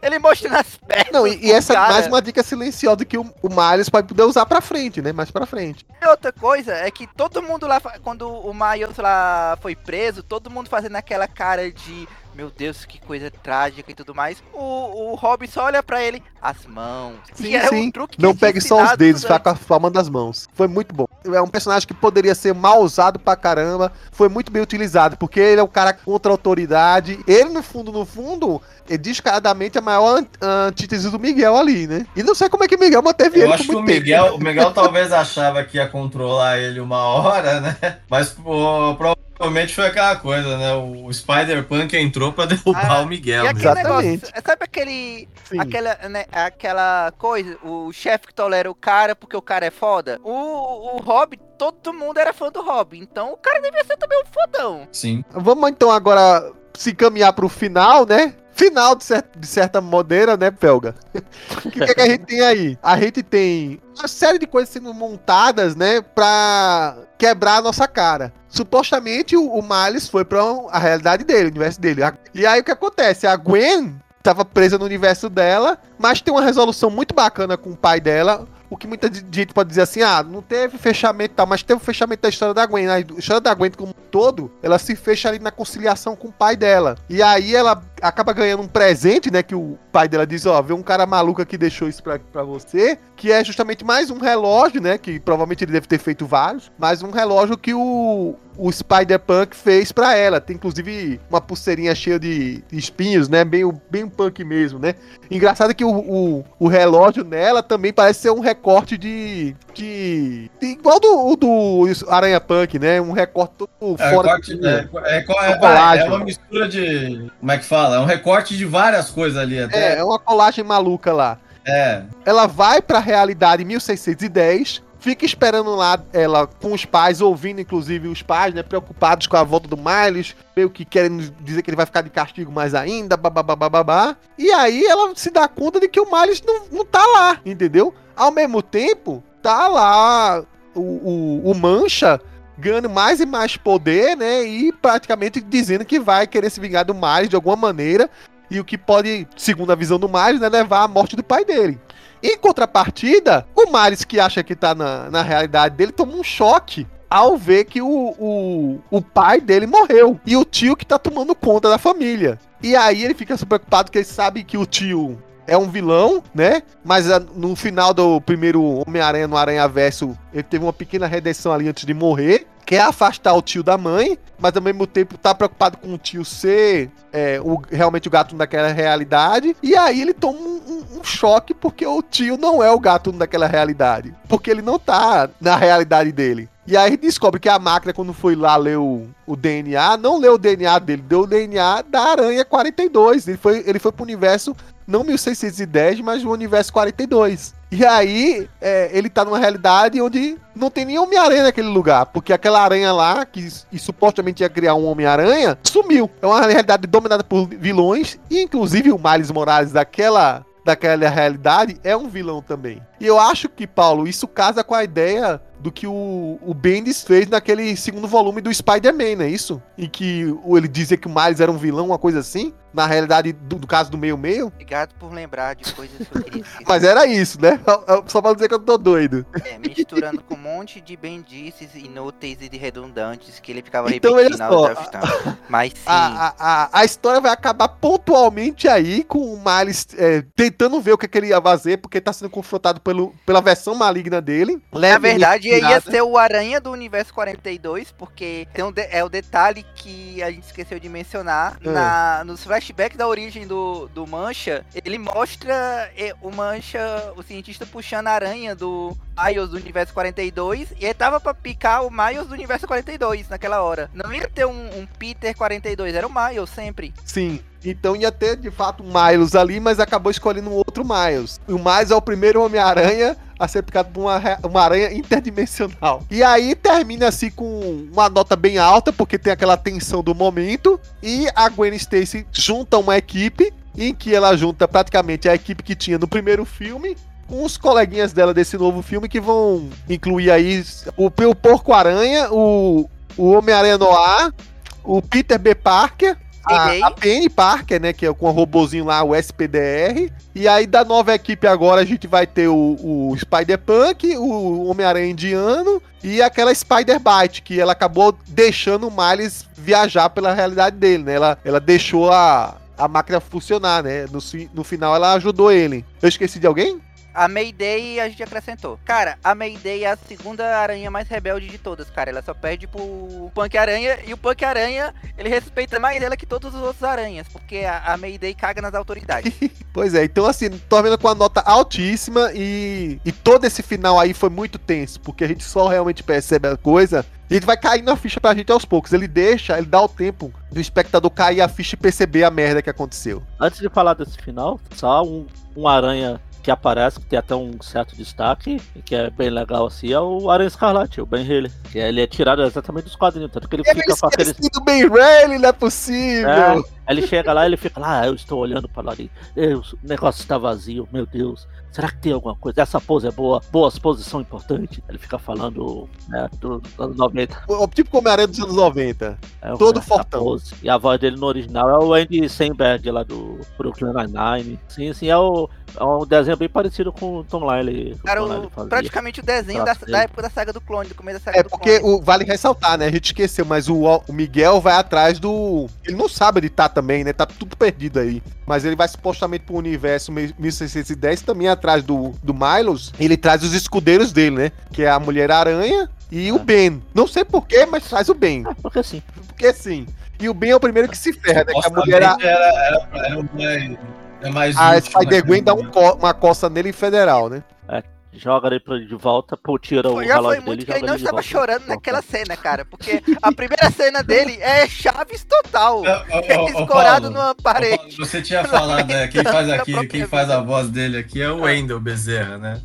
Ele mostrando as pernas. Não, e, e essa é cara. mais uma dica silenciosa que o, o Miles vai poder usar pra frente, né? Mais pra frente. E outra coisa é que todo mundo lá, quando o Miles lá foi preso, todo mundo fazendo aquela cara de meu Deus, que coisa trágica e tudo mais. O, o Robin só olha pra ele, as mãos. Sim, E é um sim. truque que Não pegue só os dedos, fica com a palma das mãos. Foi muito bom. É um personagem que poderia ser mal usado pra caramba. Foi muito bem utilizado, porque ele é o cara contra a autoridade. Ele, no fundo, no fundo, é descaradamente a maior an- antítese do Miguel ali, né? E não sei como é que o Miguel manteve Eu ele acho por que o tempo. Miguel, o Miguel talvez achava que ia controlar ele uma hora, né? Mas pô, provavelmente foi aquela coisa, né? O Spider-Punk entrou pra derrubar Ah, o Miguel. E né? aquele Exatamente. negócio, sabe aquele, Sim. aquela, né, aquela coisa, o chefe que tolera o cara porque o cara é foda? O, o Robin, todo mundo era fã do Robin, então o cara devia ser também um fodão. Sim. Vamos então agora se encaminhar pro final, né? Final de, cer- de certa maneira, né, Pelga? O que, que é que a gente tem aí? A gente tem uma série de coisas sendo montadas, né, pra quebrar a nossa cara. Supostamente o, o Miles foi pra um- a realidade dele, o universo dele. E aí o que acontece? A Gwen tava presa no universo dela, mas tem uma resolução muito bacana com o pai dela. O que muita gente pode dizer assim, ah, não teve fechamento e tal, mas teve o fechamento da história da Gwen. A história da Gwen como um todo, ela se fecha ali na conciliação com o pai dela. E aí ela acaba ganhando um presente, né, que o pai dela diz, ó, vê um cara maluco que deixou isso pra, pra você, que é justamente mais um relógio, né, que provavelmente ele deve ter feito vários, mas um relógio que o, o Spider-Punk fez pra ela. Tem inclusive uma pulseirinha cheia de, de espinhos, né, bem, bem um punk mesmo, né. Engraçado que o, o, o relógio nela também parece ser um recorte de. de, de- igual do, do Aranha Punk, né? Um recorte todo É, fora. recorte- do- é, é, é, é, é uma mistura de. Como é que fala? É um recorte de várias coisas ali É, até. é uma colagem maluca lá. É. Ela vai pra realidade 1610, fica esperando lá ela com os pais, ouvindo inclusive os pais, né, preocupados com a volta do Miles, meio que querendo dizer que ele vai ficar de castigo mais ainda, babá. E aí ela se dá conta de que o Miles não, não tá lá, entendeu? Ao mesmo tempo, tá lá o, o, o Mancha ganhando mais e mais poder, né? E praticamente dizendo que vai querer se vingar do Miles de alguma maneira. E o que pode, segundo a visão do Miles, né, levar à morte do pai dele. Em contrapartida, o Miles, que acha que tá na, na realidade dele, toma um choque ao ver que o, o, o pai dele morreu. E o tio que tá tomando conta da família. E aí ele fica super preocupado porque ele sabe que o tio é um vilão, né? Mas ah, no final do primeiro Homem-Aranha no Aranha Verso, ele teve uma pequena redenção ali antes de morrer. Quer afastar o tio da mãe, mas ao mesmo tempo tá preocupado com o tio ser é, o, realmente o gato daquela realidade. E aí ele toma um, um, um, choque porque o tio não é o gato daquela realidade. Porque ele não tá na realidade dele. E aí descobre que a máquina, quando foi lá ler o, o DNA, não leu o DNA dele, deu o DNA da Aranha 42. Ele foi, ele foi pro universo, não 1610, mas o universo 42. E aí, é, ele tá numa realidade onde não tem nem Homem-Aranha naquele lugar, porque aquela aranha lá, que e supostamente ia criar um Homem-Aranha, sumiu. É uma realidade dominada por vilões, e inclusive o Miles Morales daquela daquela realidade é um vilão também. E eu acho que, Paulo, isso casa com a ideia do que o, o Bendis fez naquele segundo volume do Spider-Man, não é isso? Em que ele dizia que o Miles era um vilão, uma coisa assim. Na realidade, do, do caso do meio-meio. Obrigado por lembrar de coisas que eu queria esquecer. Mas era isso, né? Só pra dizer que eu tô doido. É, misturando com um monte de bendices inúteis e de redundantes que ele ficava então, repetindo olha só, a... Mas sim. A, a, a, história vai acabar pontualmente aí com o Miles é, tentando ver o que, é que ele ia fazer, porque tá sendo confrontado pelo, pela versão maligna dele. Na verdade, ia ser o Aranha do Universo 42, porque um de, é o detalhe que a gente esqueceu de mencionar. É. Na, nos flashbacks da origem do, do Mancha, ele mostra o Mancha, o cientista puxando a aranha do Miles do Universo 42, e ele tava pra picar o Miles do Universo 42 naquela hora. Não ia ter um, um Peter 42, era o Miles sempre. Sim. Então ia ter de fato um Miles ali, mas acabou escolhendo um outro Miles. O Miles é o primeiro Homem-Aranha a ser picado por uma, uma aranha interdimensional. E aí termina assim com uma nota bem alta, porque tem aquela tensão do momento. E a Gwen Stacy junta uma equipe, em que ela junta praticamente a equipe que tinha no primeiro filme, com os coleguinhas dela desse novo filme, que vão incluir aí o, o Porco-Aranha, o, o Homem-Aranha Noir, o Peter B. Parker a, a Penny Parker, né? Que é com o robozinho lá, o SPDR. E aí da nova equipe agora a gente vai ter o, o Spider-Punk, o Homem-Aranha Indiano e aquela Spider-Bite, que ela acabou deixando o Miles viajar pela realidade dele, né? Ela, ela deixou a, a máquina funcionar, né? No, no final ela ajudou ele. Eu esqueci de alguém? A Mayday a gente acrescentou. Cara, a Mayday é a segunda aranha mais rebelde de todas, cara. Ela só perde pro Punk Aranha e o Punk Aranha, ele respeita mais ela que todos os outros aranhas, porque a, a Mayday caga nas autoridades. pois é, então assim, tô vendo com a nota altíssima e, e todo esse final aí foi muito tenso, porque a gente só realmente percebe a coisa e ele vai caindo a ficha pra gente aos poucos. Ele deixa, ele dá o tempo do espectador cair a ficha e perceber a merda que aconteceu. Antes de falar desse final, só um, um aranha que aparece, que tem até um certo destaque, que é bem legal assim, é o Aranha Escarlate, o Ben Haley. Que ele é tirado exatamente dos quadrinhos, tanto que ele, ele fica com aquele. do Ben Haley, não é possível! É, ele chega lá ele fica lá, ah, eu estou olhando para lá ali, o negócio está vazio, meu Deus. Será que tem alguma coisa? Essa pose é boa? Boas poses são importantes? Ele fica falando né, dos anos 90. O, tipo como aranha dos anos 90. É, Todo fortão. Pose. E a voz dele no original é o Andy Samberg lá do Brooklyn Nine-Nine. Sim, sim, é, o, é um desenho bem parecido com o Tom Lyle. Cara, o, praticamente o desenho da, da, época da saga do clone, do começo da saga é do porque clone. O, vale ressaltar, né? A gente esqueceu, mas o, o Miguel vai atrás do. Ele não sabe editar também, né? Tá tudo perdido aí. Mas ele vai supostamente pro universo 1610 também atrás do, do Milos. Ele traz os escudeiros dele, né? Que é a Mulher-Aranha e é. o Ben. Não sei porquê, mas traz o Ben. Ah, porque sim. Porque sim. E o Ben é o primeiro que se ferra, né? Que a mulher. Era, era, era, mais, é mais a Spider-Gwen dá um co uma coça nele em federal, né? Joga ele pra- de volta, pô, tira o já foi relógio muito dele e que ele não estava volta. chorando naquela cena, cara. Porque a primeira cena dele é Chaves total. Ele escorado numa parede. Você tinha falado, né? Quem faz aqui, quem faz a voz dele aqui é o Wendel Bezerra, né?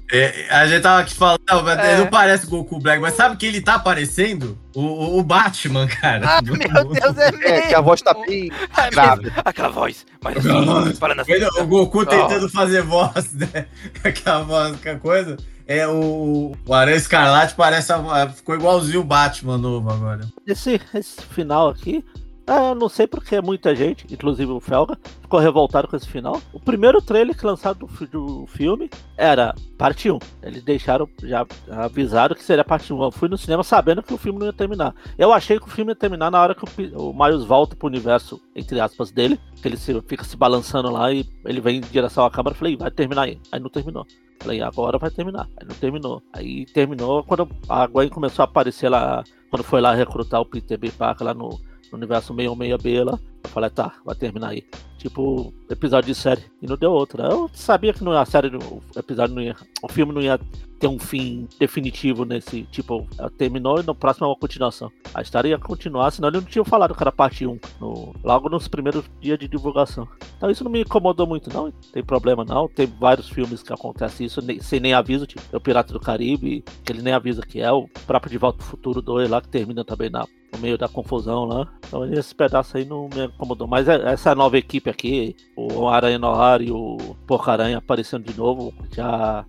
A gente tava aqui falando, não, mas É. ele não parece Goku Black, mas sabe quem ele tá parecendo? O, o- Batman, cara. Ah, meu Deus, é mesmo. É, que a voz tá bem É grave. Aquela voz. Mas assim, falando assim. Wendel- O Goku tentando fazer voz, né? Aquela voz, aquela coisa. É o, o Aranha Escarlate parece a- ficou igualzinho o Batman novo agora. Esse, esse final aqui, ah, não sei porque muita gente, inclusive o Felga, ficou revoltado com esse final. O primeiro trailer que lançado do, do filme era parte 1. Eles deixaram, já avisaram que seria parte 1. Eu fui no cinema sabendo que o filme não ia terminar. Eu achei que o filme ia terminar na hora que o, o Miles volta pro universo, entre aspas, dele. Que ele se- fica se balançando lá e ele vem em direção à câmera. Eu falei, vai terminar aí. Aí não terminou. Falei, agora vai terminar. Aí não terminou. Aí terminou quando a Gwen começou a aparecer lá. Quando foi lá recrutar o Peter B. Parker lá no, no universo 616B lá. Eu falei, tá, vai terminar aí. Tipo, episódio de série. E não deu outra. Eu sabia que não, a série, o episódio não ia. O filme não ia ter um fim definitivo nesse. Tipo, terminou e no próximo é uma continuação. A história ia continuar, senão ele não tinha falado que era parte 1. No, logo nos primeiros dias de divulgação. Então isso não me incomodou muito, não. Tem problema não. Tem vários filmes que acontece isso nem- sem nem aviso, tipo, é o Pirata do Caribe, que ele nem avisa que é, o próprio De Volta pro Futuro 2 lá, que termina também na, no meio da confusão lá. Então esse pedaço aí não me incomodou. Mas é- essa nova equipe aqui, o Aranha Noir e o Porca-Aranha aparecendo de novo, já.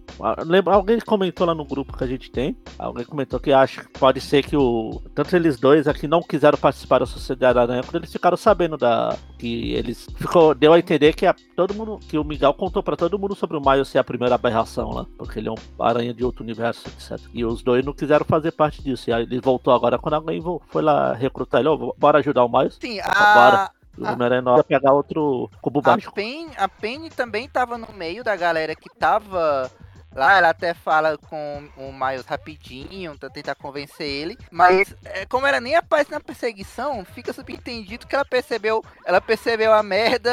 Lembra, alguém comentou lá no grupo que a gente tem. Alguém comentou que acha que pode ser que o. Tanto eles dois aqui não quiseram participar da Sociedade Aranha quando eles ficaram sabendo da. Que eles. Ficou, deu a entender que a- todo mundo. Que o Miguel contou pra todo mundo sobre o Miles ser a primeira aberração lá. Porque ele é um aranha de outro universo, etc. E os dois não quiseram fazer parte disso. E aí ele voltou agora quando alguém foi lá recrutar ele. Ó, bora ajudar o Miles. Sim, Bora. a, E o Homem-Aranha ia pegar outro cubo a, mágico. Penny, a Penny também tava no meio da galera que tava lá. Ela até fala com o Miles rapidinho pra tentar convencer ele. Mas é, como ela nem aparece na perseguição, fica subentendido que ela percebeu. Ela percebeu a merda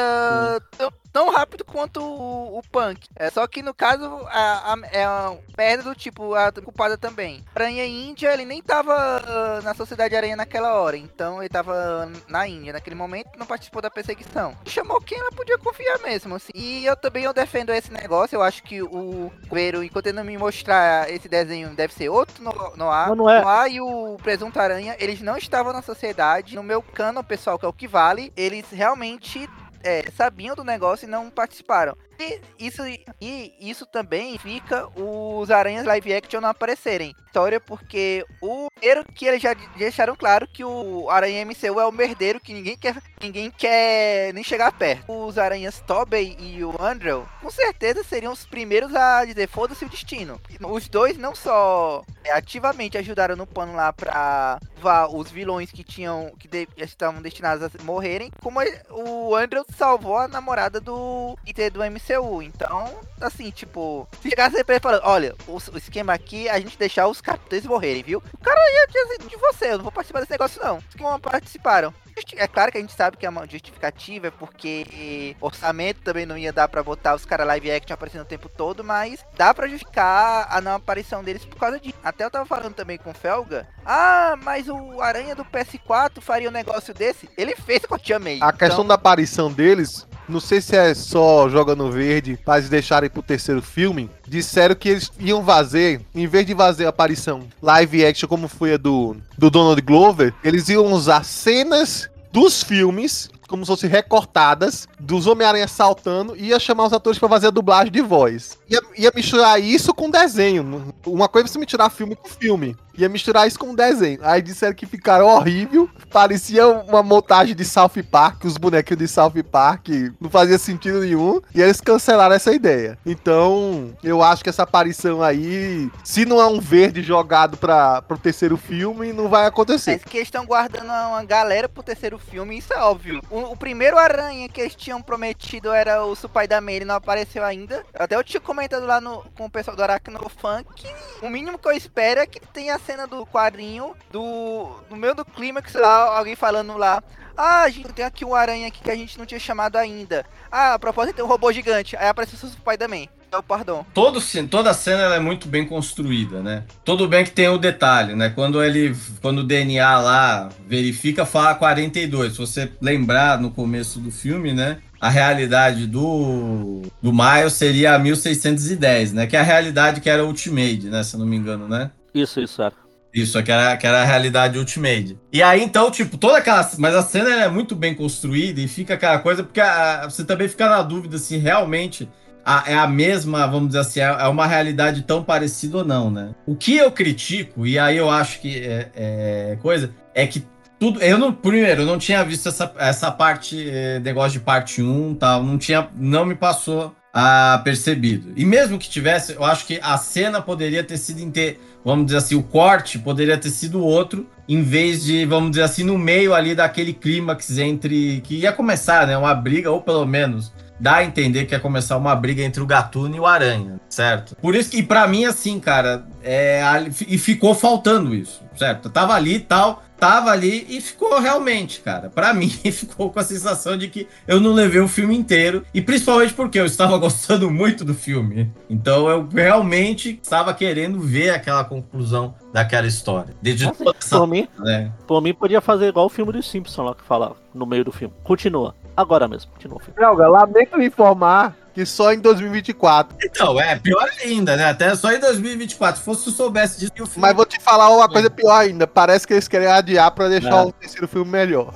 tão, tão rápido quanto o, o Punk. É, só que no caso a, a- é a merda do tipo a culpada também. Aranha Índia, ele nem tava ah, na Sociedade Aranha naquela hora. Então ele tava na Índia naquele momento não participou da perseguição. Chamou quem ela podia confiar mesmo, assim. E eu também eu defendo esse negócio. Eu acho que o Enquanto ele não me mostrar esse desenho, deve ser outro no, no ar. Não, não é. No ar e o Presunto Aranha, eles não estavam na sociedade. No meu cano, pessoal, que é o que vale, eles realmente é, sabiam do negócio e não participaram. E isso, e isso também fica os aranhas live action não aparecerem. História porque o primeiro que eles já deixaram claro que o Aranha MCU é o merdeiro que ninguém quer, ninguém quer nem chegar perto. Os aranhas Tobey e o Andrew, com certeza seriam os primeiros a dizer foda-se o destino. Os dois não só é, ativamente ajudaram no pano lá pra os vilões que tinham que de- estavam destinados a morrerem, como o Andrew salvou a namorada do Peter do MCU. Então, assim, tipo, se chegasse pra ele falando, olha, o, o esquema aqui é a gente deixar os capitães morrerem, viu? O cara ia dizer de você, eu não vou participar desse negócio não. Os que não participaram. É claro que a gente sabe que é uma justificativa, é porque orçamento também não ia dar pra botar os caras live action aparecendo o tempo todo, mas dá pra justificar a não aparição deles por causa disso. Até eu tava falando também com o Felga, ah, mas o Aranha do PS4 faria um negócio desse? Ele fez com a Tia May. A questão Então, da aparição deles, não sei se é só jogando verde para eles deixarem pro terceiro filme. Disseram que eles iam fazer, em vez de fazer a aparição live action como foi a do, do Donald Glover, eles iam usar cenas dos filmes, como se fossem recortadas, dos Homem-Aranha saltando, e ia chamar os atores para fazer a dublagem de voz. Ia, ia misturar isso com desenho. Uma coisa é você misturar filme com filme. Ia misturar isso com desenho. Aí disseram que ficaram horrível. Parecia uma montagem de South Park, os bonequinhos de South Park. Não fazia sentido nenhum. E eles cancelaram essa ideia. Então, eu acho que essa aparição aí, se não é um verde jogado para pro terceiro filme, não vai acontecer. Mas que eles estão guardando uma galera pro terceiro filme, isso é óbvio. O, o primeiro Aranha que eles tinham prometido era o Supai da ele não apareceu ainda. Até eu tinha comentado lá no, com o pessoal do Aracnofan que o mínimo que eu espero é que tenha a cena do quadrinho do, no meio do clímax lá, alguém falando lá. Ah, a gente tem aqui um aranha aqui que a gente não tinha chamado ainda. Ah, a propósito tem um robô gigante. Aí apareceu o May. É o pardon. todo, toda a cena é muito bem construída, né? Tudo bem que tem o detalhe, né? Quando ele, quando o DNA lá verifica, fala 42. Se você lembrar no começo do filme, né? A realidade do, do Miles seria a 1610, né? Que é a realidade que era Ultimate, né? Se eu não me engano, né? Isso, isso, era. Isso, que era, que era a realidade Ultimate. E aí, então, tipo, toda aquela. Mas a cena é muito bem construída e fica aquela coisa, porque a- você também fica na dúvida se realmente a- é a mesma, vamos dizer assim, é é uma realidade tão parecida ou não, né? O que eu critico, e aí eu acho que é, é coisa, é que tudo. Eu não. Primeiro, eu não tinha visto essa, essa parte, eh, negócio de parte 1 tal. Não tinha. Não me passou a percebido. E mesmo que tivesse, eu acho que a cena poderia ter sido inte- vamos dizer assim, o corte poderia ter sido outro, em vez de, vamos dizer assim, no meio ali daquele clímax entre que ia começar, né, uma briga ou pelo menos dá a entender que ia começar uma briga entre o Gatuno e o Aranha, certo? Por isso que para mim assim, cara, é e ficou faltando isso, certo? Tava ali e tal, tava ali e ficou realmente, cara. Pra mim, ficou com a sensação de que eu não levei o filme inteiro. E principalmente porque eu estava gostando muito do filme. Então eu realmente estava querendo ver aquela conclusão daquela história. Desde Nossa, toda essa. Por mim, Né? por mim, podia fazer igual o filme dos Simpsons lá que fala no meio do filme. Continua. Agora mesmo, continua o filme. Droga, lamento informar que só em 2024. Então, é pior ainda, né? Até só em 2024. Se fosse se eu soubesse disso, o filme. Mas vou te falar uma coisa pior ainda. Parece que eles querem adiar pra deixar Não. o terceiro filme melhor.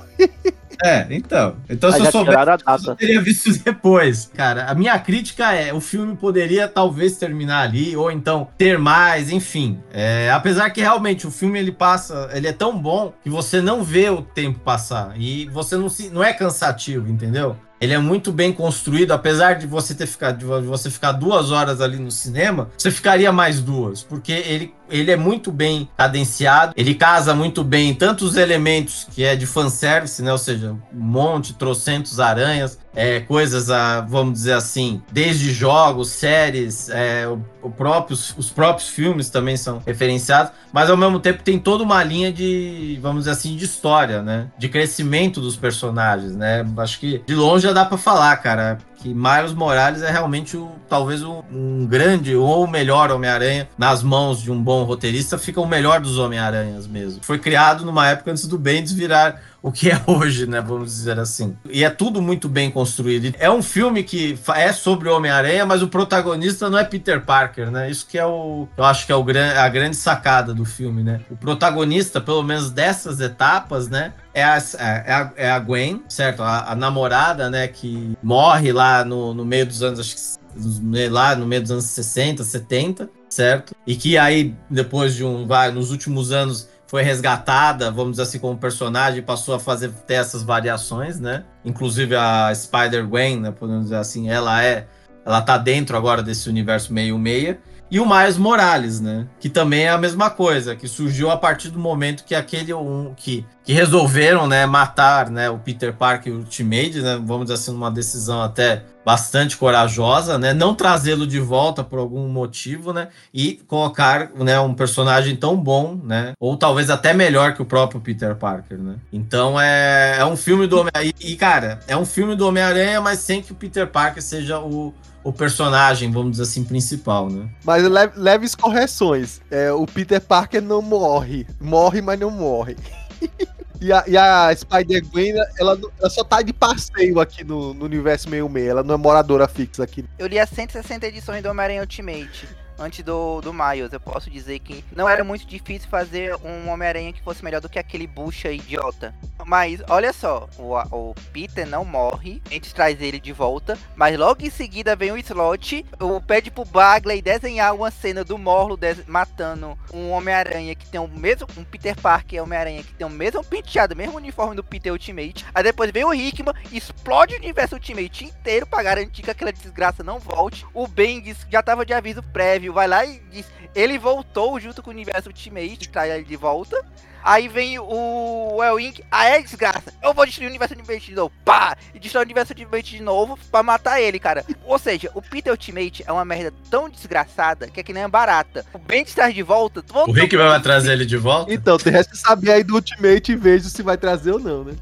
É, então. Então, se eu soubesse. Eu teria visto depois. Cara, a minha crítica é: o filme poderia talvez terminar ali, ou então ter mais, enfim. É, apesar que realmente o filme ele passa, ele é tão bom que você não vê o tempo passar. E você não se. não é cansativo, entendeu? Ele é muito bem construído, apesar de você ter ficado, de você ficar duas horas ali no cinema, você ficaria mais duas, porque ele, ele é muito bem cadenciado, ele casa muito bem tanto os elementos que é de fanservice, né? Ou seja, um monte, trocentos aranhas, é, coisas, a, vamos dizer assim, desde jogos, séries, é, o, o próprios, os próprios filmes também são referenciados, mas ao mesmo tempo tem toda uma linha de, vamos dizer assim, de história, né? De crescimento dos personagens, né? Acho que de longe já dá pra falar, cara, que Miles Morales é realmente o, talvez um, um grande ou o melhor Homem-Aranha nas mãos de um bom roteirista, fica o melhor dos Homem-Aranhas mesmo. Foi criado numa época antes do Bendis virar o que é hoje, né? Vamos dizer assim. E é tudo muito bem construído. É um filme que é sobre o Homem-Aranha, mas o protagonista não é Peter Parker, né? Isso que é o. Eu acho que é o a grande sacada do filme, né? O protagonista, pelo menos dessas etapas, né? É a, é a, é a Gwen, certo? A, a namorada, né? Que morre lá no, no meio dos anos, acho que lá no meio dos anos 60, 70, certo? E que aí, depois de um. Vai, nos últimos anos foi resgatada, vamos dizer assim, como personagem, passou a fazer ter essas variações, né? Inclusive a Spider-Gwen, né? Podemos dizer assim, ela é. Ela tá dentro agora desse universo meio-meia. E o Miles Morales, né? Que também é a mesma coisa, que surgiu a partir do momento que aquele um que, que resolveram, né, matar, né, o Peter Parker Ultimate, né? Vamos dizer assim, uma decisão até bastante corajosa, né? Não trazê-lo de volta por algum motivo, né? E colocar, né, um personagem tão bom, né? Ou talvez até melhor que o próprio Peter Parker, né? Então é, é um filme do Homem-Aranha. E, cara, é um filme do Homem-Aranha, mas sem que o Peter Parker seja o, o personagem, vamos dizer assim, principal, né? Mas leve, leves correções. É, o Peter Parker não morre. Morre, mas não morre. E a, e a Spider-Gwen, ela, ela só tá de passeio aqui no, no universo meio-meio. Ela não é moradora fixa aqui. Eu li as 160 edições do Homem-Aranha Ultimate. Antes do, do Miles, eu posso dizer que não era muito difícil fazer um Homem-Aranha que fosse melhor do que aquele bucha idiota. Mas olha só, o, o Peter não morre, a gente traz ele de volta, mas logo em seguida vem o Slot, o pede pro Bagley desenhar uma cena do Morlo matando um Homem-Aranha que tem o mesmo, um Peter Parker Homem-Aranha que tem o mesmo penteado, o mesmo uniforme do Peter Ultimate. Aí depois vem o Hickman, explode o universo Ultimate inteiro pra garantir que aquela desgraça não volte. O Bendis já tava de aviso prévio, vai lá e diz, ele voltou junto com o universo Ultimate, traz ele de volta. Aí vem o Elwing, ah é desgraça, eu vou destruir o universo Ultimate de novo, pá! E destrói o universo Ultimate de novo pra matar ele, cara. Ou seja, o Peter Ultimate é uma merda tão desgraçada que é que nem a barata. O Bendis traz de volta, O Rick vai trazer ele de volta? Então, tem resta saber aí do Ultimate e vejo se vai trazer ou não, né?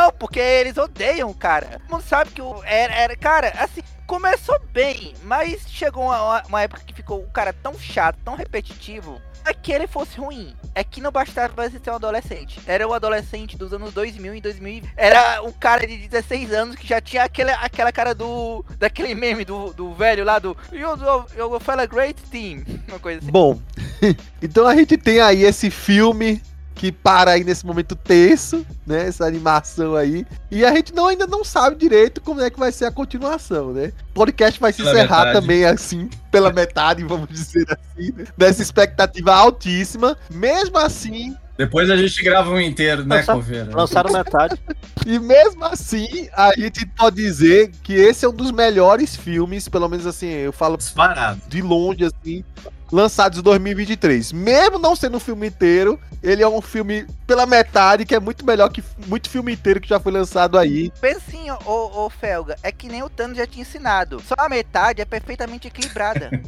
Não, porque eles odeiam, cara. Todo mundo sabe que o. Era, era, cara, assim, começou bem, mas chegou uma, uma época que ficou o cara tão chato, tão repetitivo, é que ele fosse ruim. É que não bastava você ser um adolescente. Era um adolescente dos anos 2000 e 2020. Era um cara de 16 anos que já tinha aquele, aquela cara do. daquele meme do, do velho lá do. You feel a great team. Uma coisa assim. Bom, então a gente tem aí esse filme que para aí nesse momento terço, né? Essa animação aí. E a gente não, ainda não sabe direito como é que vai ser a continuação, né? O podcast vai se Pela encerrar metade. também assim, pela metade, vamos dizer assim, né? Dessa expectativa altíssima. Mesmo assim, Depois a gente grava um inteiro, né, Lançar- Coveira? Lançaram metade. e mesmo assim, a gente pode dizer que esse é um dos melhores filmes, pelo menos assim, eu falo Disparado. de longe, assim, lançados em 2023. Mesmo não sendo um filme inteiro, ele é um filme pela metade, que é muito melhor que muito filme inteiro que já foi lançado aí. Pensinho, ô, ô Felga, é que nem o Thanos já tinha ensinado. Só a metade é perfeitamente equilibrada.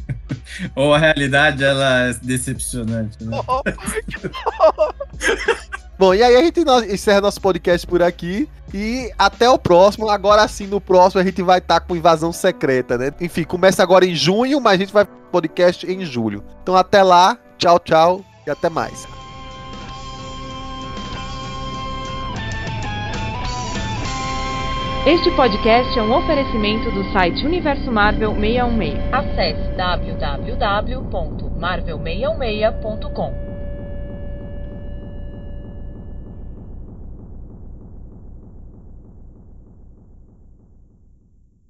Ou a realidade, ela é decepcionante, né? Bom, e aí a gente encerra nosso podcast por aqui. E até o próximo. Agora sim, no próximo a gente vai estar com invasão secreta, né? Enfim, começa agora em junho, mas a gente vai podcast em julho. Então até lá, tchau, tchau e até mais. Este podcast é um oferecimento do site Universo Marvel 616. Acesse www.marvel616.com.